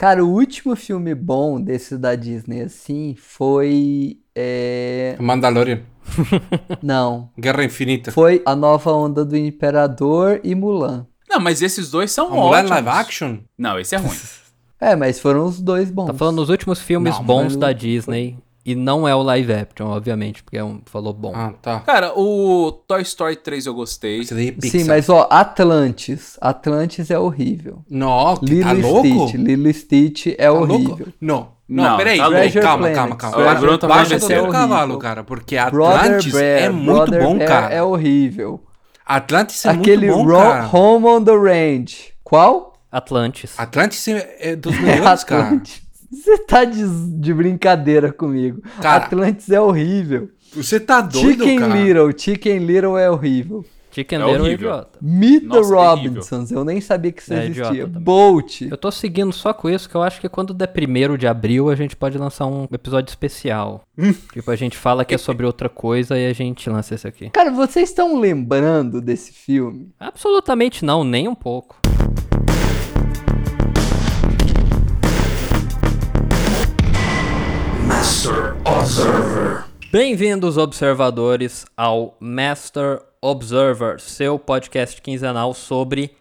Cara, o último filme bom desse da Disney, assim, foi. É... Mandalorian. Não. Guerra Infinita. Foi A Nova Onda do Imperador e Mulan. Não, mas esses dois são A Mulan ótimos. live action? Não, esse é ruim. É, mas foram os dois bons. Tá falando nos últimos filmes Não, bons da Disney. E não é o live action, obviamente, porque é um, falou bom. Ah, tá. Cara, o Toy Story 3 eu gostei. É. Sim, mas ó, Atlantis. Atlantis é horrível. Não, que Lilo tá louco? Stitch. Lilo Stitch é Tá horrível. louco? Não. Não, Não, peraí, tá calma, calma, calma. Treasure Baixa, tá baixa do seu cavalo, cara, porque Atlantis Bear. é muito Brother bom, Bear cara. É horrível. Atlantis é Aquele muito bom, cara. Home on the Range. Qual? Atlantis. Atlantis é é dos melhores, cara. Atlantis. Você tá de, de brincadeira comigo. Cara, Atlantis é horrível. Você tá doido, Chicken cara? Little. Chicken Little é horrível. Chicken É Little é horrível. idiota. Meet Nossa, the terrível. Robinsons. Eu nem sabia que isso É existia. Bolt. Eu tô seguindo só com isso, que eu acho que quando der primeiro de abril, a gente pode lançar um episódio especial. tipo, a gente fala que é sobre outra coisa e a gente lança esse aqui. Cara, vocês estão lembrando desse filme? Absolutamente não, nem um pouco. Bem-vindos, observadores, ao Master Observer, seu podcast quinzenal sobre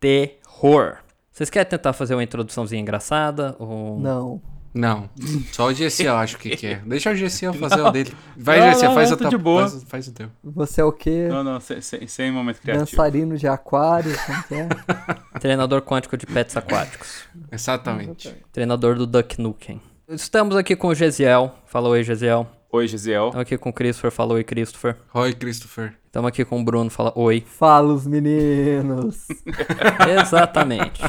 terror. Vocês querem tentar fazer uma introduçãozinha engraçada? Ou... Não. Não, só o GC eu acho que quer. Deixa o GC fazer o dele. Vai, Não, GC, não, faz não, o teu. de boa. Faz, faz o teu. Você é o quê? Não, não, sem, sem, sem momento criativo. Dançarino de aquário? Como que é? Treinador quântico de pets aquáticos. Exatamente. Treinador do Duck Nukem. Estamos aqui com o Gesiel. Fala oi, Gesiel. Oi, Gisele. Estamos aqui com o Christopher. Fala oi, Christopher. Oi, Christopher. Estamos aqui com o Bruno. Fala oi. Fala os meninos. Exatamente.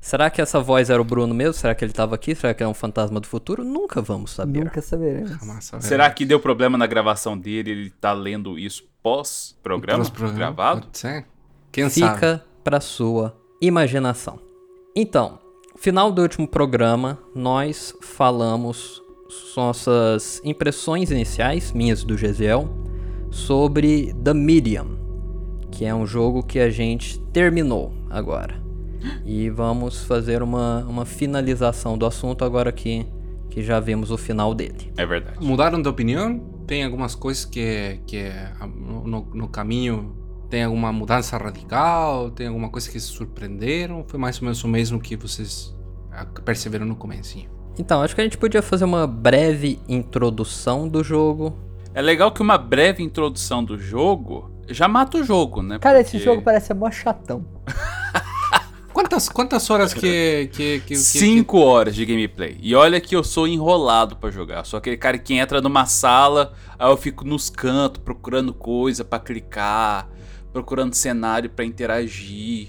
Será que essa voz era o Bruno mesmo? Será que ele estava aqui? Será que é um fantasma do futuro? Nunca vamos saber. Nunca saberemos. Será que deu problema na gravação dele? Ele tá lendo isso pós-programa? Pros programas, Gravado? Pode ser? Quem sabe? Fica para sua imaginação. Então, final do último programa, nós falamos nossas impressões iniciais, minhas e do Gesiel, sobre The Medium, que é um jogo que a gente terminou agora. E vamos fazer uma, uma finalização do assunto agora que, que já vimos o final dele. É verdade. Mudaram de opinião? Tem algumas coisas que, que no, no- no caminho tem alguma mudança radical? Tem alguma coisa que se surpreenderam? Foi mais ou menos o mesmo que vocês ah, perceberam no comecinho? Então, acho que a gente podia fazer uma breve introdução do jogo, É legal que uma breve introdução do jogo já mata o jogo, né? Cara, esse Porque jogo parece ser mó chatão. Quantas, quantas horas que... que, que, que Cinco horas de gameplay. E olha que eu sou enrolado pra jogar. Sou aquele cara que entra numa sala, aí eu fico nos cantos procurando coisa pra clicar, procurando cenário pra interagir.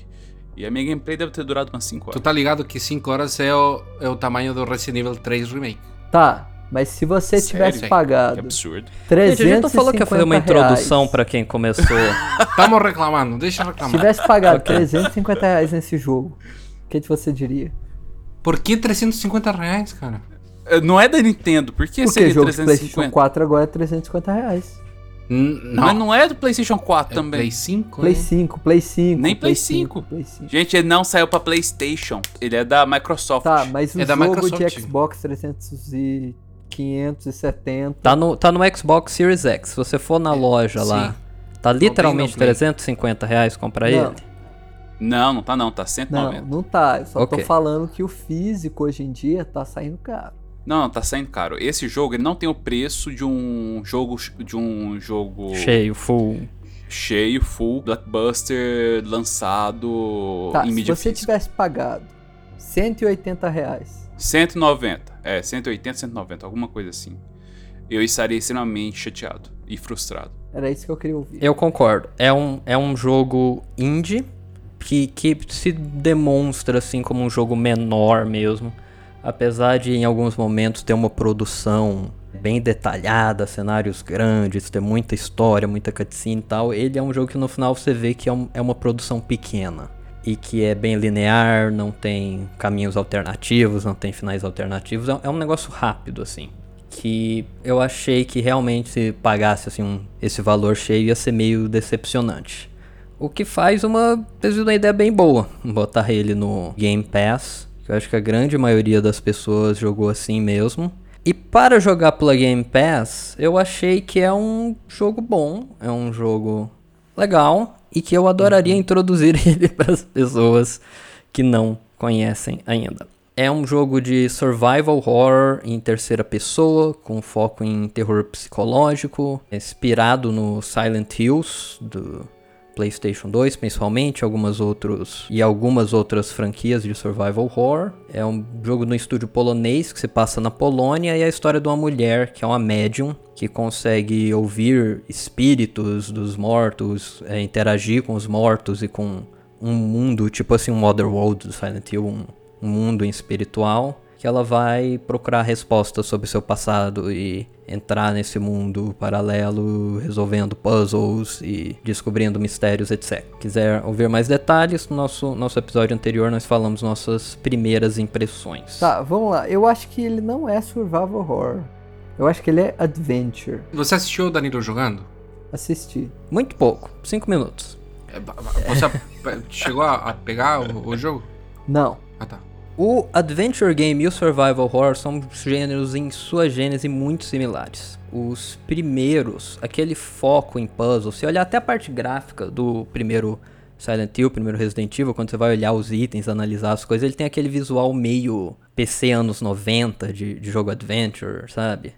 E a minha gameplay deve ter durado umas 5 Tu horas. tá ligado que 5 horas é o, é o tamanho do Resident Evil 3 Remake. Tá, mas se você Sério? tivesse Que pagado absurdo. 350 Gente, a gente não falou que ia fazer uma introdução reais, pra quem começou. Tamo reclamando, deixa eu Se reclamar. tivesse pagado 350 reais nesse jogo, o que, que você diria? Por que 350 reais, cara? Eh, Não é da Nintendo, por que Porque seria jogo de PlayStation 350? 4 agora é 350 reais. Não, Mas não é do PlayStation 4 é também. Play 5? Play né? 5, Play 5. Nem Play 5. Play 5. Gente, ele não saiu pra PlayStation. Ele é da Microsoft. Tá, mas o É da jogo Microsoft. de Xbox 300 e 570. Tá no, tá no Xbox Series X. Se você for na loja lá, sim. tá tem literalmente no Play. 350 reais comprar Não. ele. Não, não tá não, tá Não, 190. não tá. Eu só Ok. tô falando que o físico hoje em dia tá saindo caro. Não, não, tá saindo caro. Esse jogo ele não tem o preço de um jogo de um jogo Cheio, full. cheio, full blockbuster lançado Tá, em se mídia você física. tivesse pagado 180 reais, 190. É, 180, 190, alguma coisa assim. Eu estaria extremamente chateado e frustrado. era isso que eu queria ouvir. Eu concordo. É um, é um jogo indie que, que se demonstra assim como um jogo menor mesmo. Apesar de em alguns momentos ter uma produção bem detalhada, cenários grandes, ter muita história, muita cutscene e tal, ele é um jogo que no final você vê que é, um- é uma produção pequena. E que é bem linear, não tem caminhos alternativos, não tem finais alternativos. É, é um negócio rápido, assim que eu achei que realmente se pagasse assim um- esse valor cheio ia ser meio decepcionante. O que faz uma, uma ideia bem boa, botar ele no Game Pass Eu acho que a grande maioria das pessoas jogou assim mesmo. E para jogar pela Game Pass, eu achei que é um jogo bom, é um jogo legal e que eu adoraria Uhum. introduzir ele para as pessoas que não conhecem ainda. É um jogo de survival horror em terceira pessoa, com foco em terror psicológico, inspirado no Silent Hills do PlayStation 2, principalmente, algumas outros e algumas outras franquias de survival horror. É um jogo no estúdio polonês que se passa na Polônia e é a história de uma mulher que é uma médium que consegue ouvir espíritos dos mortos, é, interagir com os mortos e com um mundo, tipo assim, um Otherworld do Silent Hill, um, um mundo espiritual, que ela vai procurar respostas sobre seu passado e entrar nesse mundo paralelo, resolvendo puzzles e descobrindo mistérios, etc. Quiser ouvir mais detalhes, no nosso, nosso episódio anterior nós falamos nossas primeiras impressões. Tá, vamos lá. Eu acho que ele não é survival horror. Eu acho que ele é adventure. Você assistiu o Danilo jogando? Assisti. Muito pouco, 5 minutos. É, Você chegou a, a pegar o, o jogo? Não. Ah, tá. O Adventure Game e o Survival Horror são gêneros em sua gênese muito similares. Os primeiros, aquele foco em puzzle, se olhar até a parte gráfica do primeiro Silent Hill, primeiro Resident Evil, quando você vai olhar os itens, analisar as coisas, ele tem aquele visual meio PC anos 90 de, de jogo Adventure, sabe?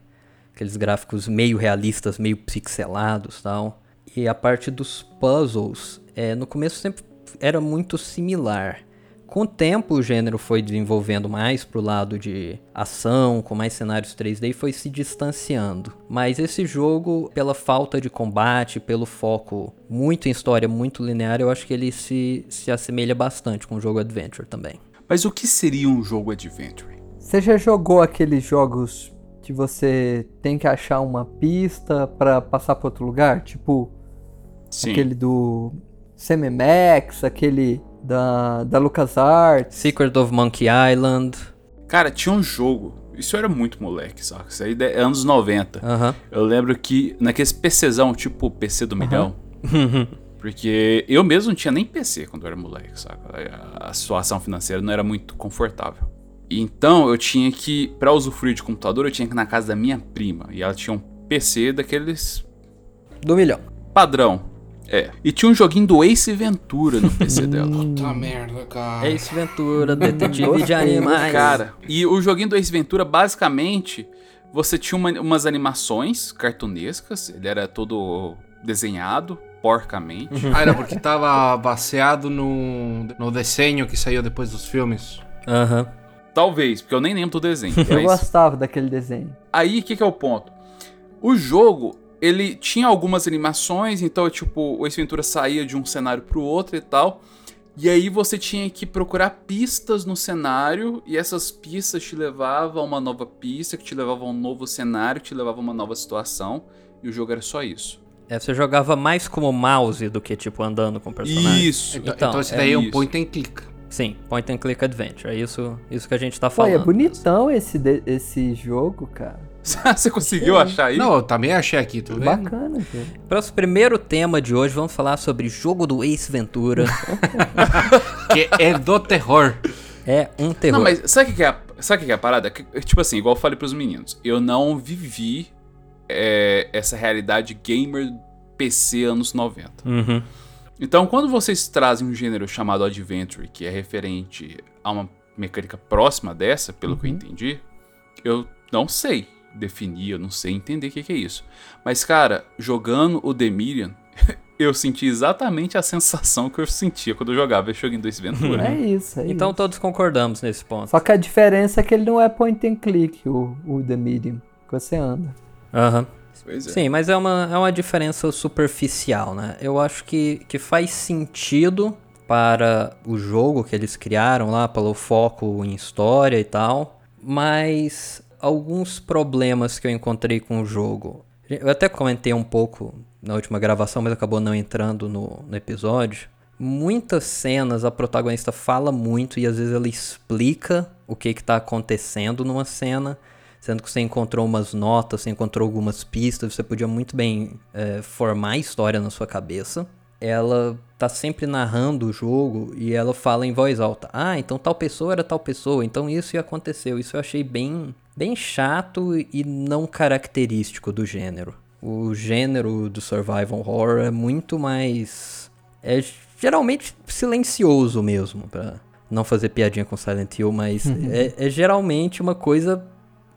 Aqueles gráficos meio realistas, meio pixelados tal. E a parte dos puzzles, é, no começo sempre era muito similar. Com o tempo, o gênero foi desenvolvendo mais pro lado de ação, com mais cenários 3D e foi se distanciando. Mas esse jogo, pela falta de combate, pelo foco muito em história, muito linear, eu acho que ele se, se assemelha bastante com o jogo Adventure também. Mas o que seria um jogo adventure? Você já jogou aqueles jogos que você tem que achar uma pista pra passar pra outro lugar? Tipo, Sim. aquele do CMMX, aquele da, da LucasArts. Secret of Monkey Island. Cara, tinha um jogo. Isso era muito moleque, saca? Isso aí é anos 90. Aham. Eu lembro que naqueles PCzão, tipo PC do milhão. Porque eu mesmo não tinha nem PC quando eu era moleque, saca? A a situação financeira não era muito confortável. Então eu tinha que, pra usufruir de computador, eu tinha que ir na casa da minha prima. E ela tinha um PC daqueles Do milhão. padrão. É. E tinha um joguinho do Ace Ventura no PC dela. Tá merda, cara. Ace Ventura, Detetive de Animais. Cara, e o joguinho do Ace Ventura, basicamente, você tinha uma- umas animações cartunescas, ele era todo desenhado, porcamente. Ah, era porque tava baseado no, no desenho que saiu depois dos filmes. Aham. Talvez, porque eu nem lembro do desenho. Eu mas- gostava daquele desenho. Aí, o que, que é o ponto? O jogo, ele tinha algumas animações, então, tipo, o Ace Ventura saía de um cenário pro outro e tal. E aí você tinha que procurar pistas no cenário, e essas pistas te levavam a uma nova pista, que te levava a um novo cenário, que te levava a uma nova situação. E o jogo era só isso. É, você jogava mais como mouse do que, tipo, andando com o personagem. Isso! Então, Então, então esse daí é, um isso. point and click. Sim, point and click adventure. É isso, isso que a gente tá Pô, falando. é bonitão esse, esse jogo, cara. Você conseguiu achar aí? Não, eu também achei aqui, tá vendo? Bacana, velho. Para o primeiro tema de hoje, vamos falar sobre jogo do Ace Ventura. Que é do terror. é um terror. Não, mas sabe o que que é a, sabe o que é a parada? Que, tipo assim, igual eu falei pros meninos, eu não vivi é, essa realidade gamer PC anos 90. Uhum. Então, quando vocês trazem um gênero chamado Adventure, que é referente a uma mecânica próxima dessa, pelo que eu entendi, eu não sei definir, eu não sei entender o que, que é isso. Mas, cara, jogando o The Miriam, eu senti exatamente a sensação que eu sentia quando eu jogava esse joguinho do Ace Ventura. É isso, é Então isso. todos concordamos nesse ponto. Só que a diferença é que ele não é point and click, o, o The Medium, que você anda. Aham. Pois é. Sim, mas é uma, é uma diferença superficial, né? Eu acho que, que faz sentido para o jogo que eles criaram lá, pelo foco em história e tal, mas alguns problemas que eu encontrei com o jogo. Eu até comentei um pouco na última gravação, mas acabou não entrando no, no episódio. Muitas cenas a protagonista fala muito e às vezes ela explica o que que tá acontecendo numa cena, sendo que você encontrou umas notas, você encontrou algumas pistas, você podia muito bem é, formar a história na sua cabeça. ela tá sempre narrando o jogo e ela fala em voz alta. Ah, então tal pessoa era tal pessoa, então isso aconteceu. Isso eu achei bem, bem chato e não característico do gênero. O gênero do survival horror é muito mais é geralmente silencioso mesmo, pra não fazer piadinha com Silent Hill, mas é, é geralmente uma coisa,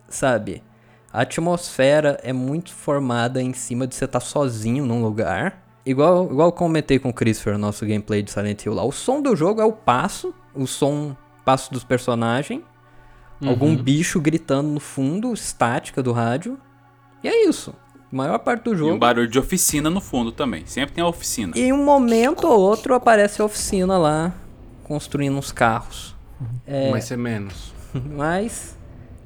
sabe? A atmosfera é muito formada em cima de você estar sozinho num lugar. Igual, igual eu comentei com o Christopher no nosso gameplay de Silent Hill lá. O som do jogo é o passo, o som, passo dos personagens, algum bicho gritando no fundo, estática do rádio. E é isso. A maior parte do E jogo. um barulho de oficina no fundo também. Sempre tem a oficina. E em um momento ou outro aparece a oficina lá, construindo uns carros. É, Mas é menos. mas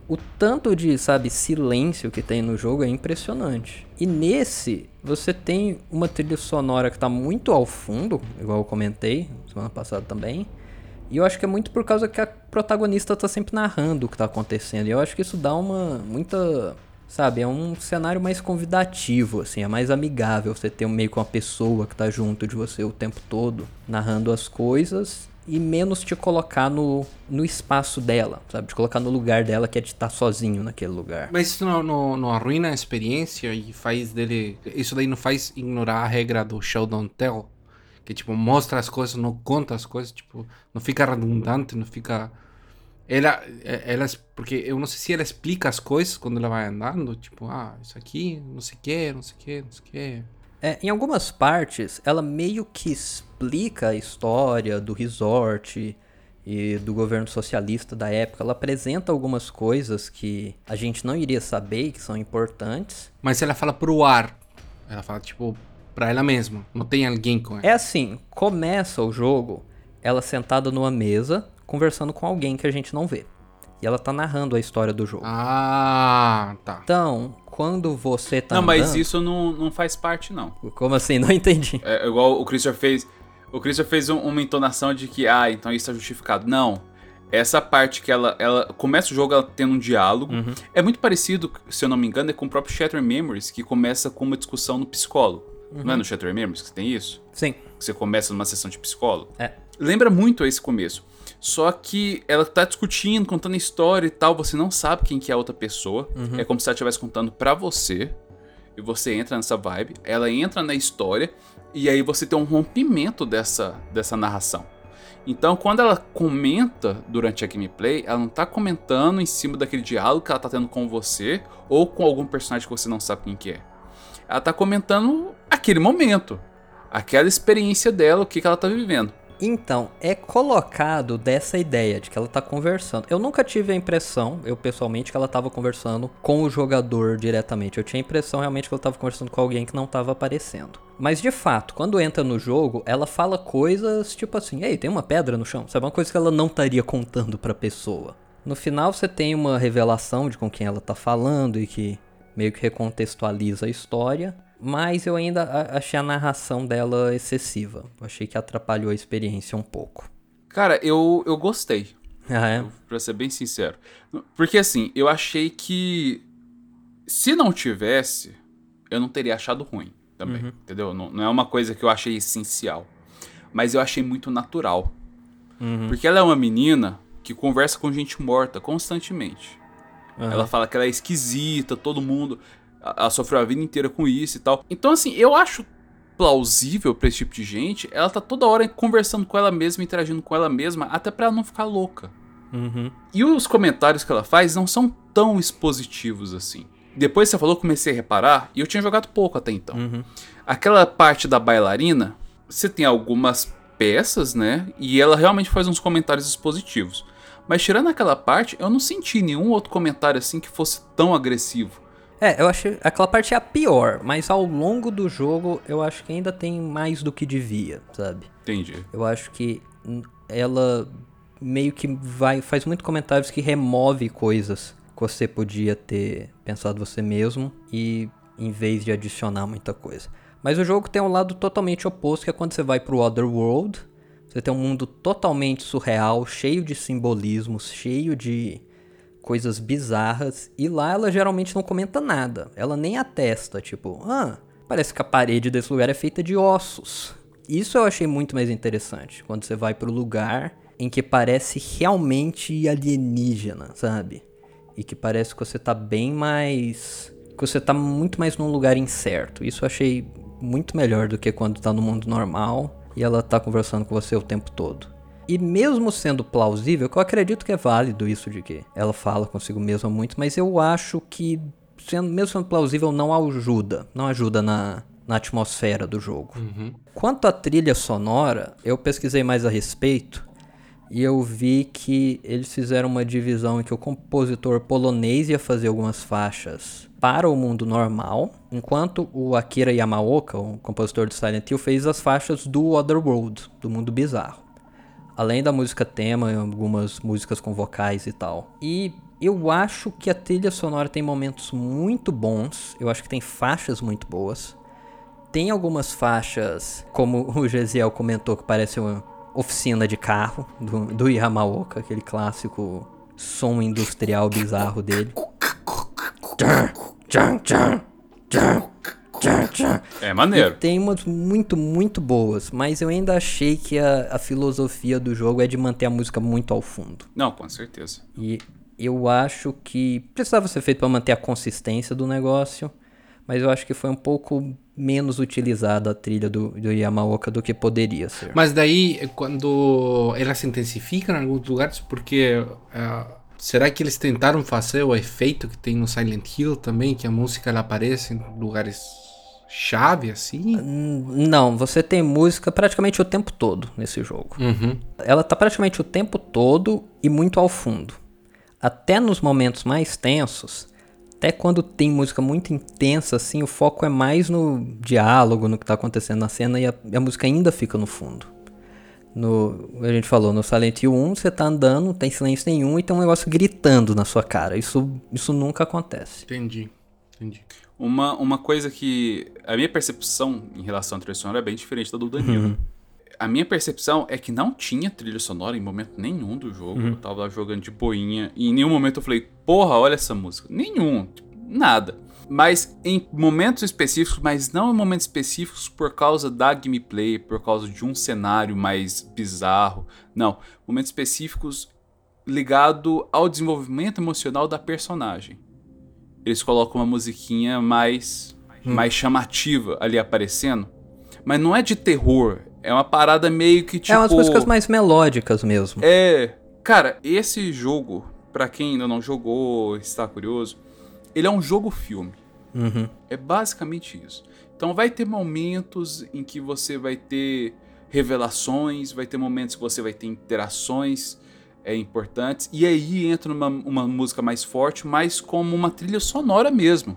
o tanto de, sabe, silêncio que tem no jogo é impressionante. E nesse, você tem uma trilha sonora que tá muito ao fundo, igual eu comentei semana passada também. E eu acho que é muito por causa que a protagonista tá sempre narrando o que tá acontecendo. E eu acho que isso dá uma muita, sabe, é um cenário mais convidativo assim, é mais amigável você ter meio que uma pessoa que tá junto de você o tempo todo, narrando as coisas e menos te colocar no, no espaço dela, sabe? Te colocar no lugar dela que é de estar sozinho naquele lugar. Mas isso não, não, não arruina a experiência e faz dele. Isso daí não faz ignorar a regra do show don't tell? Que tipo, mostra as coisas, não conta as coisas, tipo, não fica redundante, não fica. Ela, ela. Porque eu não sei se ela explica as coisas quando ela vai andando, tipo, ah, isso aqui, não sei que, não sei que, não sei que. É, em algumas partes, ela meio que explica a história do resort e do governo socialista da época. Ela apresenta algumas coisas que a gente não iria saber que são importantes. Mas ela fala pro ar. Ela fala, tipo, pra ela mesma. Não tem alguém com ela. É assim, começa o jogo ela sentada numa mesa conversando com alguém que a gente não vê. E ela tá narrando a história do jogo. Ah, tá. Então, quando você tá não, mas andando- isso não, não faz parte, não. Como assim? Não entendi. É igual o Christopher fez. O Christopher fez um- uma entonação de que, ah, então isso é justificado. Não. Essa parte que ela, ela começa o jogo ela tendo um diálogo. É muito parecido, se eu não me engano, é com o próprio Shattered Memories, que começa com uma discussão no psicólogo. Não é no Shattered Memories que tem isso? Sim. Que você começa numa sessão de psicólogo? É. Lembra muito esse começo. Só que ela tá discutindo, contando história e tal, você não sabe quem que é a outra pessoa. É como se ela estivesse contando pra você. E você entra nessa vibe, ela entra na história e aí você tem um rompimento dessa, dessa narração. Então, quando ela comenta durante a gameplay, ela não tá comentando em cima daquele diálogo que ela tá tendo com você ou com algum personagem que você não sabe quem que é. Ela tá comentando aquele momento, aquela experiência dela, o que, que ela tá vivendo. Então, é colocado dessa ideia de que ela tá conversando. Eu nunca tive a impressão, eu pessoalmente, que ela tava conversando com o jogador diretamente. Eu tinha a impressão realmente que ela tava conversando com alguém que não tava aparecendo. Mas de fato, quando entra no jogo, ela fala coisas tipo assim: "Ei, tem uma pedra no chão". Sabe uma coisa que ela não estaria contando pra pessoa. No final você tem uma revelação de com quem ela tá falando e que meio que recontextualiza a história. Mas eu ainda achei a narração dela excessiva. Eu achei que atrapalhou a experiência um pouco. Cara, eu, eu gostei, Ah, é? pra ser bem sincero. Porque assim, eu achei que se não tivesse, eu não teria achado ruim também, entendeu? Não, não é uma coisa que eu achei essencial. Mas eu achei muito natural. Porque ela é uma menina que conversa com gente morta constantemente. Ela fala que ela é esquisita, todo mundo. Ela sofreu a vida inteira com isso e tal. Então, assim, eu acho plausível pra esse tipo de gente. Ela tá toda hora conversando com ela mesma, interagindo com ela mesma, até pra ela não ficar louca. Uhum. E os comentários que ela faz não são tão expositivos assim. Depois que você falou, eu comecei a reparar, e eu tinha jogado pouco até então. Aquela parte da bailarina, você tem algumas peças, né? E ela realmente faz uns comentários expositivos. Mas tirando aquela parte, eu não senti nenhum outro comentário assim que fosse tão agressivo. É, eu achei aquela parte é a pior, mas ao longo do jogo eu acho que ainda tem mais do que devia, sabe? Entendi. Eu acho que ela meio que vai faz muito comentários que remove coisas que você podia ter pensado você mesmo e em vez de adicionar muita coisa. Mas o jogo tem um lado totalmente oposto, que é quando você vai pro Otherworld, você tem um mundo totalmente surreal, cheio de simbolismos, cheio de coisas bizarras, e lá ela geralmente não comenta nada. Ela nem atesta, tipo, ah, parece que a parede desse lugar é feita de ossos. Isso eu achei muito mais interessante, quando você vai pro lugar em que parece realmente alienígena, sabe? E que parece que você tá bem mais. que você tá muito mais num lugar incerto. Isso eu achei muito melhor do que quando tá no mundo normal e ela tá conversando com você o tempo todo. E mesmo sendo plausível, que eu acredito que é válido isso de que ela fala consigo mesma muito, mas eu acho que sendo, mesmo sendo plausível não ajuda, não ajuda na, na atmosfera do jogo. Quanto à trilha sonora, eu pesquisei mais a respeito e eu vi que eles fizeram uma divisão em que o compositor polonês ia fazer algumas faixas para o mundo normal, enquanto o Akira Yamaoka, o compositor de Silent Hill, fez as faixas do Otherworld, do mundo bizarro. Além da música tema algumas músicas com vocais e tal. E eu acho que a trilha sonora tem momentos muito bons, eu acho que tem faixas muito boas. Tem algumas faixas, como o Gesiel comentou, que parece uma oficina de carro do, do Yamaoka, aquele clássico som industrial bizarro dele. Tchan, tchan, tchan, tchan, tchan. É maneiro. E tem umas muito, muito boas, mas eu ainda achei que a, a filosofia do jogo é de manter a música muito ao fundo. Não, com certeza. E eu acho que precisava ser feito para manter a consistência do negócio, mas eu acho que foi um pouco menos utilizada a trilha do, do Yamaoka do que poderia ser. Mas daí, quando ela se intensifica em alguns lugares, porque ah, será que eles tentaram fazer o efeito que tem no Silent Hill também, que a música ela aparece em lugares chave assim? Não, você tem música praticamente o tempo todo nesse jogo. Uhum. Ela tá praticamente o tempo todo e muito ao fundo. Até nos momentos mais tensos, até quando tem música muito intensa, assim, o foco é mais no diálogo, no que tá acontecendo na cena e a, e a música ainda fica no fundo. No, a gente falou, no Silent Hill 1 você tá andando, não tem silêncio nenhum e tem um negócio gritando na sua cara. Isso, isso nunca acontece. Entendi. Entendi. Uma, uma coisa que. A minha percepção em relação à trilha sonora é bem diferente da do Danilo. A minha percepção é que não tinha trilha sonora em momento nenhum do jogo. Eu tava lá jogando de boinha e em nenhum momento eu falei, porra, olha essa música. Nenhum, tipo, nada. Mas em momentos específicos, mas não em momentos específicos por causa da gameplay, por causa de um cenário mais bizarro. Não, momentos específicos ligado ao desenvolvimento emocional da personagem eles colocam uma musiquinha mais mais chamativa ali aparecendo. Mas não é de terror, é uma parada meio que tipo É umas músicas mais melódicas mesmo. É, cara, esse jogo, pra quem ainda não jogou, está curioso, ele é um jogo filme. Uhum. É basicamente isso. Então vai ter momentos em que você vai ter revelações, vai ter momentos que você vai ter interações é, importantes, e aí entra uma, uma música mais forte, mas como uma trilha sonora mesmo.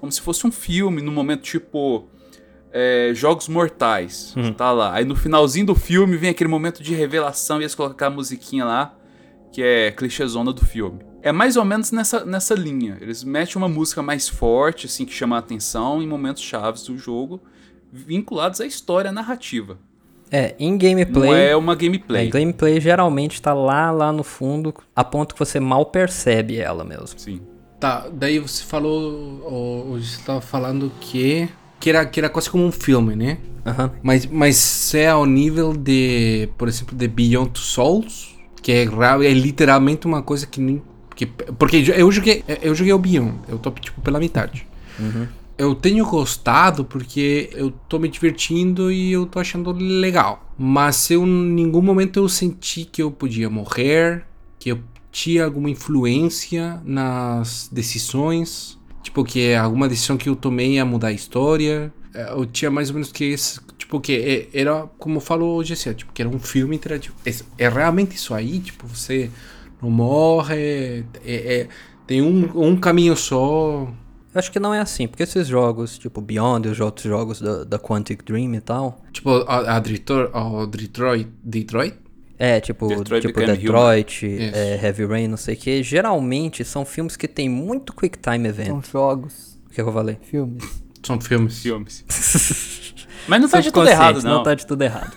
Como se fosse um filme, no momento tipo. é, Jogos Mortais. Você tá lá. Aí no finalzinho do filme vem aquele momento de revelação e eles colocam a musiquinha lá, que é clichêzona do filme. É mais ou menos nessa, nessa linha. Eles metem uma música mais forte, assim, que chama a atenção em momentos chaves do jogo, vinculados à história narrativa. É, em gameplay. Não é uma É, gameplay. gameplay geralmente tá lá, lá no fundo, a ponto que você mal percebe ela mesmo. Sim. Tá, daí você falou, ou, ou você estava falando que que era que era quase como um filme, né? Aham. Mas mas é ao nível de, por exemplo, de Beyond Souls, que é, é literalmente uma coisa que nem que, porque eu joguei eu joguei o Beyond, eu tô tipo pela metade. Eu tenho gostado porque eu tô me divertindo e eu tô achando legal. Mas eu, em nenhum momento eu senti que eu podia morrer, que eu tinha alguma influência nas decisões. Tipo, que alguma decisão que eu tomei ia mudar a história. É, Eu tinha mais ou menos que esse. Tipo, que é- era, como falou o GC, tipo, que era um filme interativo. É, é realmente isso aí? Tipo, você não morre, é- é- tem um, um caminho só. Eu acho que não é assim, porque esses jogos, tipo Beyond, os outros jogos da, da Quantic Dream e tal, Tipo, a, a Detroit, a Detroit, Detroit? é tipo, Detroit tipo Detroit, é, Heavy Rain, não sei o que, geralmente são filmes que tem muito quick time event. São jogos, O que, que eu falei? filmes. São filmes. Filmes. Mas não tá de tudo errado, Subconsciente, não. tá de tudo errado.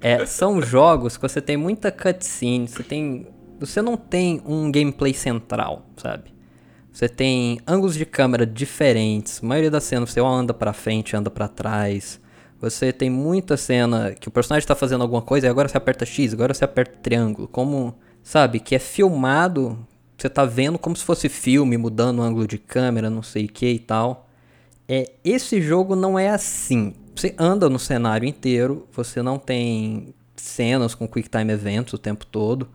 É, são jogos que você tem muita cutscene, você tem. Você não tem um gameplay central, sabe? Você tem ângulos de câmera diferentes. A maioria das cenas você anda pra frente, anda pra trás. Você tem muita cena que o personagem tá fazendo alguma coisa e agora você aperta X, agora você aperta triângulo. Como, sabe, que é filmado, você tá vendo como se fosse filme, mudando o ângulo de câmera, não sei o que e tal. É, esse jogo não é assim. Você anda no cenário inteiro, você não tem cenas com Quick Time Events o tempo todo.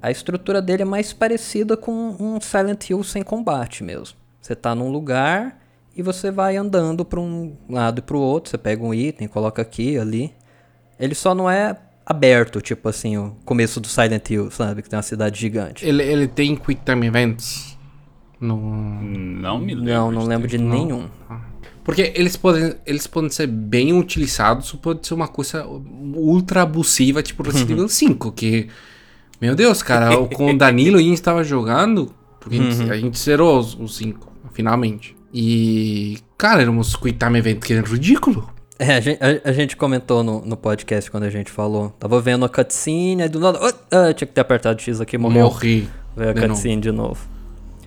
A estrutura dele é mais parecida com um Silent Hill sem combate mesmo. Você tá num lugar e você vai andando para um lado e para o outro. Você pega um item, coloca aqui, ali. Ele só não é aberto, tipo assim, o começo do Silent Hill, sabe? Que tem uma cidade gigante. Ele, ele tem Quick Time Events? No... Não me lembro. Não, não de lembro de Não. nenhum. Porque eles podem, eles podem ser bem utilizados, ou pode ser uma coisa ultra abusiva, tipo Resident Evil 5, que... Meu Deus, cara, com o Danilo a gente tava jogando, porque a gente, a gente zerou os, os 5, finalmente. E, cara, eram uns Quick Time Event que eram ridículo. É, a gente, a- a gente comentou no, no podcast quando a gente falou. Tava vendo a cutscene, aí do nada. "Ah, ah, tinha que ter apertado X aqui, morreu. Morri. Veio a de novo. cutscene de novo.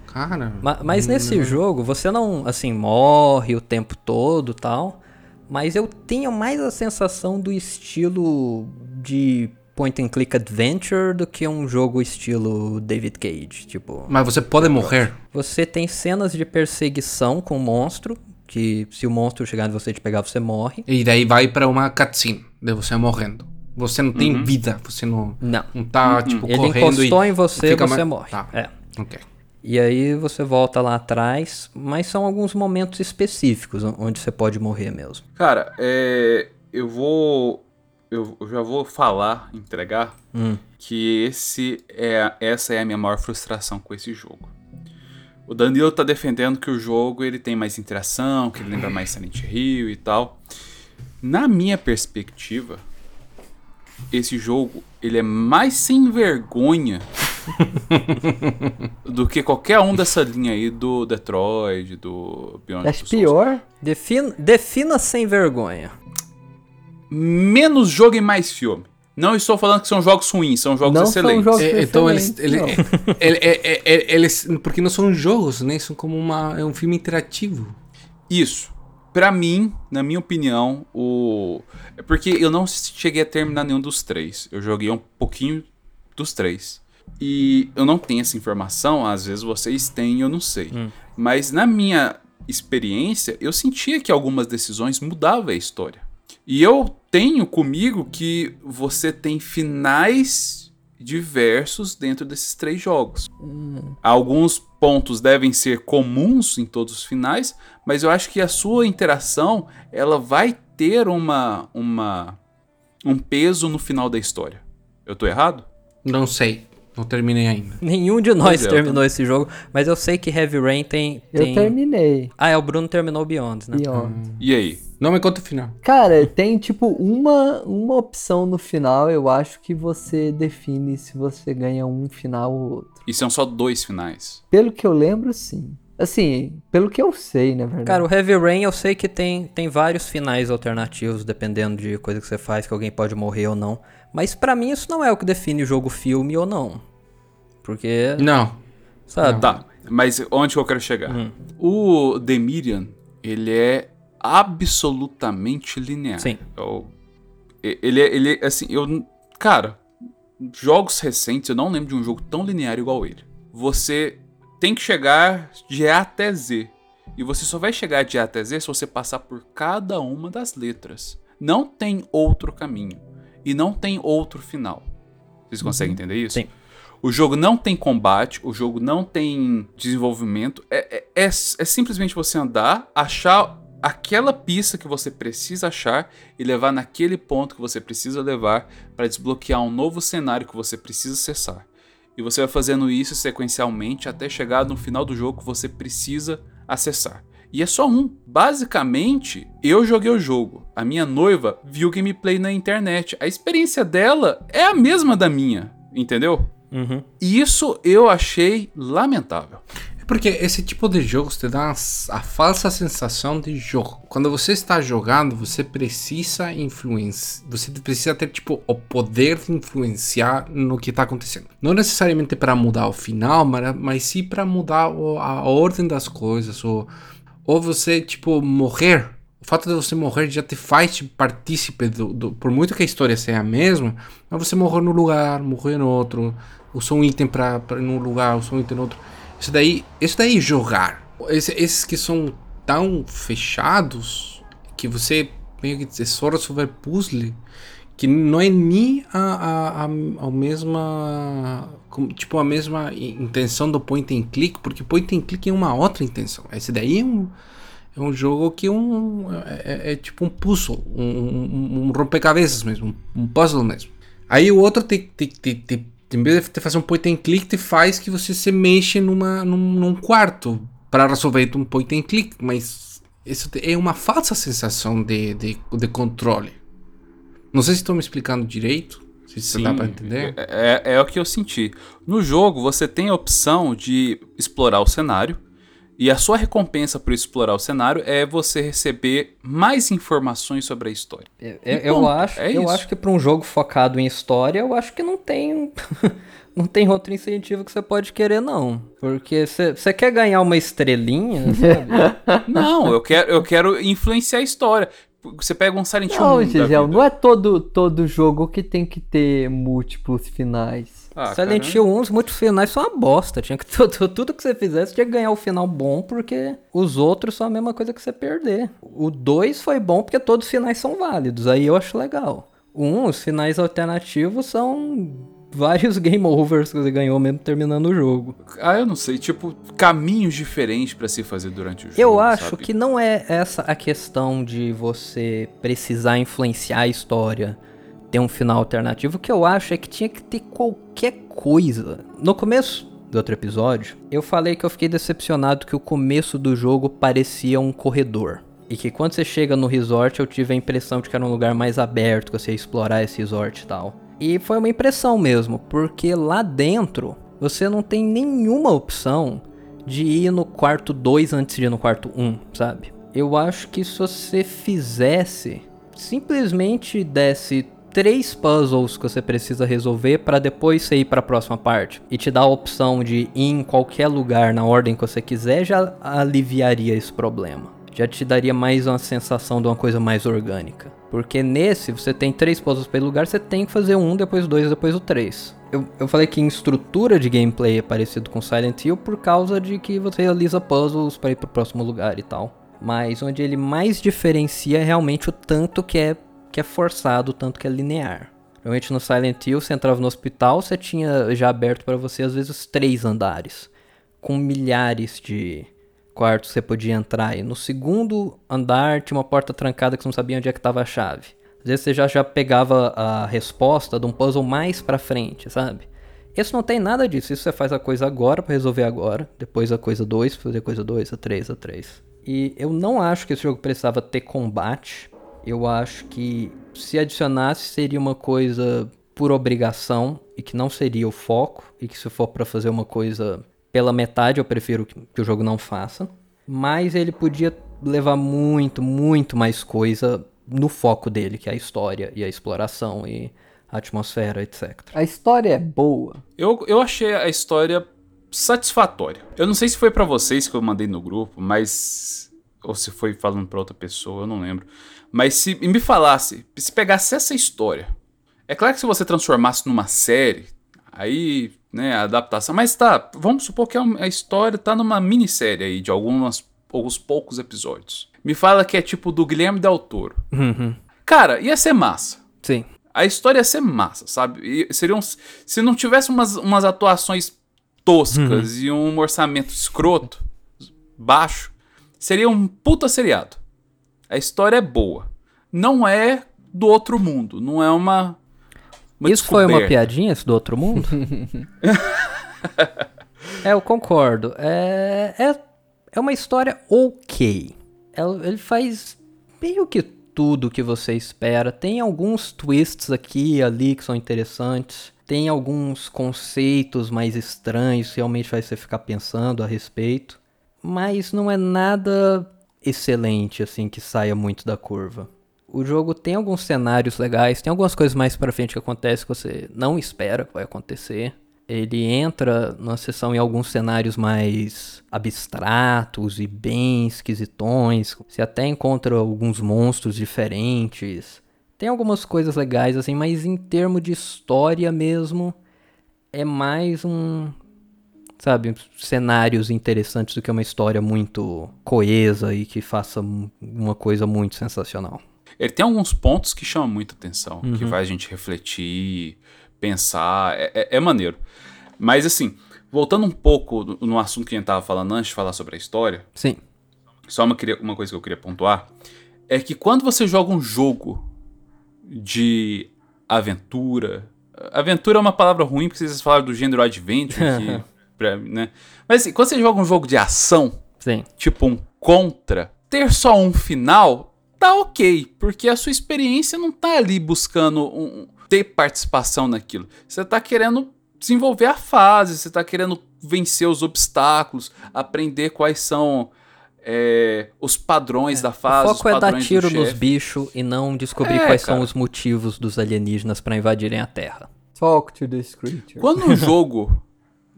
Cara, Ma- Mas nesse jogo, você não, assim, morre o tempo todo tal. Mas eu tenho mais a sensação do estilo de point and click adventure do que um jogo estilo David Cage. Tipo, mas você pode morrer. você tem cenas de perseguição com o monstro. Que se o monstro chegar em você e te pegar, você morre. E daí vai pra uma cutscene de você morrendo. Você não tem Uhum. vida, você não, Não. não tá, tipo, Ele correndo encostou e em você, fica você mais- morre. Tá, É. ok. E aí você volta lá atrás, mas são alguns momentos específicos on- onde você pode morrer mesmo. Cara, é, eu vou. Eu já vou falar, entregar, Hum. que esse é, essa é a minha maior frustração com esse jogo. O Danilo tá defendendo que o jogo ele tem mais interação, que ele lembra mais Silent Hill e tal. Na minha perspectiva, esse jogo ele é mais sem vergonha do que qualquer um dessa linha aí do Detroit, do Beyond Acho pior. Defina, defina sem vergonha. Menos jogo e mais filme. Não estou falando que são jogos ruins, são jogos Não excelentes. são jogos É, então eles, ele- ele- é- é- é- eles, porque não são jogos, né? São como uma, é um filme interativo. Isso. Pra mim, na minha opinião, o. É porque eu não cheguei a terminar nenhum dos três. Eu joguei um pouquinho dos três. E eu não tenho essa informação, às vezes vocês têm, eu não sei. Mas na minha experiência, eu sentia que algumas decisões mudavam a história. E eu tenho comigo que você tem finais diversos dentro desses três jogos. Alguns pontos devem ser comuns em todos os finais, mas eu acho que a sua interação ela vai ter uma, uma um peso no final da história. Eu tô errado? Não sei. Não terminei ainda. Nenhum de nós é, eu terminou esse jogo, mas eu sei que Heavy Rain tem. Eu tem... terminei. Ah, é, o Bruno terminou Beyond, né? Beyond. E aí? Não me conta o final. Cara, tem tipo uma, uma opção no final, eu acho que você define se você ganha um final ou outro. E são só dois finais. Pelo que eu lembro, sim. Assim, pelo que eu sei, na verdade. Cara, o Heavy Rain eu sei que tem, tem vários finais alternativos, dependendo de coisa que você faz, que alguém pode morrer ou não. Mas pra mim isso não é o que define o jogo filme ou não. Porque, Não. sabe? Tá, mas onde que eu quero chegar? Hum. O The Median, ele é absolutamente linear. Sim. Eu- ele é, ele assim, eu, cara, jogos recentes, eu não lembro de um jogo tão linear igual ele. Você tem que chegar de A até Z. E você só vai chegar de A até Z se você passar por cada uma das letras. Não tem outro caminho. E não tem outro final. Vocês conseguem entender isso? Sim. O jogo não tem combate, o jogo não tem desenvolvimento. É, é, é, é simplesmente você andar, achar aquela pista que você precisa achar e levar naquele ponto que você precisa levar para desbloquear um novo cenário que você precisa acessar. E você vai fazendo isso sequencialmente até chegar no final do jogo que você precisa acessar. E é só um. Basicamente, eu joguei o jogo. A minha noiva viu o gameplay na internet. A experiência dela é a mesma da minha, entendeu? Uhum. E isso eu achei lamentável. É porque esse tipo de jogos te dá a falsa sensação de jogo. Quando você está jogando, você precisa influenciar. Você precisa ter, tipo, o poder de influenciar no que está acontecendo. Não necessariamente para mudar o final, mas, mas sim para mudar o- a ordem das coisas. Ou, ou você, tipo, morrer o fato de você morrer já te faz partícipe do, do, Por muito que a história seja a mesma, mas você morrer no lugar, morrer no outro, usou um item pra num lugar, usou um item no outro. Isso daí, isso daí jogar. Esse, esses que são tão fechados que você meio que tesoura sobre puzzle que não é nem a, a, a, a mesma tipo a mesma intenção do point and click porque point and click é uma outra intenção esse daí é um, é um jogo que é um é, é, é tipo um puzzle um, um, um rompecabezas mesmo um, puzzle mesmo aí o outro te, te, te, te, em vez de fazer um point and click te faz que você se mexe numa, num, num quarto para resolver um point and click mas isso é uma falsa sensação de, de, de controle não sei se estou me explicando direito. Se Sim, dá pra entender. É, é, é o que eu senti. No jogo, você tem a opção de explorar o cenário. E a sua recompensa por explorar o cenário é você receber mais informações sobre a história. Eu, eu acho, é eu acho que para um jogo focado em história, eu acho que não tem não tem outro incentivo que você pode querer não, porque você quer ganhar uma estrelinha, sabe? não, eu quero eu quero influenciar a história. Você pega um Silent Hill. Não, Gisele, não é todo, todo jogo que tem que ter múltiplos finais. Ah, Silent Hill 1, os múltiplos finais são uma bosta. Tinha que, tudo, tudo que você fizesse tinha que ganhar o final bom, porque os outros são a mesma coisa que você perder. O 2 foi bom porque todos os finais são válidos. Aí eu acho legal. 1, os finais alternativos são vários game overs que você ganhou mesmo terminando o jogo. Ah, eu não sei, tipo, caminhos diferentes para se fazer durante o jogo. Eu acho sabe? que não é essa a questão de você precisar influenciar a história, ter um final alternativo. O que eu acho é que tinha que ter qualquer coisa. No começo do outro episódio, eu falei que eu fiquei decepcionado que o começo do jogo parecia um corredor. E que quando você chega no resort, eu tive a impressão de que era um lugar mais aberto, que você ia explorar esse resort e tal. E foi uma impressão mesmo, porque lá dentro você não tem nenhuma opção de ir no quarto 2 antes de ir no quarto 1, um, sabe? Eu acho que se você fizesse, simplesmente desse três puzzles que você precisa resolver para depois você ir para a próxima parte e te dar a opção de ir em qualquer lugar na ordem que você quiser, já aliviaria esse problema. Já te daria mais uma sensação de uma coisa mais orgânica. Porque nesse, você tem três puzzles pelo lugar, você tem que fazer um, depois dois, depois o três. Eu, eu falei que em estrutura de gameplay é parecido com Silent Hill por causa de que você realiza puzzles para ir pro próximo lugar e tal. Mas onde ele mais diferencia é realmente o tanto que é, que é forçado, tanto que é linear. Realmente no Silent Hill, você entrava no hospital, você tinha já aberto para você às vezes três andares. Com milhares de, quarto você podia entrar e no segundo andar tinha uma porta trancada que você não sabia onde é que estava a chave. Às vezes você já, já pegava a resposta de um puzzle mais pra frente, sabe? Esse não tem nada disso. Isso você faz a coisa agora para resolver agora. Depois a coisa 2 pra fazer a coisa 2, a 3, a 3. E eu não acho que esse jogo precisava ter combate. Eu acho que se adicionasse seria uma coisa por obrigação e que não seria o foco. E que se for para fazer uma coisa pela metade eu prefiro que, que o jogo não faça. Mas ele podia levar muito, muito mais coisa no foco dele, que é a história e a exploração e a atmosfera, etc. A história é boa. Eu, eu achei a história satisfatória. Eu não sei se foi para vocês que eu mandei no grupo, mas ou se foi falando para outra pessoa, eu não lembro. Mas se me falasse, se pegasse essa história, é claro que se você transformasse numa série, aí né, a adaptação. Mas tá, vamos supor que é a história tá numa minissérie aí de algumas, alguns poucos episódios. Me fala que é tipo do Guilherme Del Toro. Uhum. Cara, ia ser massa. Sim. A história ia ser massa, sabe? E seriam, se não tivesse umas, umas atuações toscas uhum. e um orçamento escroto, baixo, seria um puta seriado. A história é boa. Não é do outro mundo, não é uma uma Isso descoberta. foi uma piadinha, isso do outro mundo? é, eu concordo. É, é, é uma história ok. Ele faz meio que tudo que você espera. Tem alguns twists aqui e ali que são interessantes. Tem alguns conceitos mais estranhos que realmente faz você ficar pensando a respeito. Mas não é nada excelente, assim, que saia muito da curva o jogo tem alguns cenários legais, tem algumas coisas mais pra frente que acontecem que você não espera que vai acontecer. ele entra na sessão em alguns cenários mais abstratos e bem esquisitões. Você até encontra alguns monstros diferentes. Tem algumas coisas legais assim, mas em termos de história mesmo, é mais um, sabe, cenários interessantes do que uma história muito coesa e que faça uma coisa muito sensacional. Ele tem alguns pontos que chamam muita atenção, que faz a gente refletir, pensar, é, é- é maneiro. Mas assim, voltando um pouco no- no assunto que a gente tava falando antes de falar sobre a história, Sim. só uma, queria- uma coisa que eu queria pontuar, é que quando você joga um jogo de aventura, aventura é uma palavra ruim porque vocês falaram do gênero adventure, que, pra- né? Mas assim, quando você joga um jogo de ação, Sim. tipo um contra, ter só um final tá ok, porque a sua experiência não tá ali buscando um- ter participação naquilo. Você tá querendo desenvolver a fase, você tá querendo vencer os obstáculos, aprender quais são é, os padrões da fase. o os foco é dar tiro nos bichos e não descobrir É, quais cara. são os motivos dos alienígenas pra invadirem a Terra. Talk to this creature. Quando um jogo,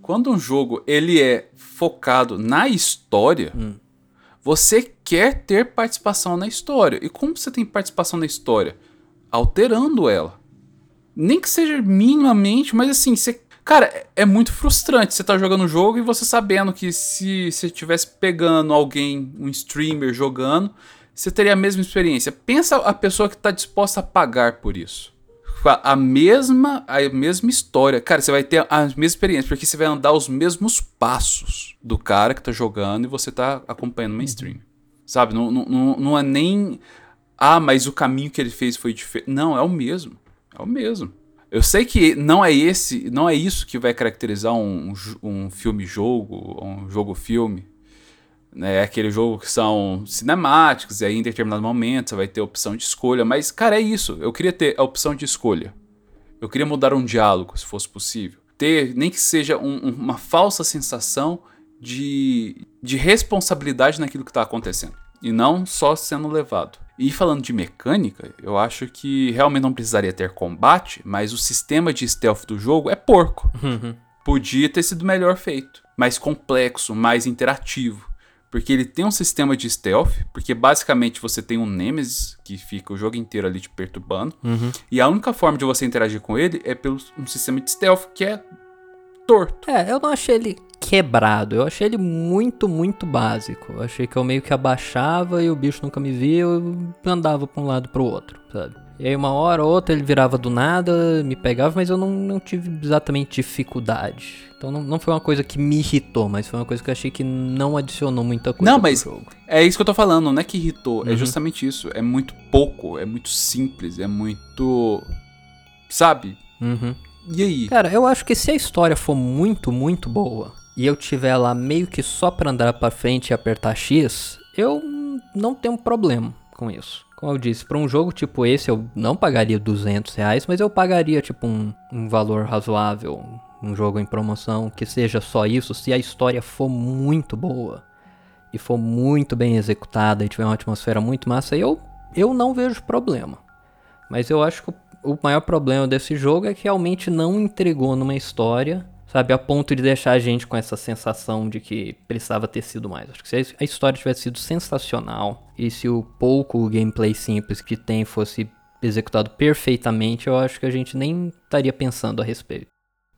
quando um jogo ele é focado na história, Hum. você quer ter participação na história. E como você tem participação na história? Alterando ela. Nem que seja minimamente, mas assim, você Cara, é- é muito frustrante você tá jogando o jogo e você sabendo que se você estivesse pegando alguém, um streamer jogando, você teria a mesma experiência. Pensa a pessoa que tá disposta a pagar por isso. A a mesma, a mesma história. Cara, você vai ter a mesma experiência, porque você vai andar os mesmos passos do cara que tá jogando e você tá acompanhando uma stream. Sabe? Não, não, não, é nem. Ah, mas o caminho que ele fez foi diferente. Não, é o mesmo. É o mesmo. Eu sei que não é esse, não é isso que vai caracterizar um, um filme-jogo, um jogo-filme. Né? É aquele jogo que são cinemáticos, e aí em determinado momento você vai ter opção de escolha. Mas, cara, é isso. Eu queria ter a opção de escolha. Eu queria mudar um diálogo, se fosse possível. Ter, nem que seja um- um- uma falsa sensação de, de responsabilidade naquilo que está acontecendo. E não só sendo levado. E falando de mecânica, eu acho que realmente não precisaria ter combate, mas o sistema de stealth do jogo é porco. Podia ter sido melhor feito. Mais complexo, mais interativo. Porque ele tem um sistema de stealth, porque basicamente você tem um Nemesis que fica o jogo inteiro ali te perturbando. E a única forma de você interagir com ele é pelo um sistema de stealth que é torto. É, eu não achei ele quebrado, eu achei ele muito, muito básico. Eu achei que eu meio que abaixava e o bicho nunca me via, eu andava pra um lado pro outro, sabe? E aí uma hora ou outra ele virava do nada, me pegava, mas eu não, não tive exatamente dificuldade. Então não, não foi uma coisa que me irritou, mas foi uma coisa que eu achei que não adicionou muita coisa Não, mas jogo. é isso que eu tô falando, não é que irritou, é Uhum. justamente isso. É muito pouco, é muito simples, é muito. Sabe? Uhum. E aí? Cara, eu acho que se a história for muito, muito boa e eu tiver lá meio que só pra andar pra frente e apertar X, eu não tenho problema com isso. Como eu disse, pra um jogo tipo esse eu não pagaria 200 reais, mas eu pagaria tipo um, um valor razoável, um jogo em promoção, que seja só isso, se a história for muito boa e for muito bem executada e tiver uma atmosfera muito massa, eu, eu não vejo problema. Mas eu acho que o maior problema desse jogo é que realmente não entregou numa história, sabe, a ponto de deixar a gente com essa sensação de que precisava ter sido mais. Acho que se a história tivesse sido sensacional e se o pouco gameplay simples que tem fosse executado perfeitamente, eu acho que a gente nem estaria pensando a respeito.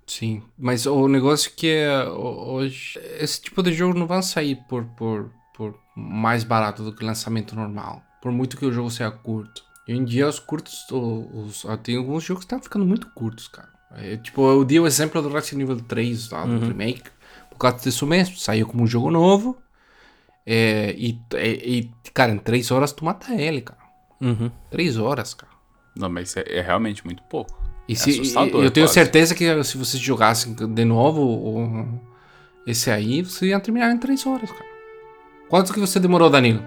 Sim, mas o negócio que é ho- hoje, esse tipo de jogo não vai sair por, por, por mais barato do que o lançamento normal. Por muito que o jogo seja curto. Hoje em dia os curtos, os, ah, tem alguns jogos que estão ficando muito curtos, cara. É, tipo, eu dei o exemplo do Resident Evil 3, lá, do remake, por causa disso mesmo. Saiu como um jogo novo. é, e, e, e, cara, em 3 horas tu mata ele, cara. Uhum. 3 horas, cara. Não, mas é, é realmente muito pouco. E É se, assustador, eu tenho quase. certeza que se vocês jogassem de novo o- esse aí, você ia terminar em 3 horas, cara. Quanto que você demorou, Danilo?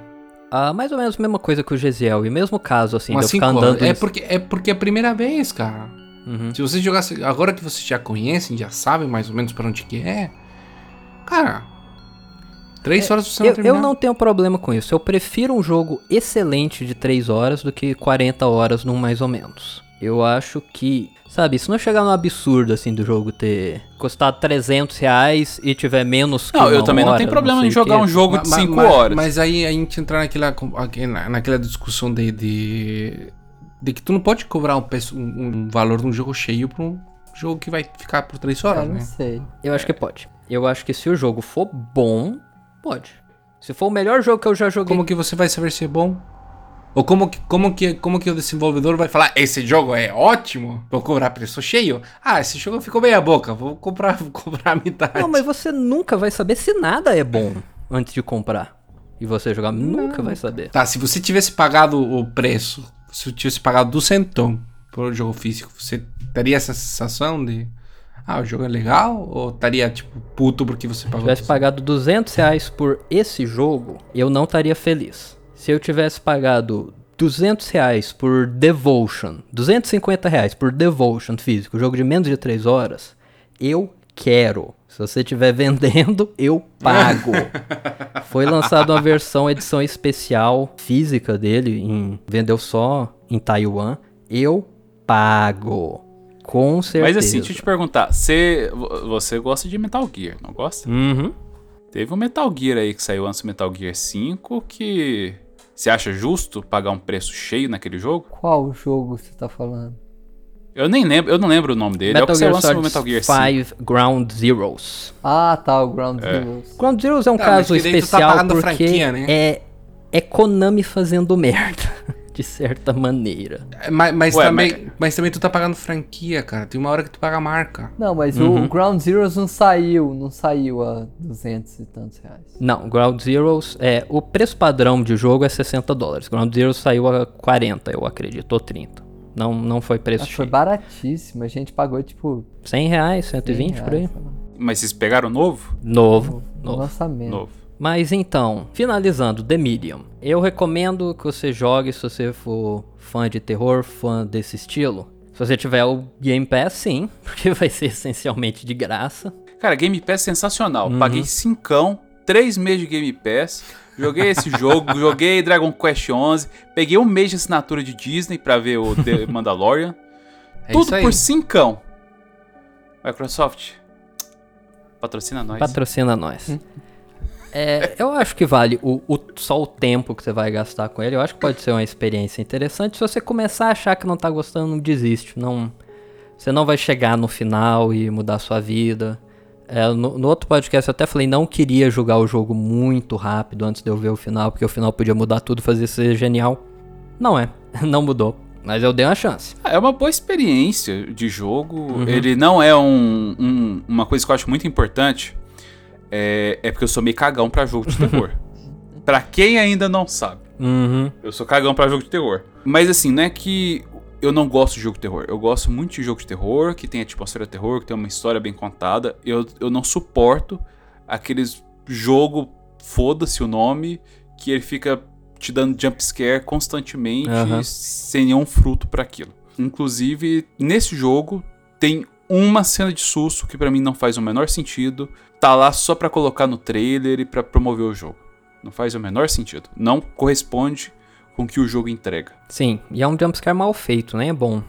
Ah, mais ou menos a mesma coisa que o Gesiel, e mesmo caso, assim, Umas de eu ficar andando... É porque, é porque é a primeira vez, cara. Uhum. Se você jogasse. Agora que vocês já conhecem, já sabem mais ou menos pra onde que é. Cara. 3 horas você vai Eu, terminar. eu não tenho problema com isso. Eu prefiro um jogo excelente de 3 horas do que 40 horas num mais ou menos. Eu acho que, sabe, isso não chegar no absurdo, assim, do jogo ter custado 300 reais e tiver menos que Não, eu também não hora, tenho problema sei em jogar um jogo de Ma- ma- 5 ma- horas. Mas aí a gente entrar naquela, na- naquela discussão de, de, de que tu não pode cobrar um, preço- um- valor de um jogo cheio pra um jogo que vai ficar por 3 Ah, horas, não né? sei. Eu acho que pode. Eu acho que se o jogo for bom, pode. Se for o melhor jogo que eu já joguei. Como que você vai saber se é bom? Ou como que, como que, como que o desenvolvedor vai falar, esse jogo é ótimo, vou cobrar preço cheio? Ah, esse jogo ficou meia boca, vou comprar, vou comprar a metade. Não, mas você nunca vai saber se nada é bom antes de comprar. E você jogar, nunca vai saber. Tá, se você tivesse pagado o preço, se eu tivesse pagado do centão por jogo físico, você teria essa sensação de. Ah, o jogo é legal? Ou estaria, tipo, puto porque você Se eu pagou? tivesse do pagado 200 reais por esse jogo, eu não estaria feliz. Se eu tivesse pagado 200 reais por Devotion, 250 reais por Devotion físico, jogo de menos de 3 horas, eu quero. Se você estiver vendendo, eu pago. Foi lançada uma versão edição especial física dele, em, vendeu só em Taiwan. Eu pago. Com certeza. Mas assim, deixa eu te perguntar, você, vo- você gosta de Metal Gear, não gosta? Uhum. Teve um Metal Gear aí que saiu antes do Metal Gear 5 que. Você acha justo pagar um preço cheio naquele jogo? Qual jogo você tá falando? Eu nem lembro, eu não lembro o nome dele. é o que Metal Gear do Solid Metal Gear 5. 5 Ground Zeroes. Ah, tá, o Ground Zeroes. Ground Zeroes é um Tá, caso mas tá especial pagando porque franquia, né? é, é Konami fazendo merda, de certa maneira. É, Mas, mas Ué, também, mas... também tu tá pagando franquia, cara. Tem uma hora que tu paga a marca. Não, mas Uhum. o Ground Zeroes não saiu, não saiu a 200 e tantos reais. Não, Ground Zeroes, é, o preço padrão de jogo é 60 dólares. Ground Zeroes saiu a 40, eu acredito, ou 30. Não, não foi preço Mas foi baratíssimo, a gente pagou tipo 100 reais, 100 120 por aí. reais, sei lá, Mas vocês pegaram o novo? Novo, no novo. lançamento. Novo. Mas então, finalizando, The Medium. Eu recomendo que você jogue se você for fã de terror, fã desse estilo. Se você tiver o Game Pass, sim, porque vai ser essencialmente de graça. Cara, Game Pass sensacional. Uhum. Paguei cincão, três meses de Game Pass. Joguei esse jogo, joguei Dragon Quest 11, peguei um mês de assinatura de Disney pra ver o The Mandalorian. É Tudo isso aí. por cincão. Microsoft, patrocina nós. Patrocina nós. É, eu acho que vale o, o- só o tempo que você vai gastar com ele. Eu acho que pode ser uma experiência interessante. Se você começar a achar que não tá gostando, não desiste. Não, você não vai chegar no final e mudar a sua vida. É, no, no outro podcast eu até falei, não queria jogar o jogo muito rápido antes de eu ver o final, porque o final podia mudar tudo, fazer ser genial. Não é, não mudou. Mas eu dei uma chance. Ah, É uma boa experiência de jogo. Uhum. Ele não é um, um- uma coisa que eu acho muito importante. É, é porque eu sou meio cagão pra jogo de terror. pra quem ainda não sabe, Uhum. eu sou cagão pra jogo de terror. Mas assim, não é que eu não gosto de jogo de terror. Eu gosto muito de jogo de terror, que tem atmosfera de terror, que tem uma história bem contada. Eu, eu não suporto aqueles jogo, foda-se o nome, que ele fica te dando jump scare constantemente, sem nenhum fruto pra aquilo. Inclusive, nesse jogo tem uma cena de susto que pra mim não faz o menor sentido. Tá lá só pra colocar no trailer e pra promover o jogo. Não faz o menor sentido. Não corresponde com que o jogo entrega. Sim, e é um jumpscare mal feito, né? É bom.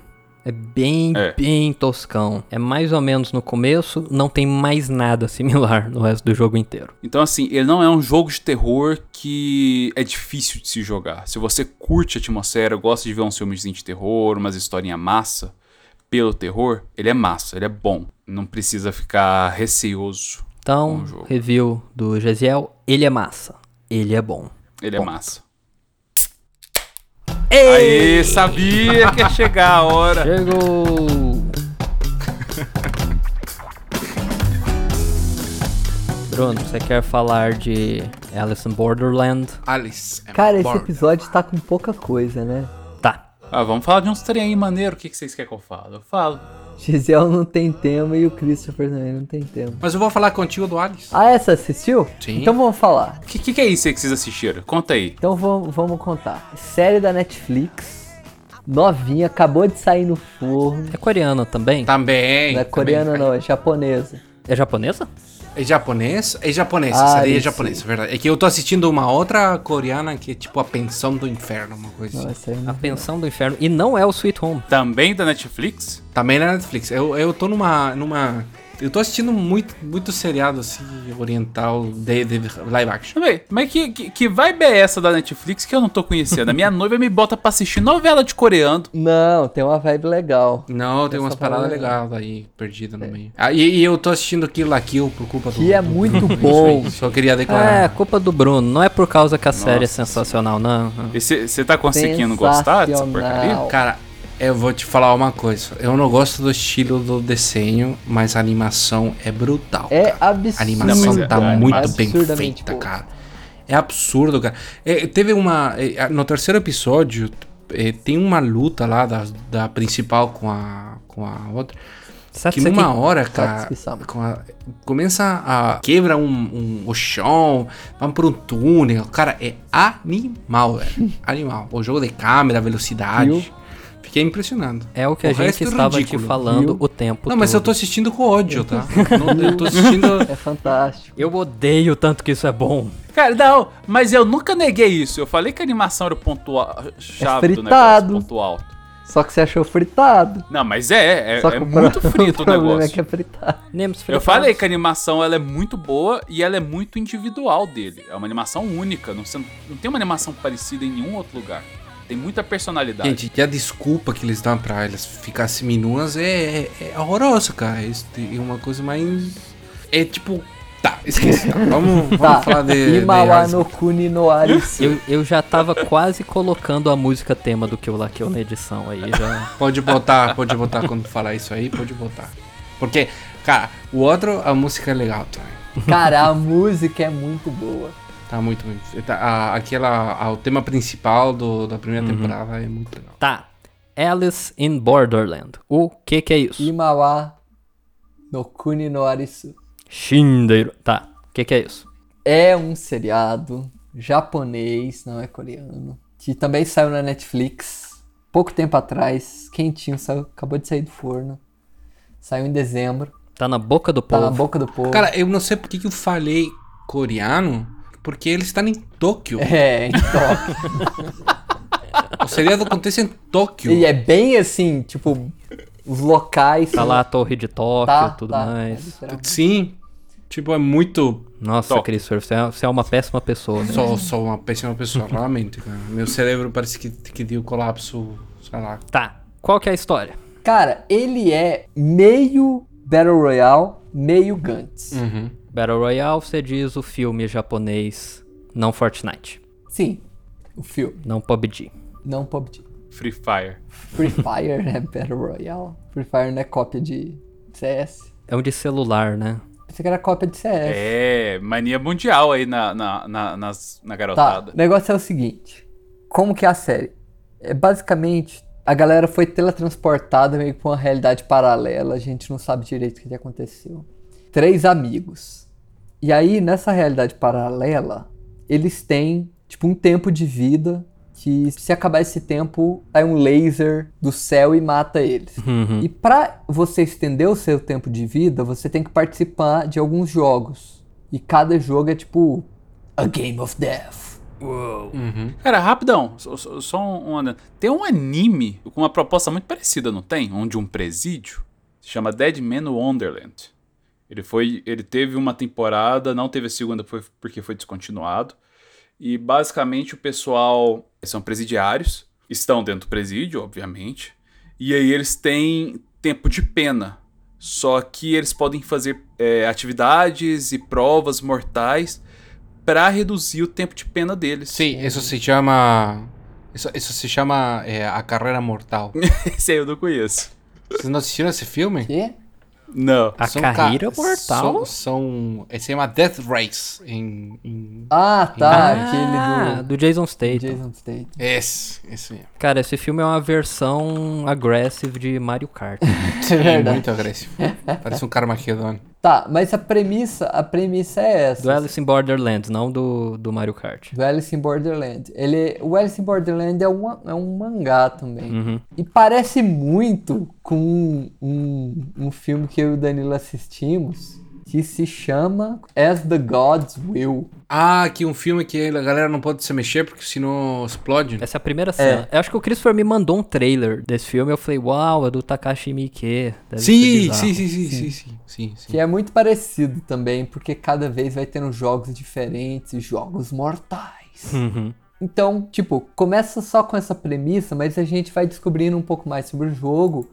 É bem, É. bem toscão. É mais ou menos no começo, não tem mais nada similar no resto do jogo inteiro. Então, assim, ele não é um jogo de terror que é difícil de se jogar. Se você curte a atmosfera, gosta de ver uns filmes de terror, umas historinhas massa, pelo terror, ele é massa, ele é bom. Não precisa ficar receoso. Então, review do Gesiel, ele é massa. Ele é bom. Ele é Bom. Massa. Aê, sabia que ia chegar a hora. Chegou! Bruno, você quer falar de Alice in Borderland? Alice. and Cara, esse Border. episódio tá com pouca coisa, né? Tá. Ah, vamos falar de uns trem aí maneiro. O que que vocês querem que eu fale? Eu falo. Gisele não tem tema e o Christopher também não tem tema. Mas eu vou falar contigo do Alice. Ah, essa assistiu? Sim. Então vamos falar. O que, que que é isso aí que vocês assistiram? Conta aí. Então vamos, vamos contar. Série da Netflix, novinha, acabou de sair no forno. É coreana também? Também. Não é coreana também. não, é japonesa. É japonesa? É japonês? É japonês, Ah, essa daí é japonês, é verdade. É que eu tô assistindo uma outra coreana que é tipo A Pensão do Inferno, uma coisa Não, assim. A. Pensão do Inferno. E não é o Sweet Home. Também da Netflix? Também na Netflix. Eu, eu tô numa, numa... Eu tô assistindo muito, muito seriado, assim, oriental, de, de live action. Também. Mas que, que, que vibe é essa da Netflix que eu não tô conhecendo? A minha noiva me bota pra assistir novela de coreano. Não, tem uma vibe legal. Não, tem umas paradas parada é legais aí, perdida no meio. Ah, e, e eu tô assistindo Kill la Kill por culpa do... Que é do- muito do- bom. Só queria É, declarar. culpa do Bruno. Não é por causa que a série é Nossa sensacional, não. E você tá conseguindo gostar dessa porcaria? Cara, eu vou te falar uma coisa. Eu não gosto do estilo do desenho, mas a animação é brutal. É cara. absurdo. A animação Não, é- tá é muito bem feita, boa. cara. É absurdo, cara. É, teve uma. é, No terceiro episódio, é, tem uma luta lá da, da principal com a, com a outra. Que Sabe numa hora, cara, com a- começa a. quebra um, um- o chão, vamos pra um túnel. Cara, é animal, velho. Animal. O jogo de câmera, velocidade. Fiquei impressionado. É o que a O gente resto é estava te ridículo, falando viu? o tempo Não, mas eu todo. tô assistindo com ódio, tá? Não, eu tô assistindo. É fantástico. Eu odeio tanto que isso é bom. Cara, não, mas eu nunca neguei isso. Eu falei que a animação era o ponto a- chave do negócio, fritado. ponto alto. Só que você achou fritado. Não, mas é, é, Só é o muito frito o problema negócio. é que é fritado. Nemos Eu falei que a animação ela é muito boa e ela é muito individual dele. É uma animação única, não, você- não tem uma animação parecida em nenhum outro lugar. Tem muita personalidade. Gente, e a desculpa que eles dão pra elas ficar seminuas é, é, é horrorosa, cara. Isso é uma coisa mais. É tipo. Tá, esqueci. Tá, Vamos, vamos Tá. falar de. Imawa no Kuni no Arisu. Eu, eu já tava quase colocando a música tema do Kill La Kill na edição aí, já... Pode botar, pode botar quando falar isso aí, pode botar. Porque, cara, o outro, a música é legal também. Cara, a música é muito boa. Tá muito bem. Tá, a, aquela, a- o tema principal do, da primeira temporada é muito legal. Tá. Alice in Borderland. O que que é isso? Imawa no Kuni no Arisu. Shindeiro. Tá. O que que é isso? É um seriado japonês, não é coreano, que também saiu na Netflix pouco tempo atrás, quentinho, saiu, acabou de sair do forno. Saiu em dezembro, Tá na boca do tá povo. na boca do povo. Cara, eu não sei por que que eu falei coreano, porque eles estão em Tóquio. É, então. O seriado acontece em Tóquio. e é bem assim, tipo, os locais. Tá lá a torre de Tóquio tá, e tudo tá, é mais. literalmente. Sim. Tipo, é muito. Nossa, Tóquio. Christopher, você é, você é uma péssima pessoa. Né? Sou, sou uma péssima pessoa, realmente, cara. Meu cérebro parece que, que deu colapso, sei lá. Tá. Qual que é a história? Cara, ele é meio Battle Royale, meio Gantz. Uhum. Battle Royale, você diz o filme japonês, não Fortnite, Sim, o filme, não PUBG. não PUBG. Free Fire. Free Fire é Battle Royale. Free Fire não é cópia de CS. É um de celular, né? Pensei que era cópia de CS. É, mania mundial aí na, na, na, nas- na Tá, garotada. o negócio é o seguinte. Como que é a série? É basicamente, a galera foi teletransportada meio que pra uma realidade paralela. A gente não sabe direito o que aconteceu. Três amigos. E aí, nessa realidade paralela, eles têm, tipo, um tempo de vida que se acabar esse tempo, sai um laser do céu e mata eles. Uhum. E pra você estender o seu tempo de vida, você tem que participar de alguns jogos. E cada jogo é tipo a Game of Death. Uhum. Cara, rapidão, só, só- só um, um- Tem um anime com uma proposta muito parecida, não tem? Onde um presídio se chama Dead Man Wonderland. Ele foi. Ele teve uma temporada, não teve a segunda foi porque foi descontinuado. E basicamente o pessoal são presidiários, estão dentro do presídio, obviamente. E aí eles têm tempo de pena. Só que eles podem fazer é, atividades e provas mortais para reduzir o tempo de pena deles. Sim, isso se chama. Isso, isso se chama é, A Carreira Mortal. Esse aí eu não conheço. Vocês não assistiram esse filme? Quê? Não. A São carreira ca- mortal? São. são é, se chama Death Race em. em... Ah, tá. ah, aquele do do Jason Statham. Jason Statham. Esse, esse mesmo. Cara, esse filme é uma versão aggressive de Mario Kart. É É verdade. muito agressivo. Parece um Carmageddon. Tá, mas a premissa, a premissa é essa. do Alice in Borderlands, não do, do Mario Kart. Do Alice in Borderland. Ele, o Alice in Borderland é, uma, é um mangá também. Uhum. E parece muito com um, um, um filme que eu e o Danilo assistimos, que se chama As the Gods Will. Ah, aqui um filme que a galera não pode se mexer porque senão explode. Essa é a primeira cena. Eu acho que o Christopher me mandou um trailer desse filme. Eu falei, uau, é do Takashi Miike. Sim, bizarro." sim, sim, sim, sim, sim, sim, sim. Que é muito parecido também, porque cada vez vai tendo jogos diferentes jogos mortais. Uhum. Então, tipo, começa só com essa premissa, mas a gente vai descobrindo um pouco mais sobre o jogo.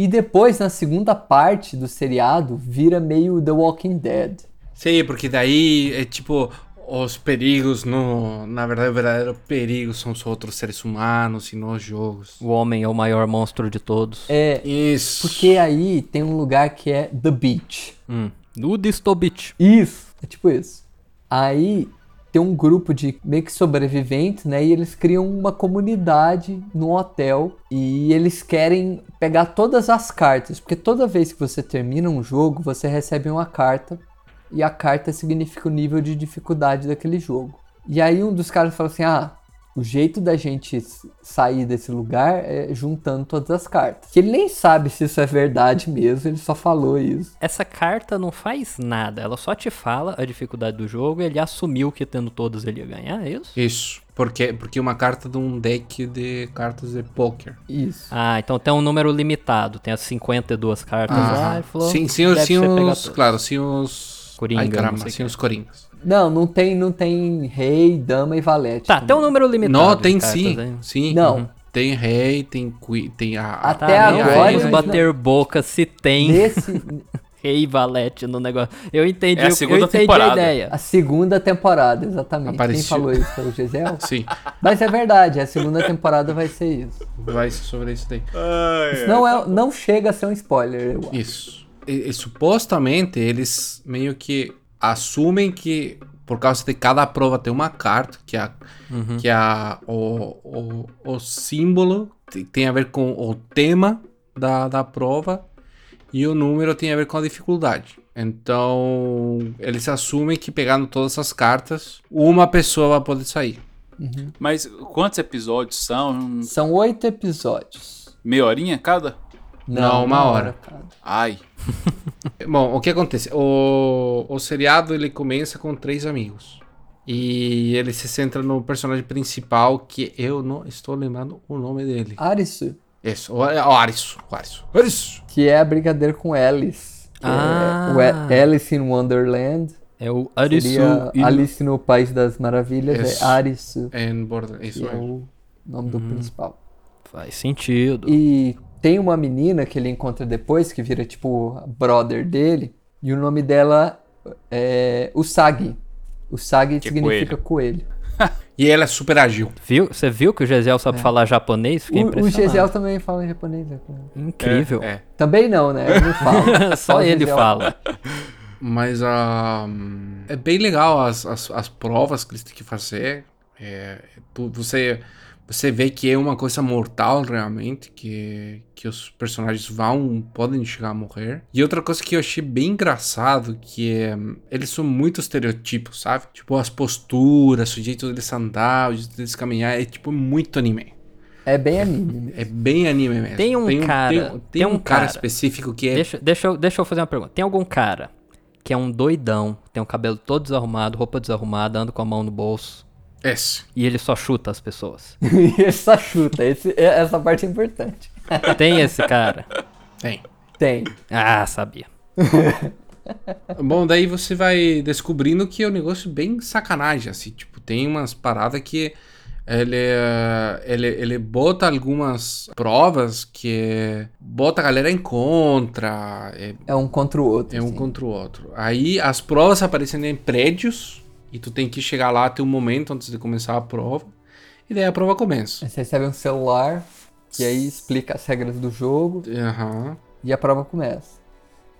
E depois, na segunda parte do seriado, vira meio The Walking Dead. Sim, porque daí é tipo os perigos no, na verdade o verdadeiro perigo são os outros seres humanos e não os jogos. O homem é o maior monstro de todos. É, Isso. porque aí tem um lugar que é The Beach. Hum. No Disto Beach. Isso, é tipo isso. Aí tem um grupo de meio que sobreviventes, né? E eles criam uma comunidade no hotel e eles querem pegar todas as cartas, porque toda vez que você termina um jogo, você recebe uma carta e a carta significa o nível de dificuldade daquele jogo. E aí um dos caras fala assim: "Ah, o jeito da gente sair desse lugar é juntando todas as cartas". Que ele nem sabe se isso é verdade mesmo, ele só falou isso. Essa carta não faz nada. Ela só te fala a dificuldade do jogo e ele assumiu que tendo todos ele ia ganhar, é isso? Isso. Porque, porque uma carta de um deck de cartas de poker. Isso. Ah, então tem um número limitado. Tem as 52 cartas lá. Ele falou, Sim, sim, sim os todas. claro, sim os Coringa, Ai, caramba, sei sim os coringas. Não, não tem, não tem rei, dama e valete. Tá, tem um número limitado. Não, tem cartas sim. aí. Sim. Não. Tem rei, tem tem a Até a Tá, agora, vamos bater boca se tem Nesse, rei valete no negócio. Eu entendi, É a eu- segunda eu entendi temporada. a ideia. a segunda temporada, exatamente. Quem Apareceu. falou isso foi o Gisel? Sim, Mas é verdade, a segunda temporada vai ser isso. vai ser sobre isso daí. Isso não, é, não chega a ser um spoiler, eu acho. Isso. E, e supostamente eles meio que assumem que por causa de cada prova tem uma carta, que é, a, que é a, o, o, o símbolo te- tem a ver com o tema da, da prova e o número tem a ver com a dificuldade. Então, eles assumem que pegando todas as cartas, uma pessoa vai poder sair. Mas quantos episódios são? São oito episódios. Meia horinha cada? Não, uma hora. cara. Ai. Bom, o que acontece? O, o seriado ele começa com três amigos. E ele se centra no personagem principal, que eu não estou lembrando o nome dele. Arisu, Isso, o, o Arisu. O Arisu. Arisu. que é a brincadeira com Alice. que Ah. É Alice in Wonderland. É o Arisu. Seria e- Alice no País das Maravilhas. Isso. É Arisu, Em border, isso é o nome do principal. Faz sentido. E tem uma menina que ele encontra depois, que vira tipo brother dele, e o nome dela é Usagi. Usagi Que é significa coelho. E ela é super ágil. Viu? Você viu que o Gesiel sabe falar japonês? Fiquei O, o. Gesiel também fala em japonês. né? Incrível. É. Também não, né? Eu não falo. Só ele fala. Mas ah, é bem legal as, as, as provas que eles têm que fazer. É, você, você vê que é uma coisa mortal realmente, que, que os personagens vão, podem chegar a morrer. E outra coisa que eu achei bem engraçado, que é, eles são muito estereotipos, sabe? Tipo, as posturas, o jeito deles andar, o jeito deles caminhar, é tipo muito anime. É bem anime mesmo. É bem anime mesmo. Tem um cara- Tem, tem tem um, um cara, cara. específico que é Deixa, deixa, eu, deixa eu fazer uma pergunta. Tem algum cara que é um doidão, tem o cabelo todo desarrumado, roupa desarrumada, anda com a mão no bolso esse. e ele só chuta as pessoas? E ele só chuta. Esse- essa parte é importante. Tem esse cara? Tem. Tem. Ah, sabia. Bom, daí você vai descobrindo que é um negócio bem sacanagem, assim, tipo, tem umas paradas que ele, eh, ele, ele bota algumas provas que bota a galera em contra, é, É um contra o outro. é um assim. contra o outro. Aí as provas aparecem em prédios e tu tem que chegar lá até um momento antes de começar a prova e daí a prova começa. Aí Você recebe um celular que aí explica as regras do jogo Aham. e a prova começa.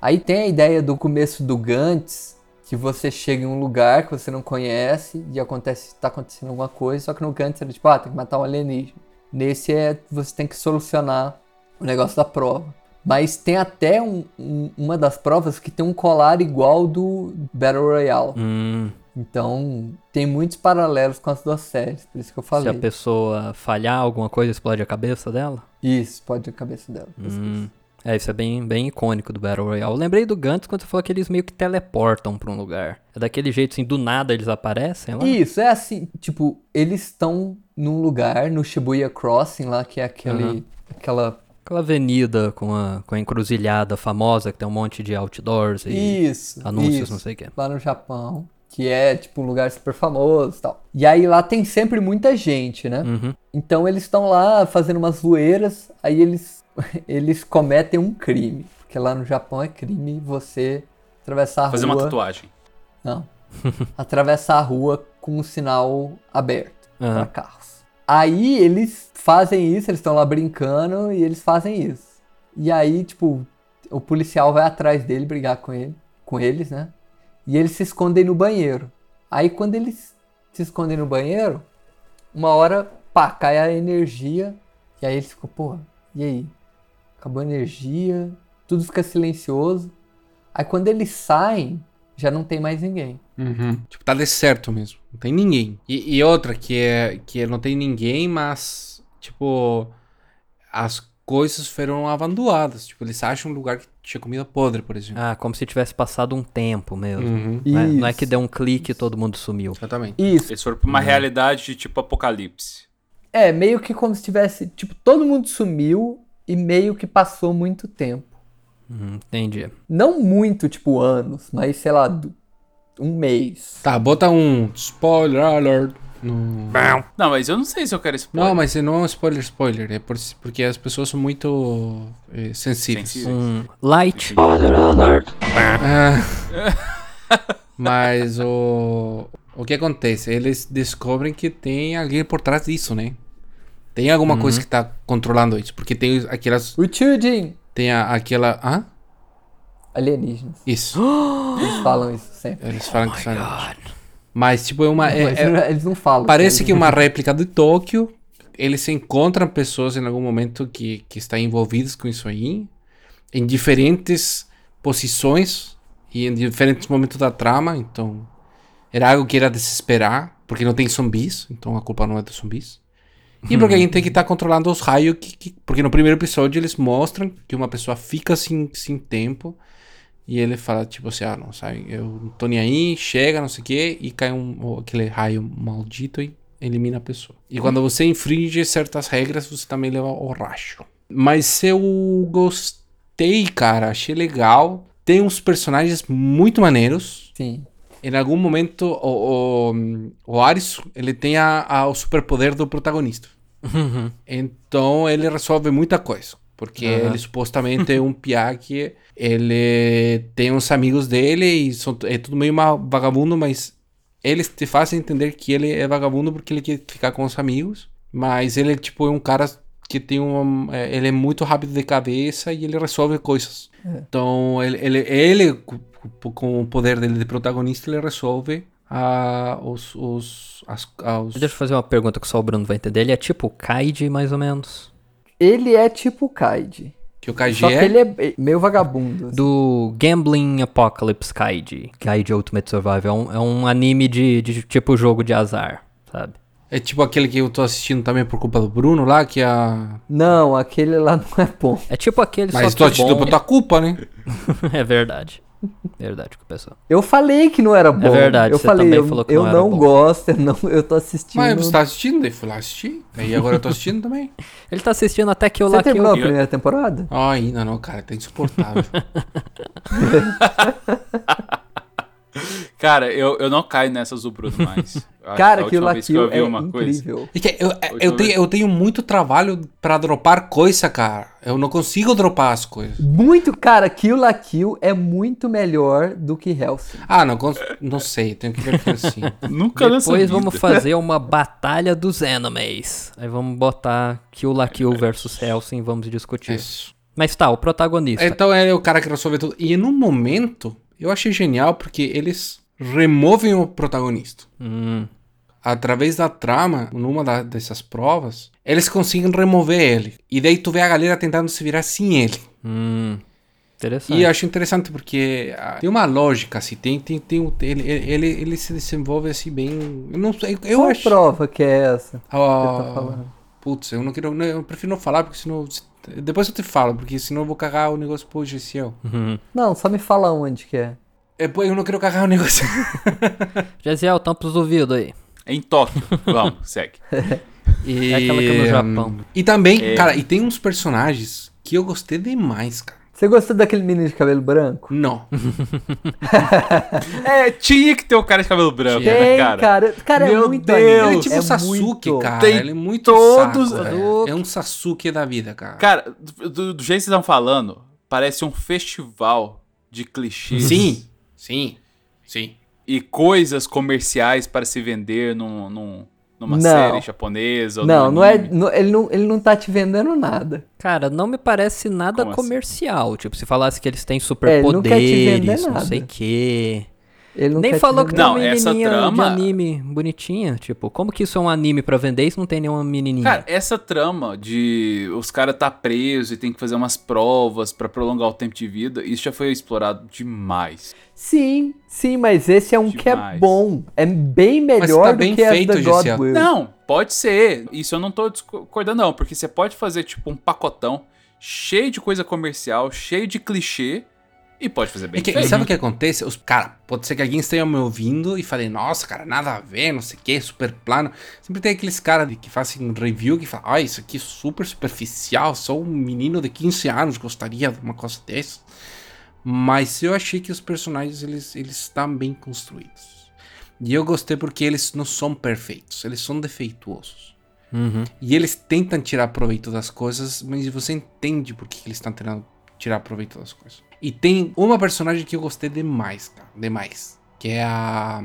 Aí tem a ideia do começo do Gantz, que você chega em um lugar que você não conhece e acontece, tá acontecendo alguma coisa, só que no Gantz era tipo, ah, tem que matar um alienígena. Nesse é você tem que solucionar o negócio da prova. Mas tem até um- um- uma das provas que tem um colar igual do Battle Royale. Hum, Então tem muitos paralelos com as duas séries, por isso que eu se falei. a pessoa falhar alguma coisa, explode a cabeça dela? Isso, pode a cabeça dela. Hum, É, isso é bem, bem icônico do Battle Royale. Eu lembrei do Gantz quando você falou que eles meio que teleportam pra um lugar. É daquele jeito assim, do nada eles aparecem lá? Isso, é assim, tipo, eles estão num lugar, no Shibuya Crossing lá, que é aquele, Uhum. aquela... Aquela avenida com a, com a encruzilhada famosa que tem um monte de outdoors e Isso, anúncios, isso. não sei o quê. lá no Japão, que é tipo um lugar super famoso e tal. E aí lá tem sempre muita gente, né? Uhum. Então eles estão lá fazendo umas zoeiras, aí eles eles cometem um crime, porque lá no Japão é crime você atravessar a Fazer rua. uma tatuagem. Não. atravessar a rua com um sinal aberto Aham. para carros. Aí eles fazem isso, eles estão lá brincando e eles fazem isso. E aí, tipo, o policial vai atrás dele brigar com ele, com eles, né? E eles se escondem no banheiro. Aí quando eles se escondem no banheiro, uma hora, pá, cai a energia. E aí eles ficam, pô, e aí? Acabou a energia, tudo fica silencioso. Aí quando eles saem, já não tem mais ninguém. Uhum. Tipo, tá deserto mesmo. Não tem ninguém. E, e outra, que é que não tem ninguém, mas, tipo, as coisas foram abandonadas. Tipo, eles acham um lugar que tinha comida podre, por exemplo. Ah, como se tivesse passado um tempo mesmo. Uhum. Não é, não é que deu um clique e todo mundo sumiu. Exatamente. Isso. Eles foram pra uma realidade de tipo apocalipse. É, meio que como se tivesse, tipo, todo mundo sumiu e meio que passou muito tempo. Hum, entendi. Não muito, tipo, anos, mas sei lá, um mês. Tá, bota um spoiler alert no... Não, mas eu não sei se eu quero spoiler. Não, mas não é um spoiler, spoiler. É por- porque as pessoas são muito eh, sensíveis. Sensíveis. Um light. Ah. Mas o. O que acontece? Eles descobrem que tem alguém por trás disso, né? Tem alguma coisa que tá controlando isso. Porque tem aquelas. O Chujin! Tem a, aquela. Hã? Alienígenas. Isso. Eles falam isso sempre. Eles falam que são. Mas, tipo, é uma. é- é- eles não falam. Parece que é uma réplica de Tóquio. Eles encontram pessoas em algum momento que, que estão envolvidas com isso aí. Em diferentes posições e em diferentes momentos da trama. Então, era algo que era desesperar. Porque não tem zumbis. Então a culpa não é dos zumbis. E porque a gente tem que estar controlando os raios. Que, que- porque no primeiro episódio eles mostram que uma pessoa fica sem, sem tempo. E ele fala, tipo assim, ah, não, sabe, eu não tô nem aí, chega, não sei o quê, e cai um, aquele raio maldito e elimina a pessoa. E quando você infringe certas regras, você também leva o racho. Mas eu gostei, cara, achei legal. Tem uns personagens muito maneiros. Sim. Em algum momento, o, o, o Aris, ele tem a, a- o superpoder do protagonista. Então, ele resolve muita coisa. Porque Aham. ele supostamente é um piá que ele tem uns amigos dele e são, é tudo meio uma vagabundo, mas eles te fazem entender que ele é vagabundo porque ele quer ficar com os amigos. Mas ele, tipo, é um cara que tem um... é, Ele é muito rápido de cabeça e ele resolve coisas. Então, ele, ele, ele com- o poder dele de protagonista, ele resolve ah, os... os, as, ah, os- Deixa eu fazer uma pergunta que só o Bruno vai entender. Ele é tipo o Kaid, mais ou menos. Ele é tipo o Kaid. que o KG Só que é... ele é meio vagabundo. assim. Do Gambling Apocalypse Kaid. Kaid Ultimate Survival. É um, é um anime de, de tipo jogo de azar, sabe? É tipo aquele que eu tô assistindo também por culpa do Bruno lá, que é a... Não, aquele lá não é bom. É tipo aquele Mas só tô que assistindo bom. por tua culpa, né? é verdade. Verdade com a pessoa. Eu falei que não era bom. verdade, eu você falei, também eu, falou que eu não era não bom. gosto, eu, não, eu tô assistindo. Mas você tá assistindo? Daí fui lá assistir. Aí agora eu tô assistindo também. Ele tá assistindo até que eu Você lá que terminou a eu... primeira temporada? Ah, ainda não, cara. Tá insuportável. Cara, eu, eu não caio nessas do Bruno mais. Eu Cara, aquilo vez que eu vi é uma coisa. incrível. É que eu, eu, Última tenho, eu tenho muito trabalho pra dropar coisa, cara. Eu não consigo dropar as coisas. Muito, cara, Kill la Kill é muito melhor do que Hellsing. Ah, não, não sei. Tenho que ver que assim. Nunca nessa Depois vida. vamos fazer uma batalha dos animes. Aí vamos botar Kill la Kill versus Helsing, vamos discutir. Isso. Mas tá, o protagonista. Então ele é o cara que resolve tudo. E num momento, eu achei genial porque eles removem o protagonista. Hum, Através da trama, numa da- dessas provas, eles conseguem remover ele. E daí tu vê a galera tentando se virar sem ele. hum. Interessante. E eu acho interessante porque ah, tem uma lógica, assim, tem, tem, tem um- ele, ele, ele, se desenvolve assim bem. Eu não sei, eu Qual acho. prova que é essa que Ah, você tá falando? Putz, eu não quero. não, Eu prefiro não falar, porque senão. Depois eu te falo, porque senão eu vou cagar o negócio pro GCL. Uhum. Não, só me fala onde que é. É, pô, eu não quero cagar o negócio. Gesiel, tampa os ouvidos aí. Em Tóquio. Vamos, segue. E, É aquela que é no Japão. E também, É. cara, e tem uns personagens que eu gostei demais, cara. Você gostou daquele menino de cabelo branco? Não. É, tinha que ter o cara de cabelo branco, Tinha. né, Tem, cara? cara. Cara, é Meu muito Deus. Ele é tipo é o Sasuke, muito. cara. Tem ele é muito todos- saco, velho. É um Sasuke da vida, cara. Cara, do, do- do jeito que vocês estão falando, parece um festival de clichês. Sim, sim, sim. E coisas comerciais para se vender num, num- numa Não. série japonesa. ou Não, num não é, não- ele, não, ele não tá te vendendo nada. Cara, não me parece nada Como assim? comercial. Tipo, se falasse que eles têm É, ele não quer te vender superpoderes, não nada. sei o quê. Ele não Nem falou que tem Não, uma essa menininha de trama- anime bonitinha. Tipo, como que isso é um anime pra vender e se não tem nenhuma menininha? Cara, essa trama de os caras tá presos e tem que fazer umas provas pra prolongar o tempo de vida, isso já foi explorado demais. Sim, sim, mas esse é um que é Demais. bom. É bem Mas melhor tá do bem que as feito, da God. Will. Não, pode ser. Isso eu não tô discordando, não, porque você pode fazer, tipo, um pacotão cheio de coisa comercial, cheio de clichê, e pode fazer bem É que, feito. sabe o que acontece? Os, cara, pode ser que alguém esteja me ouvindo e fale, nossa, cara, nada a ver, não sei o que, super plano. Sempre tem aqueles caras que fazem um review que falam, ah, isso aqui é super superficial, sou um menino de 15 anos, gostaria de uma coisa dessa. Mas eu achei que os personagens, eles, eles estão bem construídos. E eu gostei porque eles não são perfeitos, eles são defeituosos. Uhum. E eles tentam tirar proveito das coisas, mas você entende por que eles estão tentando tirar proveito das coisas. E tem uma personagem que eu gostei demais, cara. Demais. Que é a.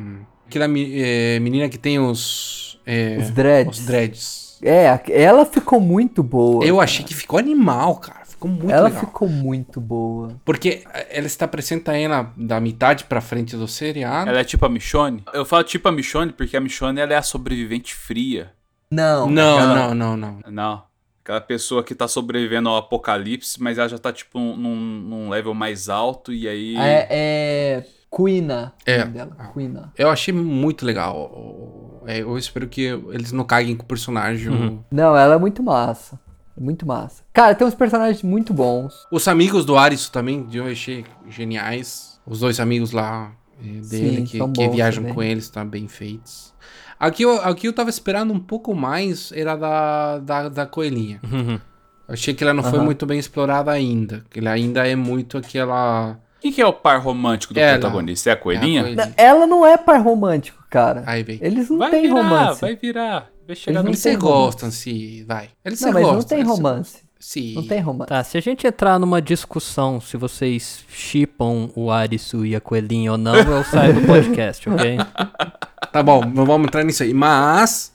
Aquela eh, menina que tem os. eh, Os dreads. Os dreads. É, ela ficou muito boa. Eu cara. achei que ficou animal, cara. Ficou muito Ela legal. ficou muito boa. Porque eh, ela está apresenta ela da metade pra frente do seriado. Ela é tipo a Michonne? Eu falo tipo a Michonne porque a Michonne ela é a sobrevivente fria. Não. Não, ela- não, não, não. Não. Aquela pessoa que tá sobrevivendo ao apocalipse, mas ela já tá, tipo, num, num level mais alto e aí. É, é. Quina. É. dela. Quina. Eu achei muito legal. Eh, Eu espero que eles não caguem com o personagem. Uhum. Não, ela é muito massa. Muito massa. Cara, tem uns personagens muito bons. Os amigos do Arisu também, eu achei geniais. Os dois amigos lá eh, dele Sim, que, que viajam também. com eles, tá bem feitos. Aqui eu, aqui eu tava esperando um pouco mais, era da, da, da coelhinha. Uhum. Achei que ela não foi Aham. muito bem explorada ainda. Que ele ainda é muito aquela. Quem que é o par romântico do Ela. protagonista? É a coelhinha? É a coelhinha. Ela não é par romântico, cara. Aí vem. Eles não vai têm virar, romance. vai virar. Vai chegar Eles no não se gostam, sim, vai. Eles Não, se mas gostam. não tem se- romance. Sim. Não tem romance. Tá, se a gente entrar numa discussão se vocês chipam o Arisu e a Coelhinha ou não, eu saio do podcast, ok? Tá bom, não vamos entrar nisso aí. Mas,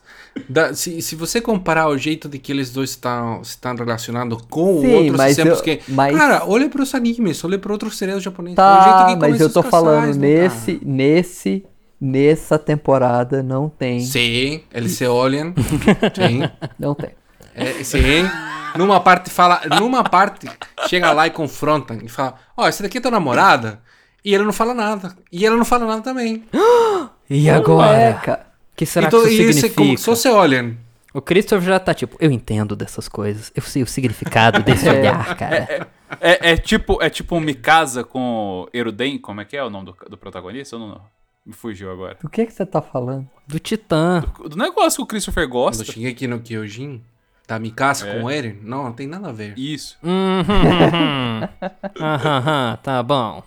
da- se, se você comparar o jeito de que eles dois estão se estão relacionando com Sim, outros mas exemplos eu- que. mas- Cara, olha para os animes, olha para outros seriados japoneses. o Tá, que mas eu tô falando né, nesse, cara? nesse, nessa temporada não tem. Sim, eles se olham. sim. Não tem. É, sim. Numa parte fala. Numa parte, chega lá e confronta e fala: Ó, essa daqui é tua namorada. E ele não fala nada. E ela não fala nada também. E é, agora? que será então, que isso e você, significa? como, se olham. O Christopher já tá tipo, eu entendo dessas coisas. Eu sei o significado desse É. olhar, cara. É, é tipo, é tipo um Mikasa com Eruden, como é que é o nome do, do protagonista? Eu não, me fugiu agora. Do que que você tá falando? Do Titã. Do negócio que o Christopher Do gosta. Shingeki no Kyojin, da Mikasa É. com ele, não, não tem nada a ver. Isso. Uhum. Aham, tá bom.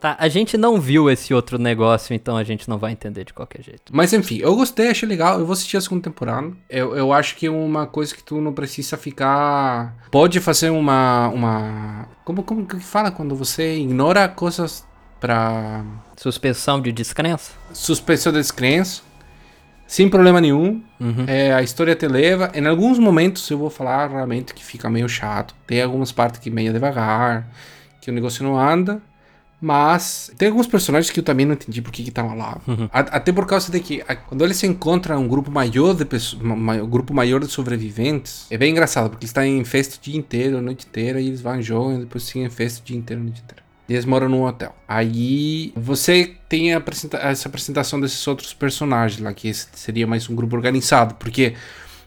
Tá, a gente não viu esse outro negócio, então a gente não vai entender de qualquer jeito. Mas enfim, eu gostei, achei legal. Eu vou assistir a segunda temporada. Eu, eu acho que é uma coisa que tu não precisa ficar. Pode fazer uma. uma... Como, como que fala quando você ignora coisas pra. Suspensão de descrença? Suspensão da descrença. Sem problema nenhum. Uhum. É, a história te leva. Em alguns momentos eu vou falar realmente que fica meio chato. Tem algumas partes que meio devagar. Que o negócio não anda. Mas tem alguns personagens que eu também não entendi por que estavam lá. A- Até por causa de que a- quando eles se encontram um grupo maior de pessoas, um grupo maior de sobreviventes, é bem engraçado, porque eles estão em festa o dia inteiro, a noite inteira, e eles vão jogam, e depois seguem em festa o dia inteiro, a noite inteira. E eles moram num hotel. Aí você tem apresenta- essa apresentação desses outros personagens lá, que seria mais um grupo organizado, porque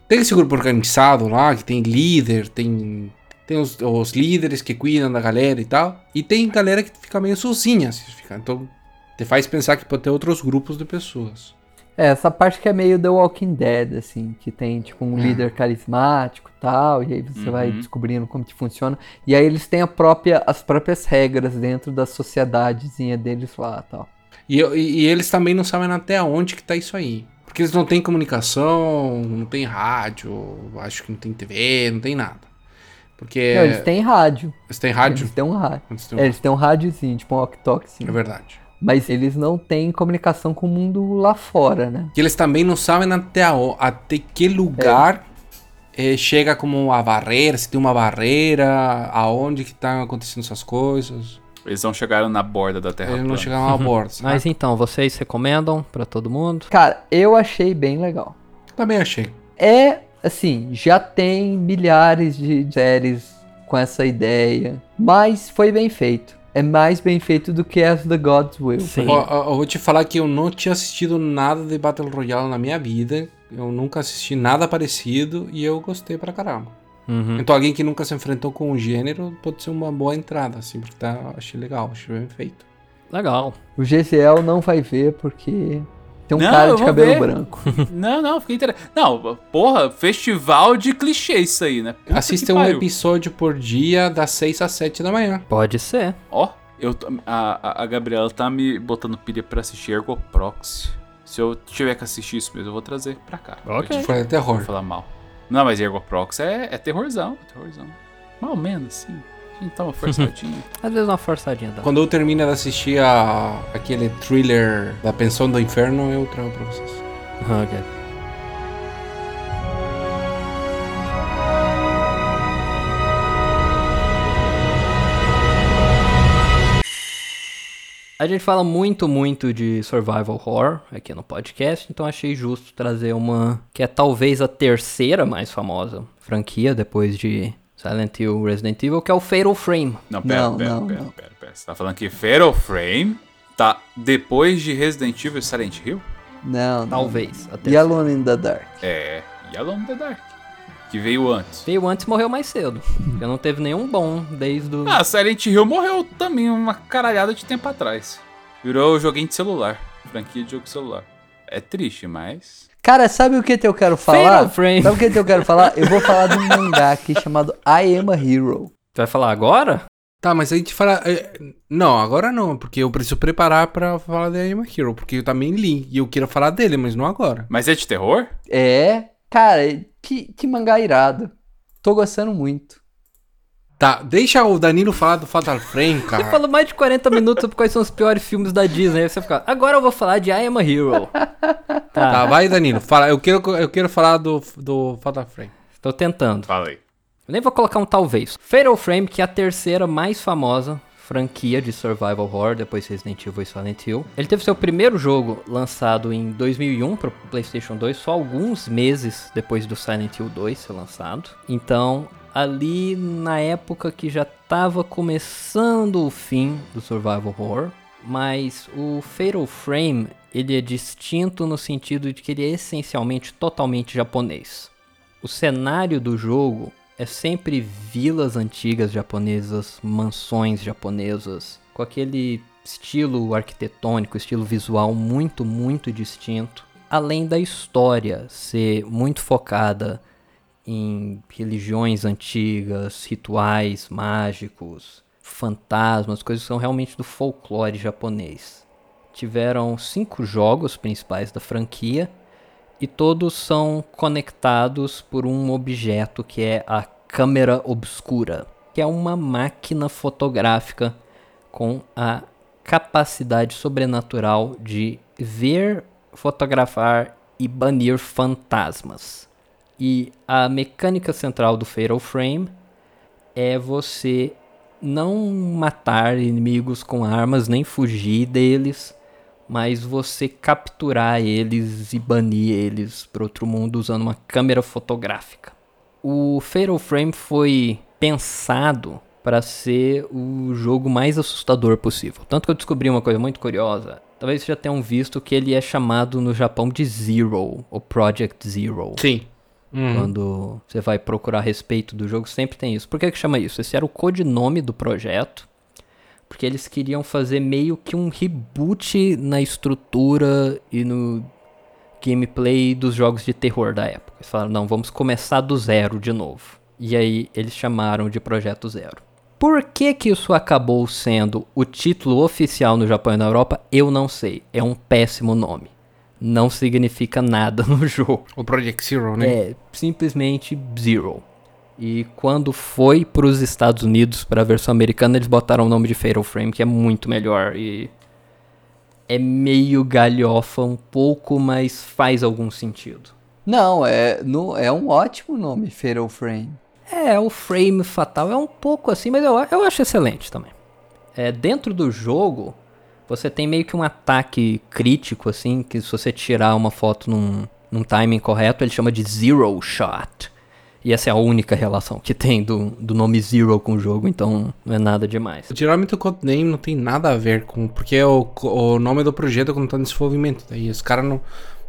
Tem esse grupo organizado lá, que tem líder, tem, tem os, os líderes que cuidam da galera e tal. E tem galera que fica meio sozinha. Assim, fica, então, te faz pensar que pode ter outros grupos de pessoas. É, essa parte que é meio The Walking Dead, assim, que tem tipo um É. líder carismático e tal, e aí você vai Uhum. descobrindo como que funciona. E aí eles têm a própria, as próprias regras dentro da sociedadezinha deles lá tal. E, e- e eles também não sabem até onde que tá isso aí. Porque eles não têm comunicação, não tem rádio, acho que não tem TV, não tem nada. Porque Não, eles têm rádio. eles têm rádio. Eles têm um rádio. Eles têm um- É, eles têm um rádiozinho, tipo um walkie-talkie. É verdade. Mas eles não têm comunicação com o mundo lá fora, né? Que eles também não sabem até, a- até que lugar eh, chega como a barreira, se tem uma barreira, aonde que estão acontecendo essas coisas. Eles não chegaram na borda da Terra Eles não chegaram à borda. sabe? Mas então, vocês recomendam pra todo mundo? Cara, eu achei bem legal. Também achei. É, assim, já tem milhares de séries com essa ideia, mas foi bem feito. É mais bem feito do que As the Gods Will. Sim. Ó, eu vou te falar que eu não tinha assistido nada de Battle Royale na minha vida. Eu nunca assisti nada parecido e eu gostei pra caramba. Uhum. Então alguém que nunca se enfrentou com o gênero pode ser uma boa entrada, assim, porque tá, achei legal, achei bem feito. Legal. O GCL não vai ver porque tem um Não, cara de vou cabelo ver. branco. Não, não, fiquei interessado. Não, porra, festival de clichê isso aí, né? Puta Assista um pariu. episódio por dia, das 6 às 7 da manhã. Pode ser. Ó, eu, tô- a, a- Gabriela tá me botando pilha pra assistir Ergo Proxy. Se eu tiver que assistir isso mesmo, eu vou trazer pra cá. Ok. Foi não terror. falar mal. Não, mas Ergo Proxy é, é terrorzão, é terrorzão. Mais ou menos, assim. A gente dá uma forçadinha. Às vezes uma forçadinha dá. Quando eu termino de assistir a, aquele thriller da Pensão do Inferno, eu trago pra vocês. Ok. A gente fala muito, muito de survival horror aqui no podcast, então achei justo trazer uma que é talvez a terceira mais famosa franquia depois de Silent Hill Resident Evil, que é o Fatal Frame. Não, pera, Não, pera, não, pera, não. pera, pera. Você tá falando que Fatal Frame tá depois de Resident Evil e Silent Hill? Não, não. Talvez. A E. Alone in the Dark. É, Yellow in the Dark. Que veio antes. Veio antes e morreu mais cedo. Porque não teve nenhum bom desde o. Ah, Silent Hill morreu também uma caralhada de tempo atrás. Virou joguinho de celular. Franquia de jogo de celular. É triste, mas. Cara, sabe o que eu quero falar? Frame. Sabe o que eu quero falar? Eu vou falar de um mangá aqui chamado I Am a Hero. Tu vai falar agora? Tá, mas a gente fala. é, Não, agora não, porque eu preciso preparar pra falar da I'm a Hero, porque eu também li e eu quero falar dele, mas não agora. Mas é de terror? É, cara, que, que mangá irado. Tô gostando muito. Tá, deixa o Danilo falar do Fatal Frame, Você cara. falou mais de 40 minutos sobre quais são os piores filmes da Disney. Aí você fica, agora eu vou falar de I Am a Hero. Tá, Tá, vai, Danilo. Fala, eu quero, eu quero falar do, do Fatal Frame. tô tentando. Falei. Eu nem vou colocar um talvez. Fatal Frame, que é a terceira mais famosa franquia de survival horror, depois de Resident Evil e Silent Hill. Ele teve seu primeiro jogo lançado em 2001 para PlayStation 2, só alguns meses depois do Silent Hill 2 ser lançado. Então, ali na época que já estava começando o fim do survival horror, mas o Fatal Frame, ele é distinto no sentido de que ele é essencialmente totalmente japonês. O cenário do jogo é sempre vilas antigas japonesas, mansões japonesas, com aquele estilo arquitetônico, estilo visual muito, muito distinto. Além da história ser muito focada em religiões antigas, rituais mágicos, fantasmas, coisas que são realmente do folclore japonês. Tiveram cinco jogos principais da franquia e todos são conectados por um objeto que é a câmera obscura, que é uma máquina fotográfica com a capacidade sobrenatural de ver, fotografar e banir fantasmas. E a mecânica central do Fatal Frame é você não matar inimigos com armas nem fugir deles, mas você capturar eles e banir eles para outro mundo usando uma câmera fotográfica. O Fatal Frame foi pensado para ser o jogo mais assustador possível. Tanto que eu descobri uma coisa muito curiosa. Talvez vocês já tenham visto que ele é chamado no Japão de Zero, ou Project Zero. Sim. Uhum. Quando você vai procurar a respeito do jogo, sempre tem isso. Por que, que chama isso? Esse era o codinome do projeto. Porque eles queriam fazer meio que um reboot na estrutura e no gameplay dos jogos de terror da época. Eles falaram, não, vamos começar do zero de novo. E aí eles chamaram de Projeto Zero. Por que que isso acabou sendo o título oficial no Japão e na Europa? Eu não sei. É um péssimo nome. Não significa nada no jogo. O Project Zero, né? É simplesmente Zero. E quando foi para os Estados Unidos, para a versão americana, eles botaram o nome de Fatal Frame, que é muito melhor. E é meio galhofa um pouco, mas faz algum sentido. Não, é, no, é um ótimo nome, Fatal Frame. É, o frame fatal é um pouco assim, mas eu, eu acho excelente também. É, dentro do jogo, você tem meio que um ataque crítico, assim, que se você tirar uma foto num, num timing correto, ele chama de Zero Shot. E essa é a única relação que tem do, do nome Zero com o jogo, então não é nada demais. Geralmente o codename não tem nada a ver com. Porque é o, o nome do projeto quando tá em desenvolvimento. Daí os caras não.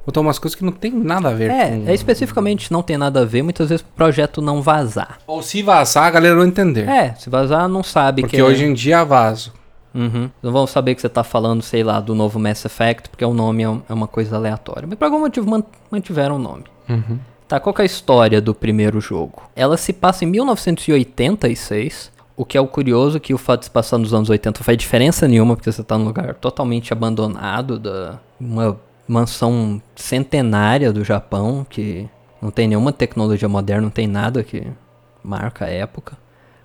Botam umas coisas que não tem nada a ver É, com. é especificamente não tem nada a ver, muitas vezes o projeto não vazar. Ou se vazar, a galera não entender. É, se vazar não sabe porque que é- hoje em dia vazo. Uhum. Não vão saber que você tá falando, sei lá, do novo Mass Effect, porque o nome é é uma coisa aleatória. Mas por algum motivo man- mantiveram o nome. Uhum. Tá, qual que é a história do primeiro jogo? Ela se passa em 1986. O que é o curioso que o fato de se passar nos anos 80 não faz diferença nenhuma, porque você tá num lugar totalmente abandonado, da uma mansão centenária do Japão, que não tem nenhuma tecnologia moderna, não tem nada que marca a época.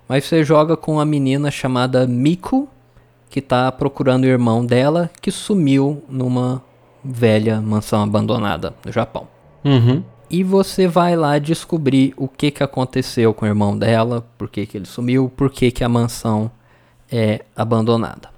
Mas você joga com uma menina chamada Miku, que tá procurando o irmão dela, que sumiu numa velha mansão abandonada no Japão. Uhum. E você vai lá descobrir o que, que aconteceu com o irmão dela, por que, que ele sumiu, por que, que a mansão é abandonada.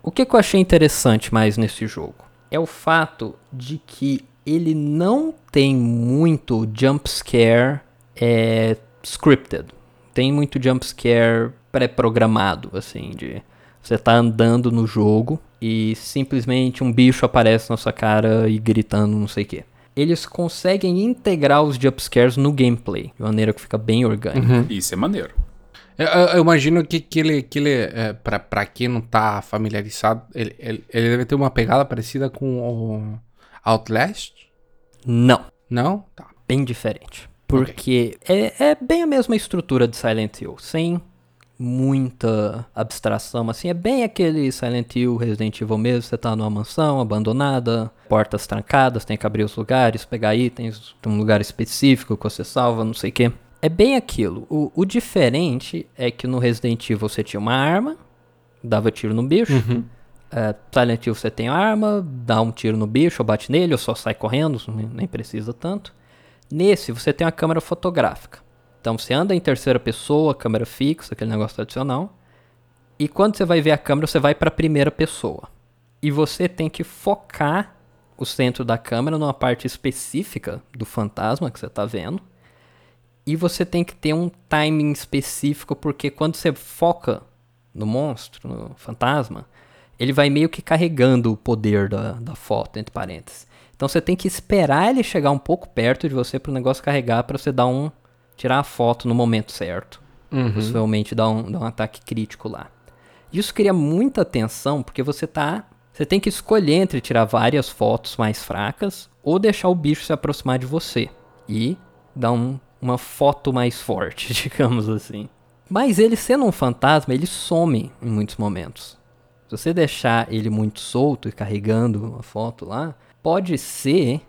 O que, que eu achei interessante mais nesse jogo é o fato de que ele não tem muito jump scare é, scripted. Tem muito jump scare pré-programado, assim, de você tá andando no jogo e simplesmente um bicho aparece na sua cara e gritando não sei o que. Eles conseguem integrar os jumpscares no gameplay, de maneira que fica bem orgânico. Isso é maneiro. Eu, eu- eu imagino que, que ele, que ele é, pra, pra quem não tá familiarizado, ele, ele, ele deve ter uma pegada parecida com o Outlast? Não, Não? Tá. bem diferente. Porque é, é bem a mesma estrutura de Silent Hill, sem muita abstração, assim, é bem aquele Silent Hill, Resident Evil mesmo, você tá numa mansão abandonada, portas trancadas, tem que abrir os lugares, pegar itens, tem um lugar específico que você salva, não sei o que. É bem aquilo. O, o diferente é que no Resident Evil você tinha uma arma, dava tiro no bicho, é, Silent Hill você tem arma, dá um tiro no bicho, ou bate nele, ou só sai correndo, nem- precisa tanto. Nesse você tem a câmera fotográfica. Então você anda em terceira pessoa, câmera fixa, aquele negócio tradicional. E quando você vai ver a câmera, você vai para a primeira pessoa. E você tem que focar o centro da câmera numa parte específica do fantasma que você está vendo. E você tem que ter um timing específico, porque quando você foca no monstro, no fantasma, ele vai meio que carregando o poder da, da foto, entre parênteses. Então você tem que esperar ele chegar um pouco perto de você para o negócio carregar, para você dar um. Tirar a foto no momento certo. Possivelmente dar um, dar um ataque crítico lá. Isso cria muita tensão, porque você tá. Você tem que escolher entre tirar várias fotos mais fracas ou deixar o bicho se aproximar de você. E dar um- uma foto mais forte, digamos assim. Mas ele sendo um fantasma, ele some em muitos momentos. Se você deixar ele muito solto e carregando a foto lá, pode ser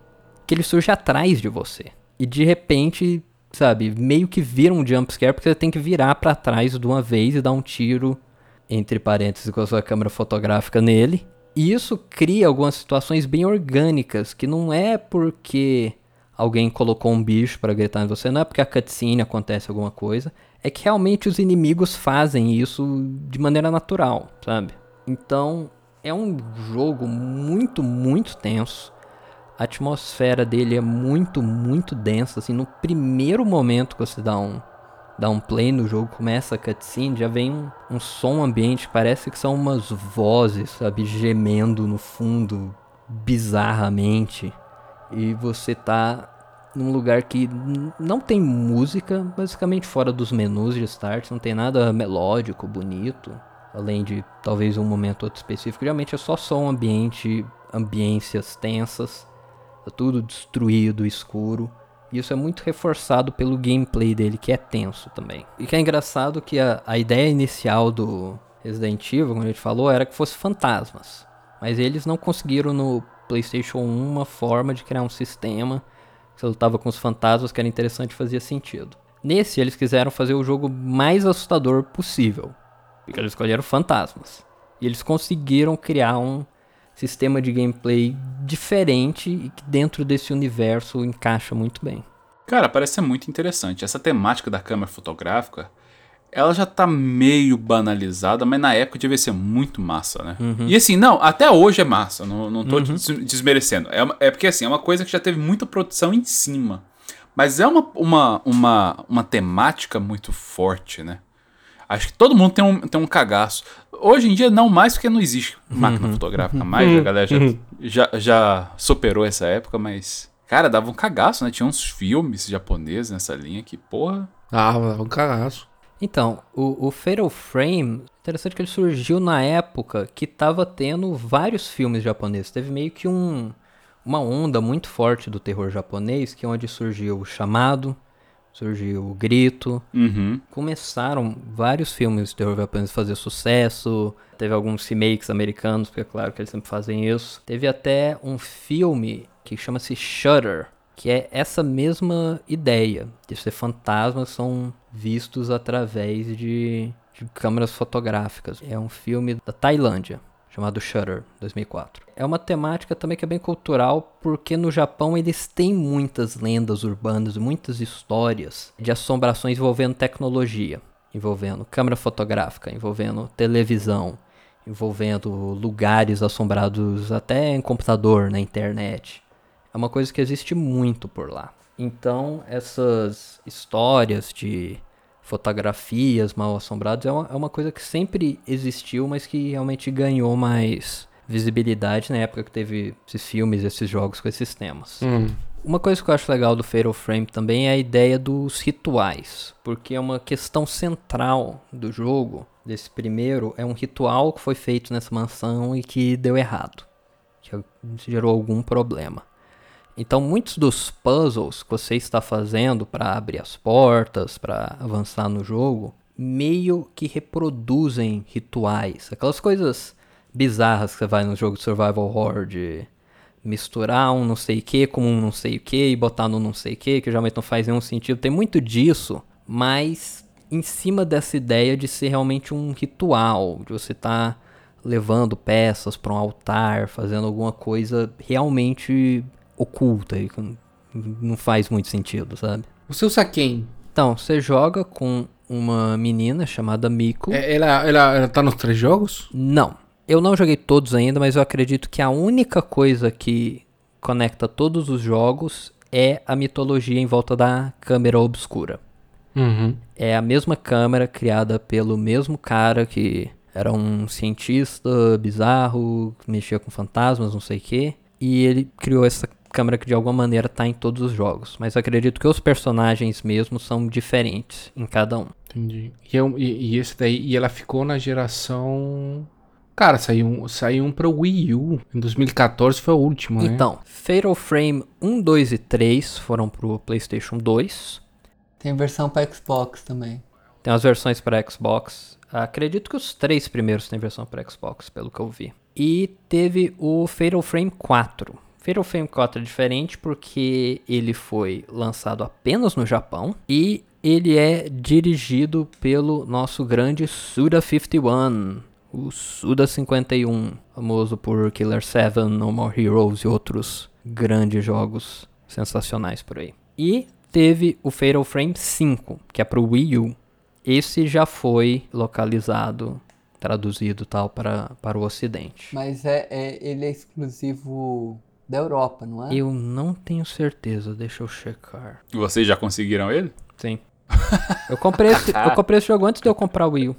que ele surja atrás de você. E de repente, sabe, meio que vira um jumpscare, porque você tem que virar pra trás de uma vez e dar um tiro, entre parênteses, com a sua câmera fotográfica nele. E isso cria algumas situações bem orgânicas, que não é porque alguém colocou um bicho pra gritar em você, não é porque a cutscene acontece alguma coisa, é que realmente os inimigos fazem isso de maneira natural, sabe? Então, é um jogo muito, muito tenso. A atmosfera dele é muito, muito densa. Assim, no primeiro momento que você dá um, dá um play no jogo, começa a cutscene, já vem um, um som ambiente parece que são umas vozes, sabe, gemendo no fundo, bizarramente. E você tá num lugar que não tem música, basicamente fora dos menus de start, não tem nada melódico, bonito, além de talvez um momento outro específico. Geralmente é só som ambiente, ambiências tensas, tá tudo destruído, escuro. E isso é muito reforçado pelo gameplay dele, que é tenso também. E que é engraçado que a, a ideia inicial do Resident Evil, como a gente falou, era que fosse fantasmas. Mas eles não conseguiram no PlayStation 1 uma forma de criar um sistema que você lutava com os fantasmas que era interessante e fazia sentido. Nesse, eles quiseram fazer o jogo mais assustador possível. Porque eles escolheram fantasmas. E eles conseguiram criar um sistema de gameplay diferente e que dentro desse universo encaixa muito bem. Cara, parece ser muito interessante. Essa temática da câmera fotográfica, ela já tá meio banalizada, mas na época devia ser muito massa, né? E assim, não, até hoje é massa, não, não tô des- desmerecendo. É, é porque assim, é uma coisa que já teve muita produção em cima. Mas é uma, uma, uma, uma temática muito forte, né? Acho que todo mundo tem um, tem um cagaço. Hoje em dia, não mais, porque não existe máquina fotográfica mais. A galera já, já, já superou essa época, mas. Cara, dava um cagaço, né? Tinha uns filmes japoneses nessa linha que, porra. Ah, dava um cagaço. Então, o, o Fatal Frame, interessante que ele surgiu na época que tava tendo vários filmes japoneses. Teve meio que um, uma onda muito forte do terror japonês, que é onde surgiu o Chamado, surgiu o Grito. Uhum. Começaram vários filmes de terror japoneses a fazer sucesso. Teve alguns remakes americanos, porque é claro que eles sempre fazem isso. Teve até um filme que chama-se Shutter, que é essa mesma ideia de ser fantasmas são vistos através de, de câmeras fotográficas. É um filme da Tailândia chamado Shutter, 2004. É uma temática também que é bem cultural, porque no Japão eles têm muitas lendas urbanas, muitas histórias de assombrações envolvendo tecnologia, envolvendo câmera fotográfica, envolvendo televisão, envolvendo lugares assombrados até em computador, na internet. É uma coisa que existe muito por lá. Então, essas histórias de fotografias mal assombradas é uma, é uma coisa que sempre existiu, mas que realmente ganhou mais visibilidade na época que teve esses filmes, esses jogos com esses temas. Hum. Uma coisa que eu acho legal do Fatal Frame também é a ideia dos rituais, porque é uma questão central do jogo, desse primeiro, é um ritual que foi feito nessa mansão e que deu errado, que gerou algum problema. Então, muitos dos puzzles que você está fazendo para abrir as portas, para avançar no jogo, meio que reproduzem rituais, aquelas coisas bizarras que você vai no jogo de survival horror de misturar um não sei o que com um não sei o que e botar no não sei o que, que geralmente não faz nenhum sentido. Tem muito disso, mas em cima dessa ideia de ser realmente um ritual, de você estar levando peças para um altar, fazendo alguma coisa realmente oculta e não faz muito sentido, sabe? Você usa quem? Então, você joga com uma menina chamada Miko. É, Ela, ela, ela tá nos três jogos? Não. Eu não joguei todos ainda, mas eu acredito que a única coisa que conecta todos os jogos é a mitologia em volta da câmera obscura. Uhum. É a mesma câmera criada pelo mesmo cara que era um cientista bizarro, mexia com fantasmas, não sei o quê. E ele criou essa câmera que de alguma maneira tá em todos os jogos. Mas eu acredito que os personagens mesmo são diferentes em cada um. Entendi. E, eu- e- e esse daí, e ela ficou na geração. Cara, saiu um, saiu um pra Wii U. Em 2014 foi o último, né? Então, Fatal Frame 1, 2 e 3 foram pro PlayStation 2. Tem versão pra Xbox também. Tem as versões para Xbox. Acredito que os três primeiros têm versão para Xbox, pelo que eu vi. E teve o Fatal Frame 4. Fatal Frame 4 é diferente porque ele foi lançado apenas no Japão e ele é dirigido pelo nosso grande Suda 51, o Suda 51, famoso por Killer 7, No More Heroes e outros grandes jogos sensacionais por aí. E teve o Fatal Frame 5, que é pro Wii U. Esse já foi localizado, traduzido tal para, para o ocidente. Mas é, é- ele é exclusivo da Europa, não é? Eu não tenho certeza, deixa eu checar. E vocês já conseguiram ele? Sim. Eu comprei esse, eu comprei esse jogo antes de eu comprar o Wii U.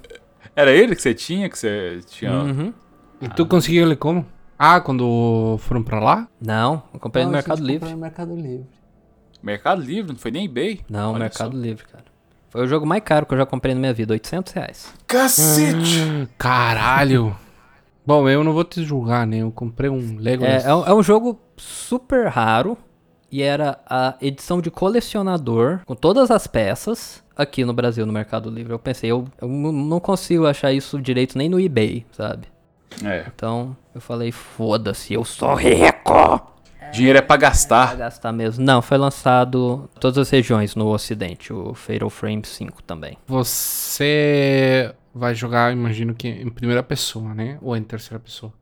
Era ele que você tinha? Que você tinha. Uhum. E tu conseguiu ele como? Ah, quando foram pra lá? Não, eu comprei Não, no Mercado Livre. no Mercado Livre. Mercado Livre, não foi nem eBay? Não, Olha Mercado só. Livre, cara. Foi o jogo mais caro que eu já comprei na minha vida, 800 reais. Cacete! Hum, caralho. Bom, eu não vou te julgar, né? Eu comprei um Lego. É, é, um- é um jogo super raro e era a edição de colecionador com todas as peças aqui no Brasil, no Mercado Livre. Eu pensei, eu, eu não consigo achar isso direito nem no eBay, sabe? É. Então eu falei, foda-se, eu sou rico! Dinheiro é pra Pra gastar. gastar mesmo. Não, foi lançado em todas as regiões no ocidente, o Fatal Frame 5 também. Você vai jogar, imagino que em primeira pessoa, né? Ou em terceira pessoa.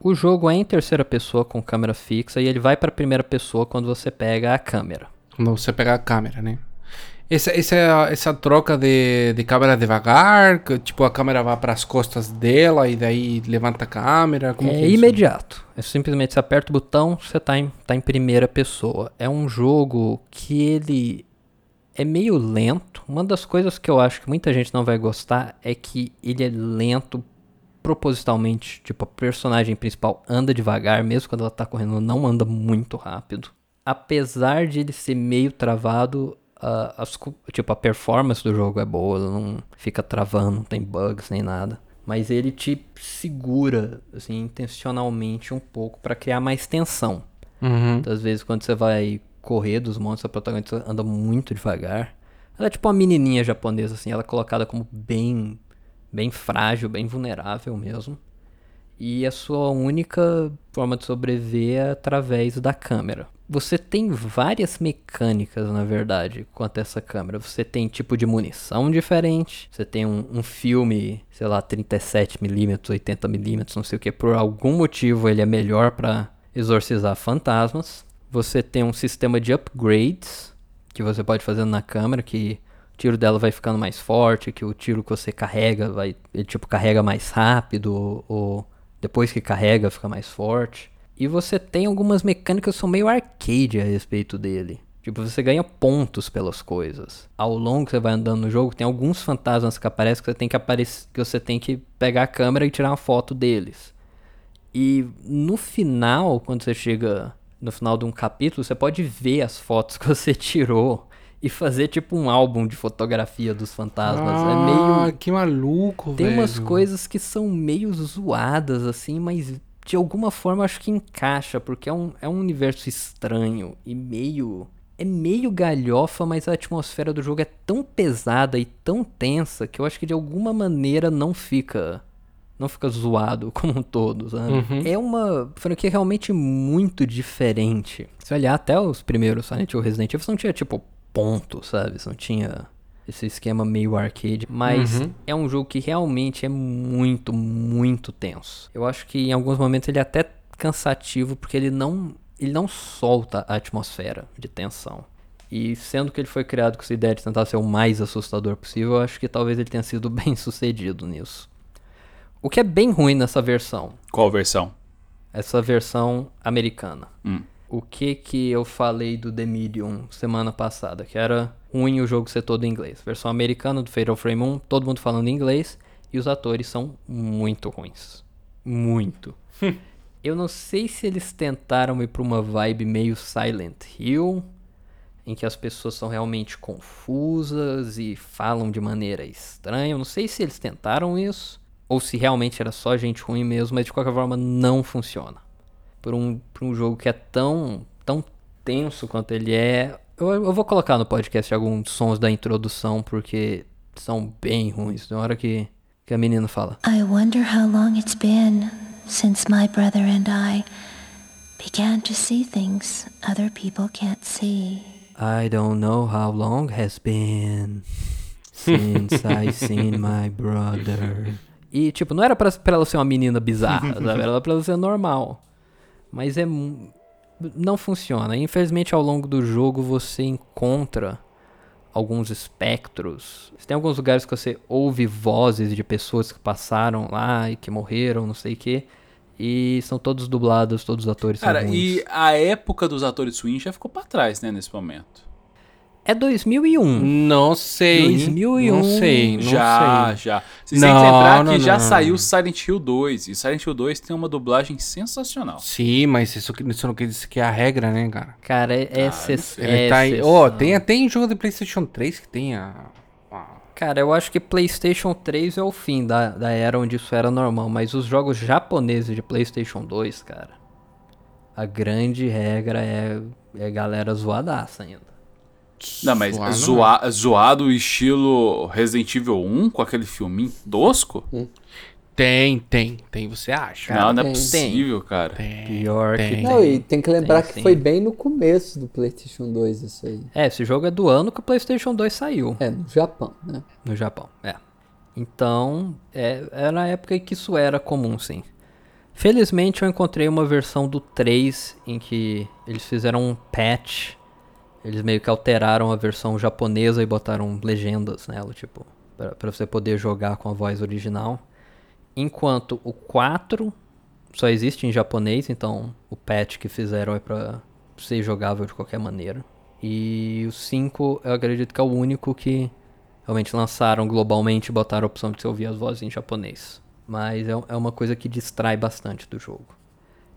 O jogo é em terceira pessoa com câmera fixa e ele vai pra primeira pessoa quando você pega a câmera. Quando você pegar a câmera, né? Essa, essa, essa troca de, de câmera devagar, que, tipo, a câmera vai para as costas dela e daí levanta a câmera. Como é é imediato. É simplesmente você aperta o botão, você tá em, tá em primeira pessoa. É um jogo que ele é meio lento. Uma das coisas que eu acho que muita gente não vai gostar é que ele é lento propositalmente. Tipo, a personagem principal anda devagar, mesmo quando ela tá correndo, não anda muito rápido. Apesar de ele ser meio travado, a, as tipo, a performance do jogo é boa, ela não fica travando, não tem bugs nem nada. Mas ele te segura, assim, intencionalmente um pouco pra criar mais tensão. Uhum. Às vezes, quando você vai correr dos monstros, a protagonista anda muito devagar. Ela é tipo uma menininha japonesa, assim, ela é colocada como bem, bem frágil, bem vulnerável mesmo. E a sua única forma de sobreviver é através da câmera. Você tem várias mecânicas, na verdade, quanto a essa câmera. Você tem tipo de munição diferente. Você tem um, um filme, sei lá, 37mm, 80mm, não sei o que. Por algum motivo ele é melhor pra exorcizar fantasmas. Você tem um sistema de upgrades que você pode fazer na câmera, que o tiro dela vai ficando mais forte, que o tiro que você carrega vai, ele tipo carrega mais rápido, ou, depois que carrega fica mais forte. E você tem algumas mecânicas que são meio arcade a respeito dele. Tipo, você ganha pontos pelas coisas. Ao longo que você vai andando no jogo, tem alguns fantasmas que aparecem que você tem que aparecer, que você tem que pegar a câmera e tirar uma foto deles. E no final, quando você chega no final de um capítulo, você pode ver as fotos que você tirou e fazer tipo um álbum de fotografia dos fantasmas. é Ah, meio que maluco, tem velho. umas coisas que são meio zoadas, assim, mas de alguma forma acho que encaixa, porque é um, é um universo estranho e meio. É meio galhofa, mas a atmosfera do jogo é tão pesada e tão tensa que eu acho que de alguma maneira não fica. Não fica zoado como um todo, sabe? Uhum. É uma franquia realmente muito diferente. Se olhar até os primeiros Silent Hill Resident Evil, você não tinha, tipo, ponto, sabe? Não tinha esse esquema meio arcade. Mas Uhum. é um jogo que realmente é muito, muito tenso. Eu acho que em alguns momentos ele é até cansativo, porque ele não, ele não solta a atmosfera de tensão. E sendo que ele foi criado com essa ideia de tentar ser o mais assustador possível, eu acho que talvez ele tenha sido bem sucedido nisso. O que é bem ruim nessa versão, Qual versão? essa versão americana. Hum. O que que eu falei do The Medium semana passada? Que era ruim o jogo ser todo em inglês. Versão americana do Fatal Frame 1, todo mundo falando inglês. E os atores são muito ruins. Muito. eu não sei se eles tentaram ir pra uma vibe meio Silent Hill. Em que as pessoas são realmente confusas e falam de maneira estranha. Eu não sei se eles tentaram isso. Ou se realmente era só gente ruim mesmo, mas de qualquer forma não funciona por um, por um jogo que é tão, tão tenso quanto ele é. Eu, eu vou colocar no podcast alguns sons da introdução, porque são bem ruins. Na hora que, que a menina fala. I wonder how long it's been since my brother and I began to see things other people can't see. I don't know how long has been since I seen my brother. E, tipo, não era pra, pra ela ser uma menina bizarra, sabe? Era pra ela ser normal. Mas é. Não funciona. Infelizmente, ao longo do jogo, você encontra alguns espectros. Tem alguns lugares que você ouve vozes de pessoas que passaram lá e que morreram, não sei o quê. E são todos dublados, todos os atores Cara, são ruins. e a época dos atores swing já ficou pra trás, né, nesse momento. É 2001. Não sei. 2001. Não sei, não já, sei. já. Vocês Não, têm que lembrar não, que já não. saiu Silent Hill 2. E Silent Hill 2 tem uma dublagem sensacional. Sim, mas isso, isso não quer dizer que é a regra, né, cara? Cara, é, é, Ah, é tá exceção. Ó, tem até em jogo de PlayStation 3 que tem a. a- Cara, eu acho que PlayStation 3 é o fim da, da era onde isso era normal, mas os jogos japoneses de PlayStation 2, cara, a grande regra é, é galera zoadaça ainda. Não, mas Zoado, zoa- zoado estilo Resident Evil 1 com aquele filminho tosco? Tem, tem, tem, você acha? não, não é tem. possível, cara. Tem. Pior que tem. Não, e tem que lembrar Tem, que foi bem no começo do PlayStation 2 isso aí. É, esse jogo é do ano que o PlayStation 2 saiu É, no Japão, né? no Japão, é. Então, é, era a época em que isso era comum, sim. Felizmente eu encontrei uma versão do 3 em que eles fizeram um patch. Eles meio que alteraram a versão japonesa e botaram legendas nela, tipo, pra você poder jogar com a voz original. Enquanto o 4 só existe em japonês, então o patch que fizeram é pra ser jogável de qualquer maneira. E o 5 eu acredito que é o único que realmente lançaram globalmente e botaram a opção de você ouvir as vozes em japonês. Mas é, é uma coisa que distrai bastante do jogo.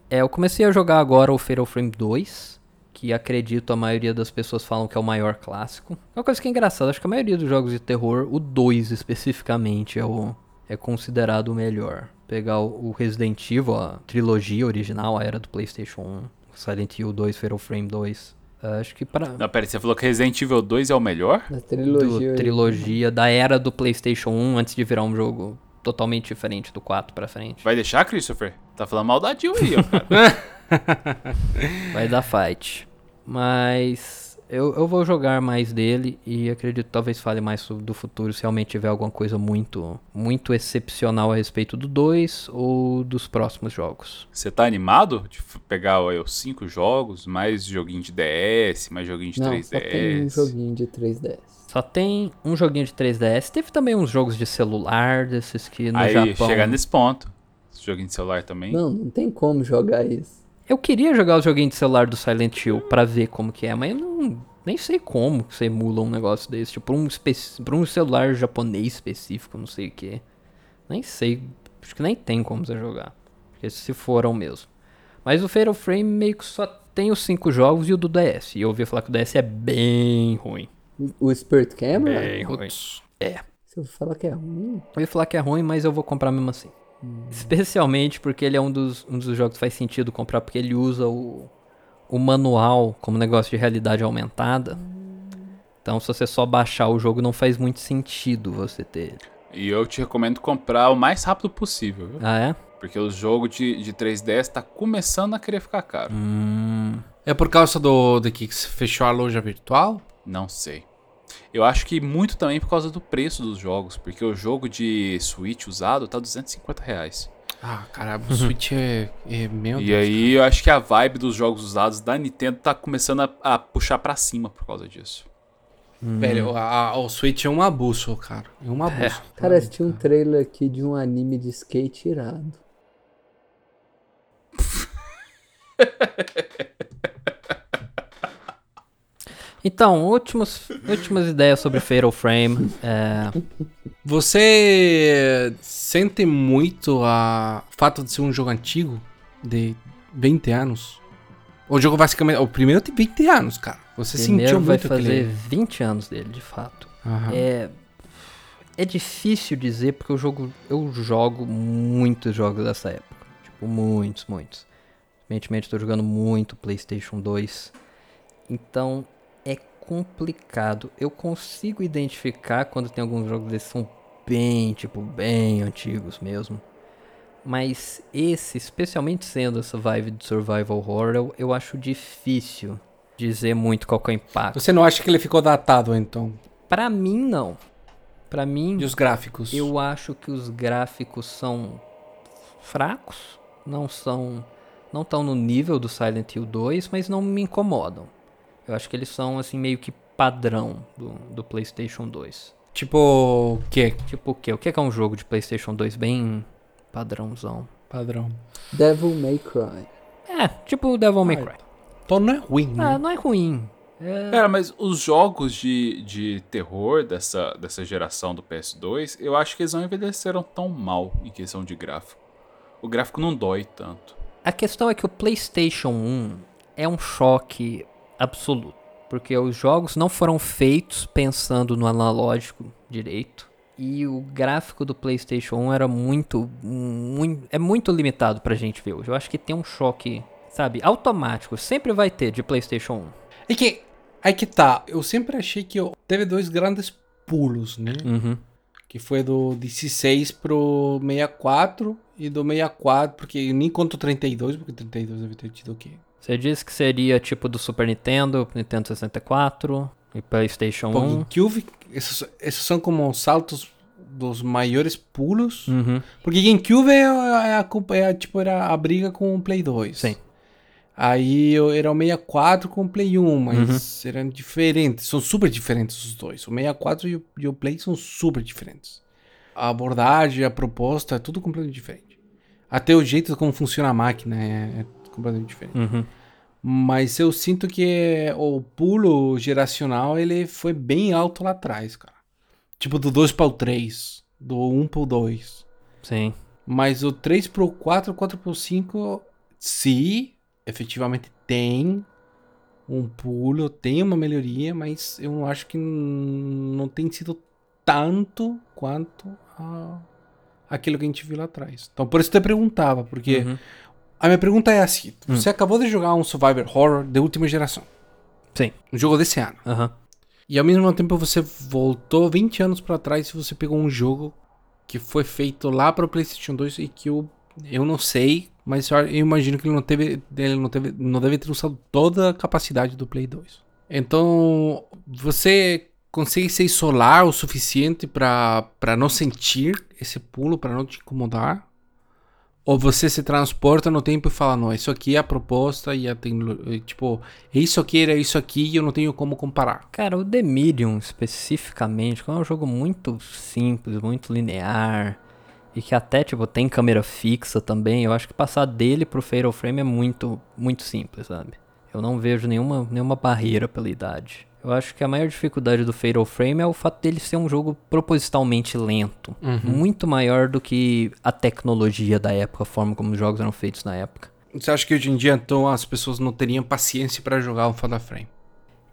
É, eu comecei a jogar agora o Fatal Frame 2, que acredito a maioria das pessoas falam que é o maior clássico. É uma coisa que é engraçada, acho que a maioria dos jogos de terror, o 2 especificamente, é, o, é considerado o melhor. Pegar o, Resident Evil, a trilogia original, a era do PlayStation 1, Silent Hill 2, Fatal Frame 2. Acho que para Não, pera aí, você falou que Resident Evil 2 é o melhor? Da do trilogia. trilogia da era do PlayStation 1 antes de virar um jogo totalmente diferente do 4 pra frente. Vai deixar, Christopher? Tá falando mal da Jill aí, ó, cara. Vai dar fight. Mas eu, eu vou jogar mais dele e acredito que talvez fale mais do futuro se realmente tiver alguma coisa muito muito excepcional a respeito do 2 ou dos próximos jogos. Você tá animado de pegar aí, os 5 jogos, mais joguinho de DS, mais joguinho de Não, 3DS? só tem um joguinho de 3DS. Só tem um joguinho de 3DS. Teve também uns jogos de celular desses que no aí, Japão. chegar nesse ponto. Esse joguinho de celular também. Não, não tem como jogar isso. Eu queria jogar o joguinho de celular do Silent Hill pra ver como que é, mas eu não, nem sei como que você emula um negócio desse. Tipo, pra um, pra um celular japonês específico, não sei o que. Nem sei. Acho que nem tem como você jogar. Porque se foram mesmo. Mas o Fatal Frame meio que só tem os cinco jogos e o do DS. E eu ouvi falar que o DS é bem ruim. O Spirit Camera? Bem ruim. Se eu falar que é ruim. Eu ia falar que é ruim, mas eu vou comprar mesmo assim. Especialmente porque ele é um dos, um dos jogos que faz sentido comprar, porque ele usa o, o manual como negócio de realidade aumentada. Então, se você só baixar o jogo, não faz muito sentido você ter. E eu te recomendo comprar o mais rápido possível, viu? Ah, é? Porque o jogo de, de 3DS tá começando a querer ficar caro. Hum. É por causa do de que fechou a loja virtual? Não sei. Eu acho que muito também por causa do preço dos jogos, porque o jogo de Switch usado tá 250 reais. Ah, cara, o Switch é, é meu e Deus. aí eu acho que a vibe dos jogos usados da Nintendo tá começando a, a puxar pra cima por causa disso. Velho, a- a- o Switch é um abuso, cara. É um abuso. Cara, tinha um trailer aqui de um anime de skate irado. Então, últimos, últimas ideias sobre Fatal Frame. É, Você sente muito a o fato de ser um jogo antigo, de 20 anos? O jogo basicamente. O primeiro tem 20 anos, cara. Você sentiu primeiro vai muito fazer aquele- 20 anos dele, de fato. Aham. É, é difícil dizer porque eu jogo, eu jogo muitos jogos dessa época. Tipo, muitos, muitos. Evidentemente, estou jogando muito PlayStation 2. Então, é complicado. Eu consigo identificar quando tem alguns jogos desses que são bem, tipo, bem antigos mesmo. Mas esse, especialmente sendo essa vibe de survival horror, eu, acho difícil dizer muito qual é o impacto. Você não acha que ele ficou datado, então? Pra mim, não. Pra mim, E os gráficos? eu acho que os gráficos são fracos, não são não estão no nível do Silent Hill 2, mas não me incomodam. Eu acho que eles são assim meio que padrão do, do PlayStation 2. Tipo, o quê? Tipo o quê? O que é que é um jogo de PlayStation 2 bem padrãozão? Padrão. Devil May Cry. É, tipo o Devil May Ah, Cry. Então não é ruim, né? Ah, não é ruim. Cara, mas os jogos de, de terror dessa, dessa geração do PS2, eu acho que eles não envelheceram tão mal em questão de gráfico. O gráfico não dói tanto. A questão é que o PlayStation 1 é um choque absoluto. Porque os jogos não foram feitos pensando no analógico direito. E o gráfico do PlayStation 1 era muito, muito. É muito limitado pra gente ver hoje. Eu acho que tem um choque, sabe, automático. Sempre vai ter de PlayStation 1. É que. Aí que tá. Eu sempre achei que eu, teve dois grandes pulos, né? Uhum. Que foi do 16 pro 64 e do 64, porque eu nem conto o 32, porque o 32 deve ter tido o quê? Você disse que seria tipo do Super Nintendo, Nintendo 64 e PlayStation Pô, 1. GameCube, esses, esses são como saltos dos maiores pulos. Uhum. Porque GameCube é, a- é a, é tipo, era a briga com o Play 2. Sim. Aí eu- era o 64 com o Play 1, mas eram diferentes. São super diferentes os dois. O 64 e o, e o Play são super diferentes. A abordagem, a proposta, é tudo completamente diferente. Até o jeito como funciona a máquina é, é completamente diferente. Uhum. Mas eu sinto que o pulo geracional ele foi bem alto lá atrás, cara. Tipo do 2 para o 3, do 1 para o 2. Sim. Mas o 3 pro 4, 4 pro 5, sim, efetivamente tem um pulo, tem uma melhoria, mas eu acho que não tem sido tanto quanto a, aquilo que a gente viu lá atrás. Então por isso eu te perguntava, porque Uhum. A minha pergunta é assim: você acabou de jogar um Survivor Horror de última geração, Sim. um jogo desse ano, Aham. e ao mesmo tempo você voltou 20 anos pra trás e você pegou um jogo que foi feito lá para o PlayStation 2 e que eu, eu não sei, mas eu, imagino que ele não teve, ele não teve, não deve ter usado toda a capacidade do Play 2. Então, você consegue se isolar o suficiente para para não sentir esse pulo, para não te incomodar? Ou você se transporta no tempo e fala, não, isso aqui é a proposta e a tecnologia, tipo, isso aqui era isso aqui e eu não tenho como comparar. Cara, o The Medium especificamente, é um jogo muito simples, muito linear, e que até, tipo, tem câmera fixa também, eu acho que passar dele pro Fatal Frame é muito, muito simples, sabe? Eu não vejo nenhuma, nenhuma barreira pela idade. Eu acho que a maior dificuldade do Fatal Frame é o fato dele ser um jogo propositalmente lento. Muito maior do que a tecnologia da época, a forma como os jogos eram feitos na época. Você acha que hoje em dia então as pessoas não teriam paciência para jogar o Fatal Frame?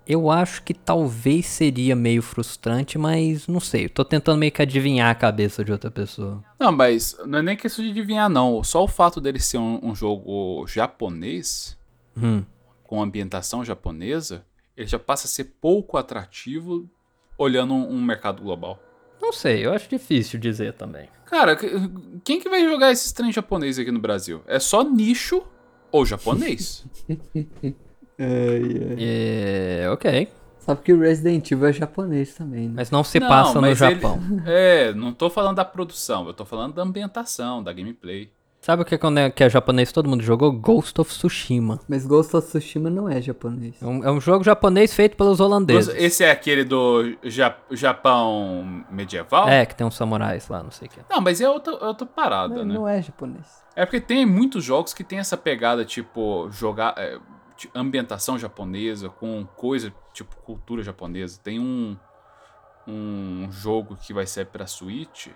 Eu acho que talvez seria meio frustrante, mas não sei. Eu tô tentando meio que adivinhar a cabeça de outra pessoa. Não, mas não é nem questão de adivinhar, não. Só o fato dele ser um, um jogo japonês, Hum. com ambientação japonesa, ele já passa a ser pouco atrativo olhando um, um mercado global. Não sei, eu acho difícil dizer também. Cara, que- quem que vai jogar esses trem japonês aqui no Brasil? É só nicho ou japonês? É, ok. Sabe que o Resident Evil é japonês também, né? Mas não se Não, passa no mas ele- Japão. é, não tô falando da produção, eu tô falando da ambientação, da gameplay. Sabe o que, quando é- que é japonês todo mundo jogou? Ghost of Tsushima. Mas Ghost of Tsushima não é japonês. É um, é um jogo japonês feito pelos holandeses. Esse é aquele do Ja- Japão medieval? É, que tem uns samurais lá, não sei o que. Não, mas é outra, é outra parada, Não, né? não é japonês. É porque tem muitos jogos que tem essa pegada, tipo, jogar. é, ambientação japonesa, com coisa, tipo, cultura japonesa. Tem um. Um jogo que vai ser pra Switch.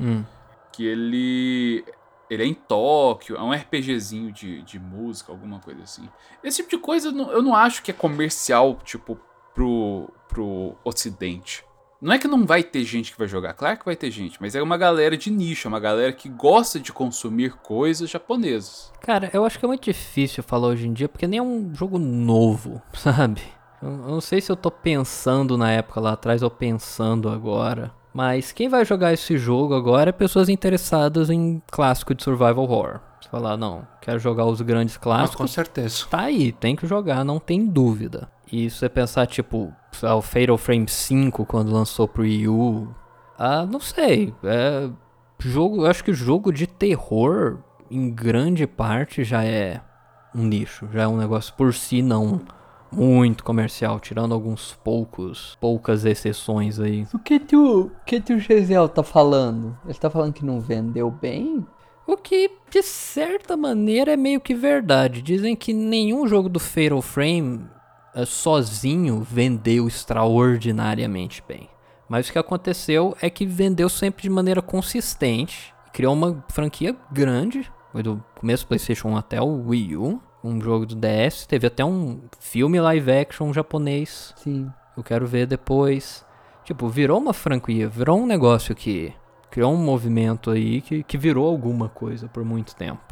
Hum. Que ele. Ele é em Tóquio, é um RPGzinho de, de música, alguma coisa assim. Esse tipo de coisa eu não, acho que é comercial, tipo, pro, pro ocidente. Não é que não vai ter gente que vai jogar, claro que vai ter gente, mas é uma galera de nicho, é uma galera que gosta de consumir coisas japonesas. Cara, eu acho que é muito difícil falar hoje em dia, porque nem é um jogo novo, sabe? Eu não sei se eu tô pensando na época lá atrás ou pensando agora. Mas quem vai jogar esse jogo agora é pessoas interessadas em clássico de survival horror. Você falar, não, quero jogar os grandes Ah, com clássicos. certeza. Tá aí, tem que jogar, não tem dúvida. E se você pensar, tipo, o Fatal Frame 5 quando lançou pro Wii U. Ah, não sei. É. Jogo. Eu acho que jogo de terror, em grande parte, já é um nicho. Já é um negócio por si não muito comercial, tirando alguns poucos. poucas exceções aí. O que que o, que que o Gisel tá falando? Ele tá falando que não vendeu bem? O que, de certa maneira, é meio que verdade. Dizem que nenhum jogo do Fatal Frame eh, sozinho vendeu extraordinariamente bem. Mas o que aconteceu é que vendeu sempre de maneira consistente. Criou uma franquia grande. Foi do começo do PlayStation 1 até o Wii U. Um jogo do DS. Teve até um filme live action japonês. Sim. Eu quero ver depois. Tipo, virou uma franquia. Virou um negócio que criou um movimento aí que, que virou alguma coisa por muito tempo.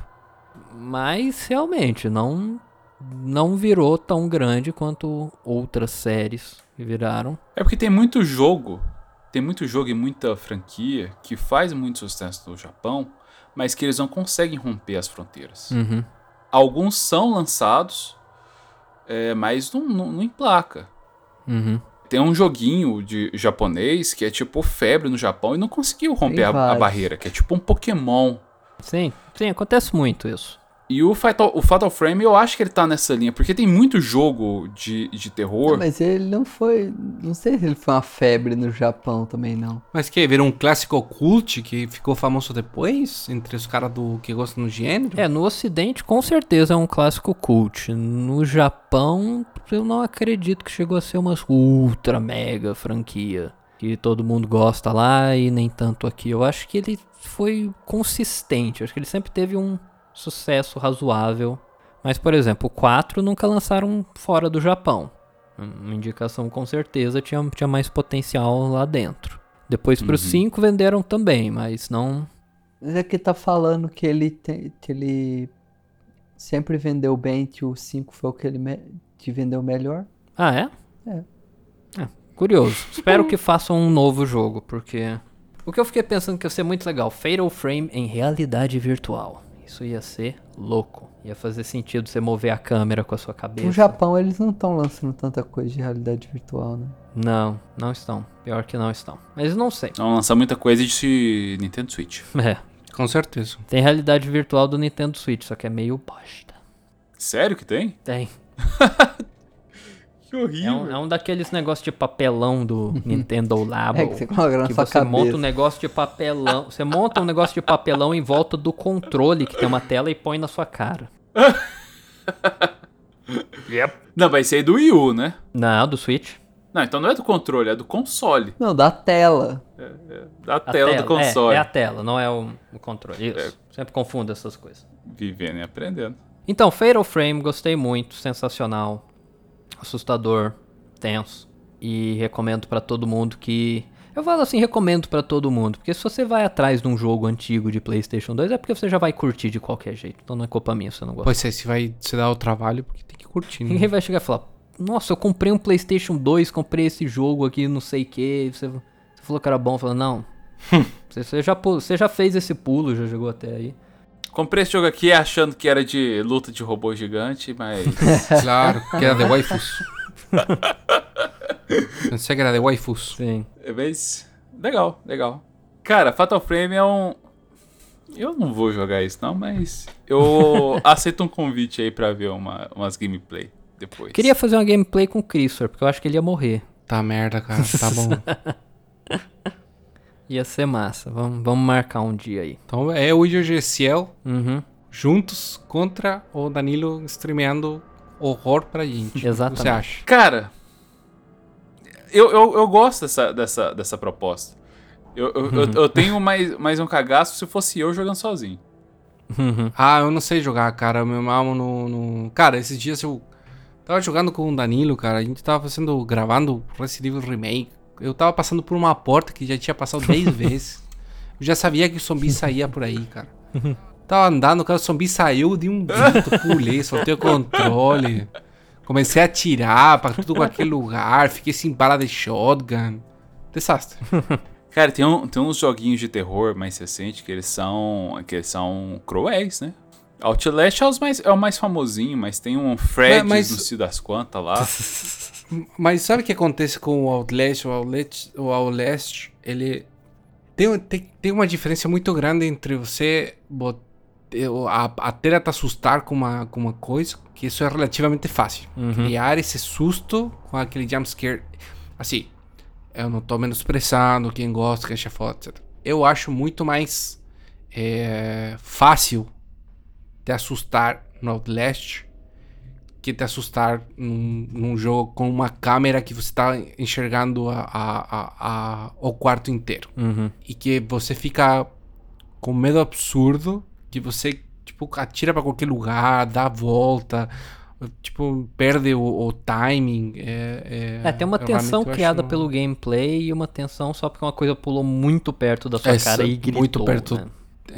Mas realmente não não virou tão grande quanto outras séries que viraram. É porque tem muito jogo, tem muito jogo e muita franquia que faz muito sucesso no Japão, mas que eles não conseguem romper as fronteiras. Uhum. Alguns são lançados, é, mas não, não, não emplaca. Uhum. Tem um joguinho de japonês que é tipo febre no Japão e não conseguiu romper a, a barreira, que é tipo um Pokémon. Sim, sim, acontece muito isso. E o Fatal, o Fatal Frame eu acho que ele tá nessa linha, porque tem muito jogo de, de terror. Mas ele não foi. Não sei se ele foi uma febre no Japão também, não. Mas que virou um clássico cult que ficou famoso depois entre os caras do que gostam do gênero? É, no ocidente com certeza é um clássico cult. No Japão, eu não acredito que chegou a ser uma ultra mega franquia. Que todo mundo gosta lá e nem tanto aqui. Eu acho que ele foi consistente. Eu acho que ele sempre teve um sucesso razoável. Mas, por exemplo, o 4 nunca lançaram fora do Japão. Uma indicação com certeza tinha, tinha mais potencial lá dentro. Depois pro 5 venderam também, mas não. Mas aqui tá falando que ele, tem, que ele sempre vendeu bem, que o 5 foi o que ele me- que vendeu melhor. Ah, é? É. É, curioso. Espero que façam um novo jogo, porque. O que eu fiquei pensando que ia ser muito legal: Fatal Frame em realidade virtual. Isso ia ser louco. Ia fazer sentido você mover a câmera com a sua cabeça. No Japão eles não estão lançando tanta coisa de realidade virtual, né? Não, não estão. Pior que não estão. Mas não sei. Vão lançar muita coisa de Nintendo Switch. É. Com certeza. Tem realidade virtual do Nintendo Switch, só que é meio bosta. Sério que tem? Tem. Que É horrível. um, é um daqueles negócios de papelão do Nintendo Labo. É que você coloca na que sua você monta cabeça. um negócio de papelão. Você monta um negócio de papelão em volta do controle que tem uma tela e põe na sua cara. Não, vai ser do Wii U, né? Não, do Switch. Não, então não é do controle, é do console. Não, da tela. Da A tela, do console. É, é a tela, não é o, o controle. Isso. Sempre confundo essas coisas. Vivendo e aprendendo. Então, Fatal Frame, gostei muito, sensacional, assustador, tenso e recomendo pra todo mundo que eu falo assim, recomendo pra todo mundo, porque se você vai atrás de um jogo antigo de PlayStation 2 é porque você já vai curtir de qualquer jeito. Então não é culpa minha se você não gosta. Pois é, se vai se dar o trabalho, porque tem que curtir, né? Ninguém vai chegar e falar: "Nossa, eu comprei um PlayStation 2, comprei esse jogo aqui, não sei o que". Você, você falou que era bom, falou: "Não. você, já você já fez esse pulo, já chegou até aí". Comprei esse jogo aqui achando que era de luta de robô gigante, mas. Claro, que era de waifus. Pensei que era de waifus. Sim. É, Mas. Legal, legal. Cara, Fatal Frame é um. Eu não vou jogar isso, não, mas. Eu aceito um convite aí pra ver uma, umas gameplay depois. Queria fazer uma gameplay com o Christopher, porque eu acho que ele ia morrer. Tá merda, cara. Tá bom. Ia ser massa. Vamos, vamos marcar um dia aí. Então é o Ciel Uhum. juntos contra o Danilo streameando horror pra gente. O que Exatamente. você acha? Cara, eu, eu, eu gosto dessa, dessa, dessa proposta. Eu, eu, eu, eu tenho mais, mais um cagaço se fosse eu jogando sozinho. Uhum. Ah, eu não sei jogar, cara. Eu me mamo no, no- Cara, esses dias eu tava jogando com o Danilo, cara. A gente tava fazendo, gravando Resident Evil Remake. Eu tava passando por uma porta que já tinha passado 10 vezes. Eu já sabia que o zumbi saía por aí, cara. Tava andando, cara, o zumbi saiu de um grito, pulei, soltei o controle. Comecei a atirar pra tudo com aquele lugar. Fiquei sem bala de shotgun. Desastre. Cara, tem, um, tem uns joguinhos de terror mais recentes que eles são. que eles são cruéis, né? Outlast é, mais, é o mais famosinho, mas tem um Fred, Mas- não sei das quantas lá. Mas sabe o que acontece com o Outlast? O Outlast, o Outlast ele tem, tem, tem uma diferença muito grande entre você bot- eu- a, a tela te assustar com uma, com uma coisa, que isso é relativamente fácil. Criar esse susto com aquele jumpscare. Assim, eu não tô menosprezando quem gosta, que acha foda, etc. Eu acho muito mais é, fácil te assustar no Outlast que te assustar num, num jogo com uma câmera que você está enxergando a, a, a, o quarto inteiro. Uhum. E que você fica com medo absurdo, que você, tipo, atira pra qualquer lugar, dá a volta, tipo, perde o, o timing. É, É, tem uma eu tensão criada acho- pelo gameplay e uma tensão só porque uma coisa pulou muito perto da sua Essa- cara e gritou. muito perto. né?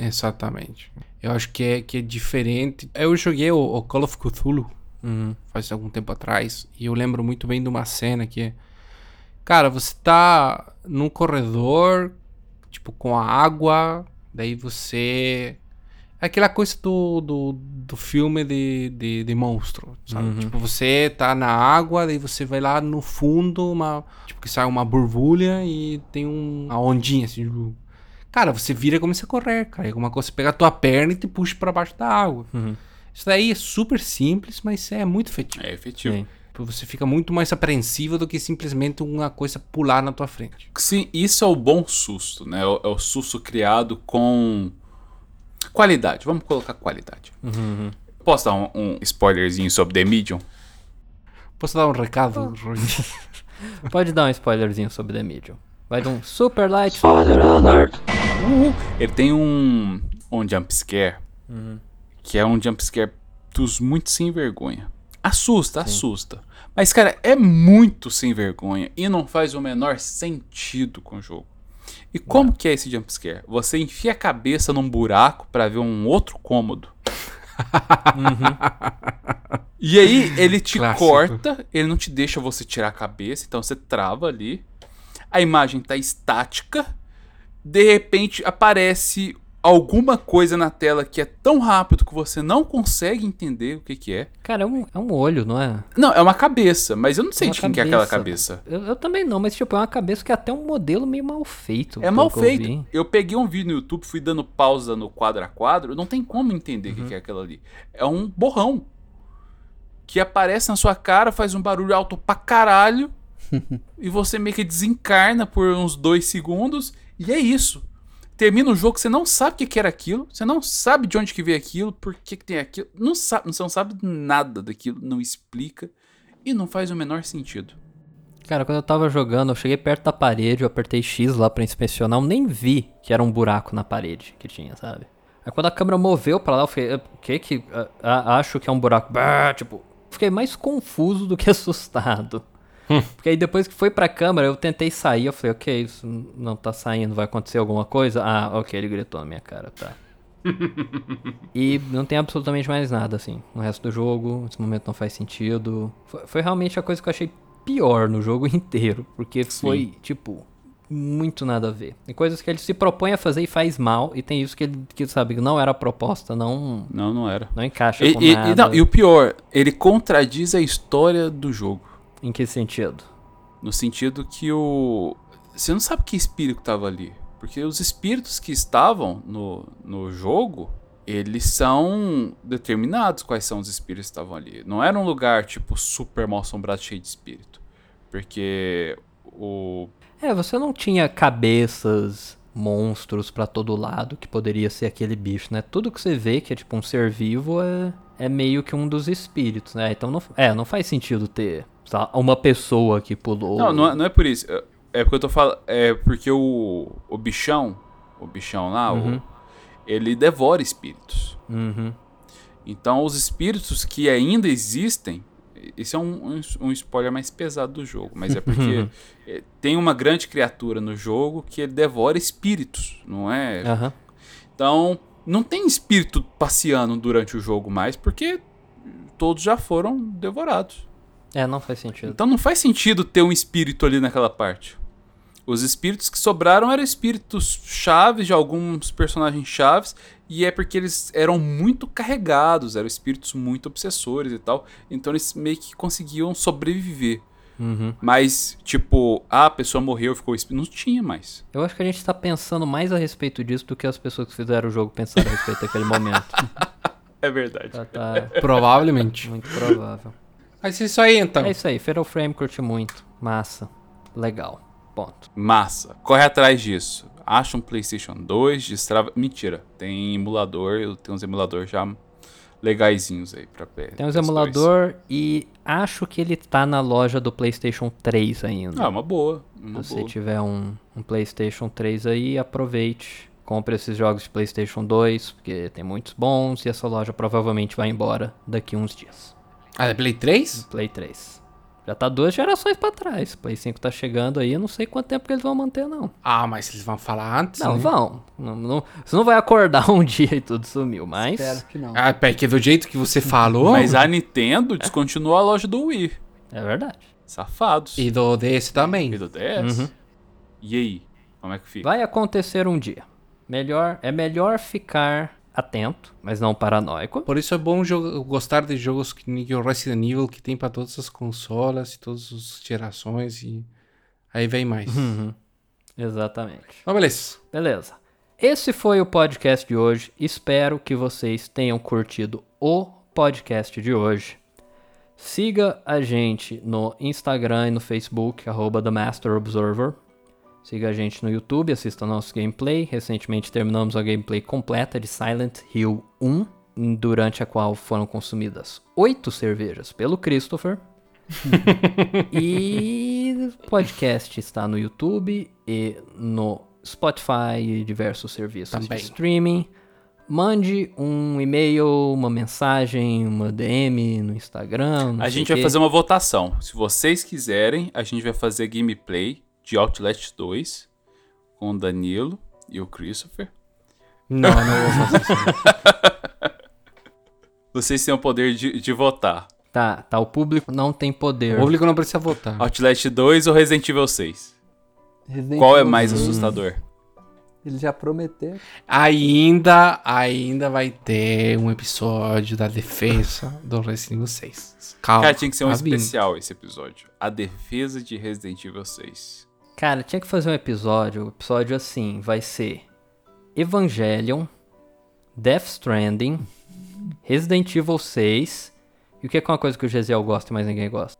Exatamente. Eu acho que é, que é diferente. Eu joguei o, o Call of Cthulhu Uhum. faz algum tempo atrás. E eu lembro muito bem de uma cena que é. Cara, você tá num corredor, tipo, com a água, daí você. É aquela coisa do, do, do filme de, de, de monstro, sabe? Uhum. Tipo, você tá na água, daí você vai lá no fundo, uma, tipo, que sai uma borbulha e tem um, uma ondinha assim. tipo, Cara, você vira e começa a correr, cara. É uma coisa, você pega a tua perna e te puxa pra baixo da água. Uhum. Isso daí é super simples, mas é muito efetivo. É efetivo. Sim. Tipo, Você fica muito mais apreensivo do que simplesmente uma coisa pular na tua frente. Sim, isso é o bom susto, né? É o, é o susto criado com qualidade. Vamos colocar qualidade. Uhum. Posso dar um, um spoilerzinho sobre The Medium? Posso dar um recado, Rui? Pode dar um spoilerzinho sobre The Medium. Vai dar um super light. Uhul. Ele tem um, um jump scare que é um jump scare dos muito sem vergonha. Assusta, assusta. Mas, cara, é muito sem vergonha e não faz o menor sentido com o jogo. E como que é esse jump scare? Você enfia a cabeça num buraco pra ver um outro cômodo. E aí ele te Clássico. corta, ele não te deixa você tirar a cabeça, então você trava ali. A imagem tá estática. De repente aparece alguma coisa na tela que é tão rápido que você não consegue entender o que que é. Cara, é um, é um olho, não é? Não, é uma cabeça, mas eu não sei Uma de quem que é aquela cabeça. cabeça. Eu, eu também não, mas tipo, é uma cabeça que é até um modelo meio mal feito. É mal eu feito. vi. Eu, peguei um vídeo no YouTube, fui dando pausa no quadro a quadro, não tem como entender o que que é aquilo ali. É um borrão que aparece na sua cara, faz um barulho alto pra caralho, e você meio que desencarna por uns dois segundos, e é isso. Termina o jogo, você não sabe o que era aquilo, você não sabe de onde que veio aquilo, por que que tem aquilo, não sabe, você não sabe nada daquilo, não explica, e não faz o menor sentido. Cara, quando eu tava jogando, eu cheguei perto da parede, eu apertei X lá pra inspecionar, eu nem vi que era um buraco na parede que tinha, sabe? Aí quando a câmera moveu pra lá, eu fiquei, "Ah, o que que? ah, ah, acho que é um buraco. Bah, tipo, fiquei mais confuso do que assustado. Porque aí depois que foi pra câmera, eu tentei sair, eu falei, ok, isso não tá saindo, vai acontecer alguma coisa? Ah, ok, ele gritou na minha cara, tá. e não tem absolutamente mais nada, assim. No resto do jogo, esse momento não faz sentido. Foi, foi realmente a coisa que eu achei pior no jogo inteiro. Porque foi, tipo, muito nada a ver. Tem coisas que ele se propõe a fazer e faz mal, e tem isso que ele, que, sabe, que não era a proposta, não, Não, não era. não encaixa E, com e- e nada. não, e o pior, ele contradiz a história do jogo. Em que sentido? No sentido que o. Você não sabe que espírito tava ali. Porque os espíritos que estavam no, no jogo, eles são determinados quais são os espíritos que estavam ali. Não era um lugar, tipo, super mal assombrado, cheio de espírito. Porque o. É, você não tinha cabeças, monstros pra todo lado que poderia ser aquele bicho, né? Tudo que você vê que é tipo um ser vivo é, é meio que um dos espíritos, né? Então não, é, não faz sentido ter lá, uma pessoa que pulou. Não, não é, não é por isso. É- É porque eu tô falando. É porque o. O bichão. O bichão lá, o- ele devora espíritos. Uhum. Então, os espíritos que ainda existem. Esse é um, um, um spoiler mais pesado do jogo, mas é porque é, tem uma grande criatura no jogo que ele devora espíritos, não é? Aham. Então, não tem espírito passeando durante o jogo mais, porque todos já foram devorados. É, não faz sentido. Então não faz sentido ter um espírito ali naquela parte. Os espíritos que sobraram eram espíritos chaves de alguns personagens chaves, e é porque eles eram muito carregados, eram espíritos muito obsessores e tal. Então eles meio que conseguiam sobreviver. Uhum. Mas, tipo, ah, a pessoa morreu, ficou espírito. Não tinha mais. Eu acho que a gente tá pensando mais a respeito disso do que as pessoas que fizeram o jogo pensaram a respeito daquele momento. É verdade. Tá, tá Provavelmente. muito provável. Mas é isso aí então. É isso aí, Fatal Frame curti muito. Massa. Legal. Ponto. Massa. Corre atrás disso. Acha um PlayStation 2, destrava. Mentira. Tem emulador, eu tenho uns emuladores já legaisinhos aí pra pé. Tem uns emulador e acho que ele tá na loja do PlayStation 3 ainda. Ah, uma boa. Uma Se você boa. tiver um, um PlayStation 3 aí, aproveite. Compre esses jogos de PlayStation 2, porque tem muitos bons e essa loja provavelmente vai embora daqui uns dias. Ah, é Play 3? Play 3. Já tá duas gerações pra trás. Play 5 tá chegando aí, eu não sei quanto tempo que eles vão manter, não. Ah, mas eles vão falar antes, Não, né? vão. Não, não- você não vai acordar um dia e tudo sumiu, mas. Espero que não. Ah, que do jeito que você falou... Mas a Nintendo descontinuou a loja do Wii. É verdade. Safados. E do DS também. E do DS? Uhum. E aí? Como é que fica? Vai acontecer um dia. Melhor, é melhor ficar atento, mas não paranoico. Por isso é bom jogo- gostar de jogos que nem o Resident Evil, que tem pra todas as consolas e todas as gerações e aí vem mais. Uhum. Exatamente. Então, beleza. Beleza. Esse foi o podcast de hoje. Espero que vocês tenham curtido o podcast de hoje. Siga a gente no Instagram e no Facebook, arroba The Master Observer. Siga a gente no YouTube, assista nosso gameplay. Recentemente terminamos a gameplay completa de Silent Hill 1, durante a qual foram consumidas oito cervejas pelo Christopher. e o podcast está no YouTube e no Spotify e diversos serviços Também. de streaming. Mande um e-mail, uma mensagem, uma DM no Instagram. A gente vai fazer uma votação. Se vocês quiserem, a gente vai fazer gameplay de Outlast 2 com o Danilo e o Christopher. Não, não vou fazer isso. Vocês têm o poder de, de votar. Tá, tá. O público não tem poder. O público não precisa votar. Outlast 2 ou Resident Evil 6? Resident Qual é mais 6, assustador? Eles já prometeram. Ainda, ainda vai ter um episódio da defesa do Resident Evil 6. Calma. Cara, tinha que ser um tá vindo. especial esse episódio. A defesa de Resident Evil 6. Cara, tinha que fazer um episódio. Um episódio assim: vai ser Evangelion, Death Stranding, Resident Evil 6. E o que é é uma coisa que o Gesiel gosta e mais ninguém gosta?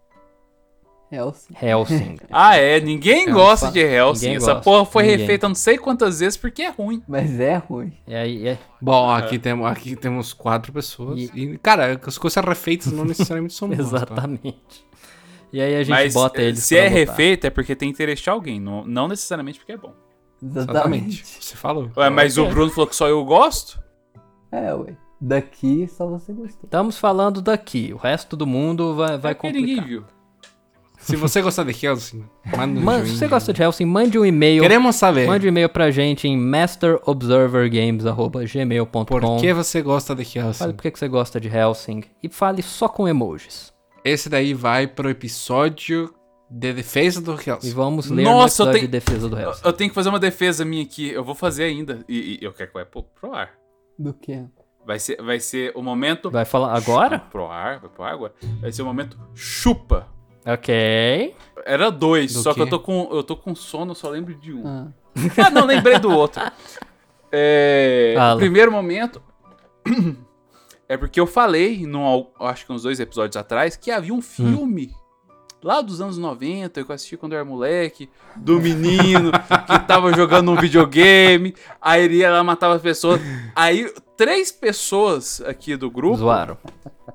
Hellsing. Hellsing. Ah, é? Ninguém É, gosta de Hellsing. ninguém Essa gosta. porra foi Ninguém. refeita não sei quantas vezes porque é ruim. Mas é ruim. e aí, é, Bom, aqui, temos, aqui temos quatro pessoas. E, cara, as coisas refeitas não necessariamente são boas. tá? E aí a gente Mas bota eles se pra é votar. refeito é porque tem interesse de alguém, não, não necessariamente porque é bom. Exatamente. Exatamente. Você falou. Ué, mas o Bruno falou que só eu gosto? É, ué. Daqui só você gostou. Estamos falando daqui. O resto do mundo vai, vai é complicar. viu. Se você gostar de Hellsing, manda um se você gosta de Hellsing, mande um e-mail. Queremos saber Mande um e-mail pra gente em masterobservergames.gmail.com por que você gosta de Fale Hellsing. por que você gosta de Hellsing. E fale só com emojis. Esse daí vai pro episódio de defesa do E Hellsing. vamos ler Nossa, eu tenho- de defesa do Eu, Hellsing. eu tenho que fazer uma defesa minha aqui. Eu vou fazer ainda. E, e eu quero que vai pro, pro ar. Do que? Vai ser, vai ser o momento. Vai falar agora? Pro ar, vai pro ar agora. Vai ser o momento chupa. Ok. Era dois, Do só que quê? eu tô com eu tô com sono, eu só lembro de um. Ah. Ah, não, lembrei do outro. É, primeiro momento é porque eu falei, num, acho que uns dois episódios atrás, que havia um filme lá dos anos 90, que eu assisti quando eu era moleque, do menino que tava jogando um videogame, aí ele ia lá matava as pessoas. Aí três pessoas aqui do grupo Zoaram.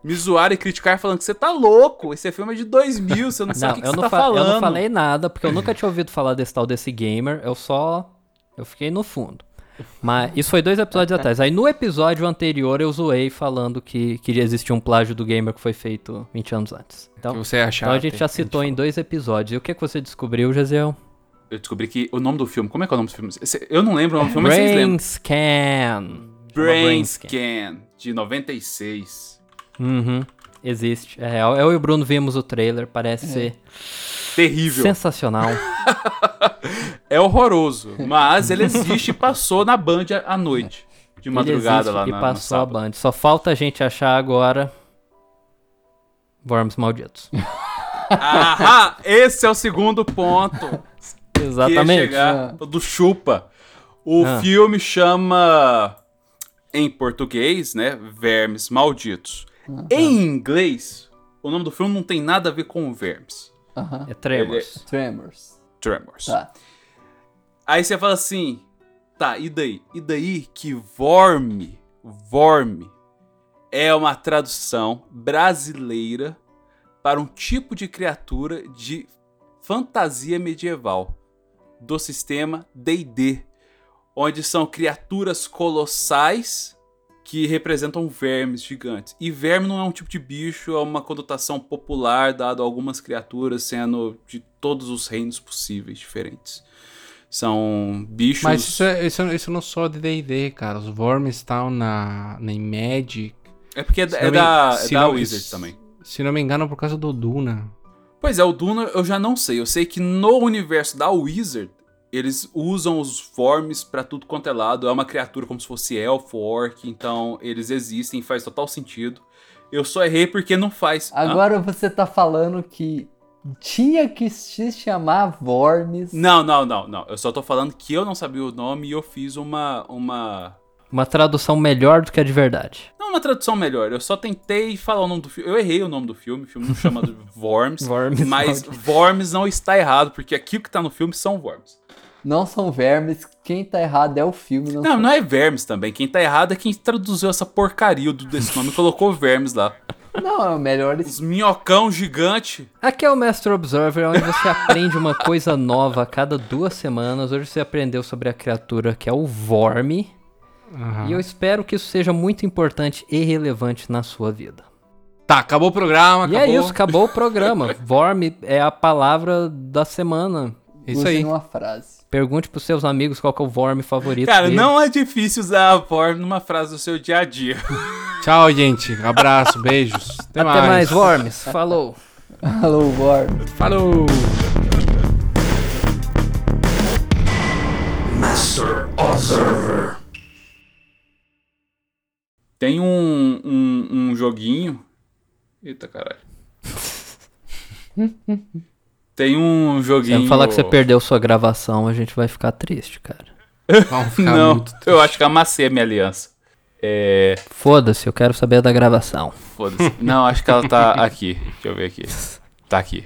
me zoaram e criticaram falando que você tá louco, esse filme é de 2000, você não sabe Não, o que, que você tá fa- falando. eu não falei nada, porque eu nunca tinha ouvido falar desse tal desse gamer. Eu só. Eu fiquei no fundo. Mas isso foi dois episódios atrás. Aí no episódio anterior eu zoei falando que, que existia um plágio do gamer que foi feito 20 anos antes. que Então, você achava. então a gente já citou em dois episódios. E o que, que você descobriu, Gesiel? Eu descobri que o nome do filme, como é que é o nome do filme? Eu não lembro o nome do filme, mas vocês lembram. Brain Scan. Brain Scan. Scan, de 96. Uhum. Existe. É real. Eu e o Bruno vimos o trailer. Parece ser Terrível. sensacional. É horroroso, mas ele existe e passou na Band à noite. De madrugada lá e na, no passou a. Band. Só falta a gente achar agora. Worms malditos. Ahá, esse é o segundo ponto. que ia Exatamente. chegar do chupa. O Ah. filme chama em português, né, Vermes Malditos. Em inglês, o nome do filme não tem nada a ver com vermes. Aham. É Tremors. Tremors. Tremors. Tá. Aí você fala assim, tá, e daí? E daí que Vorme, Vorme, é uma tradução brasileira para um tipo de criatura de fantasia medieval do sistema D&D, onde são criaturas colossais que representam vermes gigantes. E verme não é um tipo de bicho, é uma conotação popular dado a algumas criaturas sendo de todos os reinos possíveis diferentes. São bichos. Mas isso, é, isso, isso não só de DD, cara. Os Worms estão na, na Magic. É porque é, é não me- da, é da não- Wizard também. Se não me engano, por causa do Duna. Pois é, o Duna eu já não sei. Eu sei que no universo da Wizard, eles usam os forms pra tudo quanto é lado. É uma criatura como se fosse elfo, orc, então eles existem, faz total sentido. Eu só errei porque não faz. Hã? Agora você tá falando que tinha que se chamar Vormes. Não, não, não, não. Eu só tô falando que eu não sabia o nome e eu fiz uma. uma. Uma tradução melhor do que a de verdade. Não uma tradução melhor. Eu só tentei falar o nome do filme. Eu errei o nome do filme. O filme não chama de Worms. Worms, mas. Worms não está errado, porque aqui o que tá no filme são Worms. Não são vermes. Quem tá errado é o filme. Não, Não, não é Vermes também. Quem tá errado é quem traduziu essa porcaria do- desse nome e colocou Vermes lá. não é o melhor. Os minhocão gigante. Aqui é o Master Observer, onde você aprende uma coisa nova a cada duas semanas. Hoje você aprendeu sobre a criatura que é o Vorme. Aham. E eu espero que isso seja muito importante e relevante na sua vida. Tá, acabou o programa, E acabou. é isso, acabou o programa. Vorme é a palavra da semana. Isso Use aí. uma frase. Pergunte pros seus amigos qual que é o Vorme favorito Cara, dele. não é difícil usar a Vorm numa frase do seu dia a dia. Tchau, gente. Abraço, beijos. Até, Até mais, Vormes. Falou. Alô, Vormes. Falou. Master Observer. Tem um, um, um joguinho. Eita caralho. Tem um Se joguinho. eu falar que você perdeu sua gravação, a gente vai ficar triste, cara. Vamos ficar Não, muito eu acho que amassei a minha aliança. É. Foda-se, eu quero saber da gravação. Foda-se. Não, acho que ela tá aqui. Deixa eu ver aqui. Tá aqui.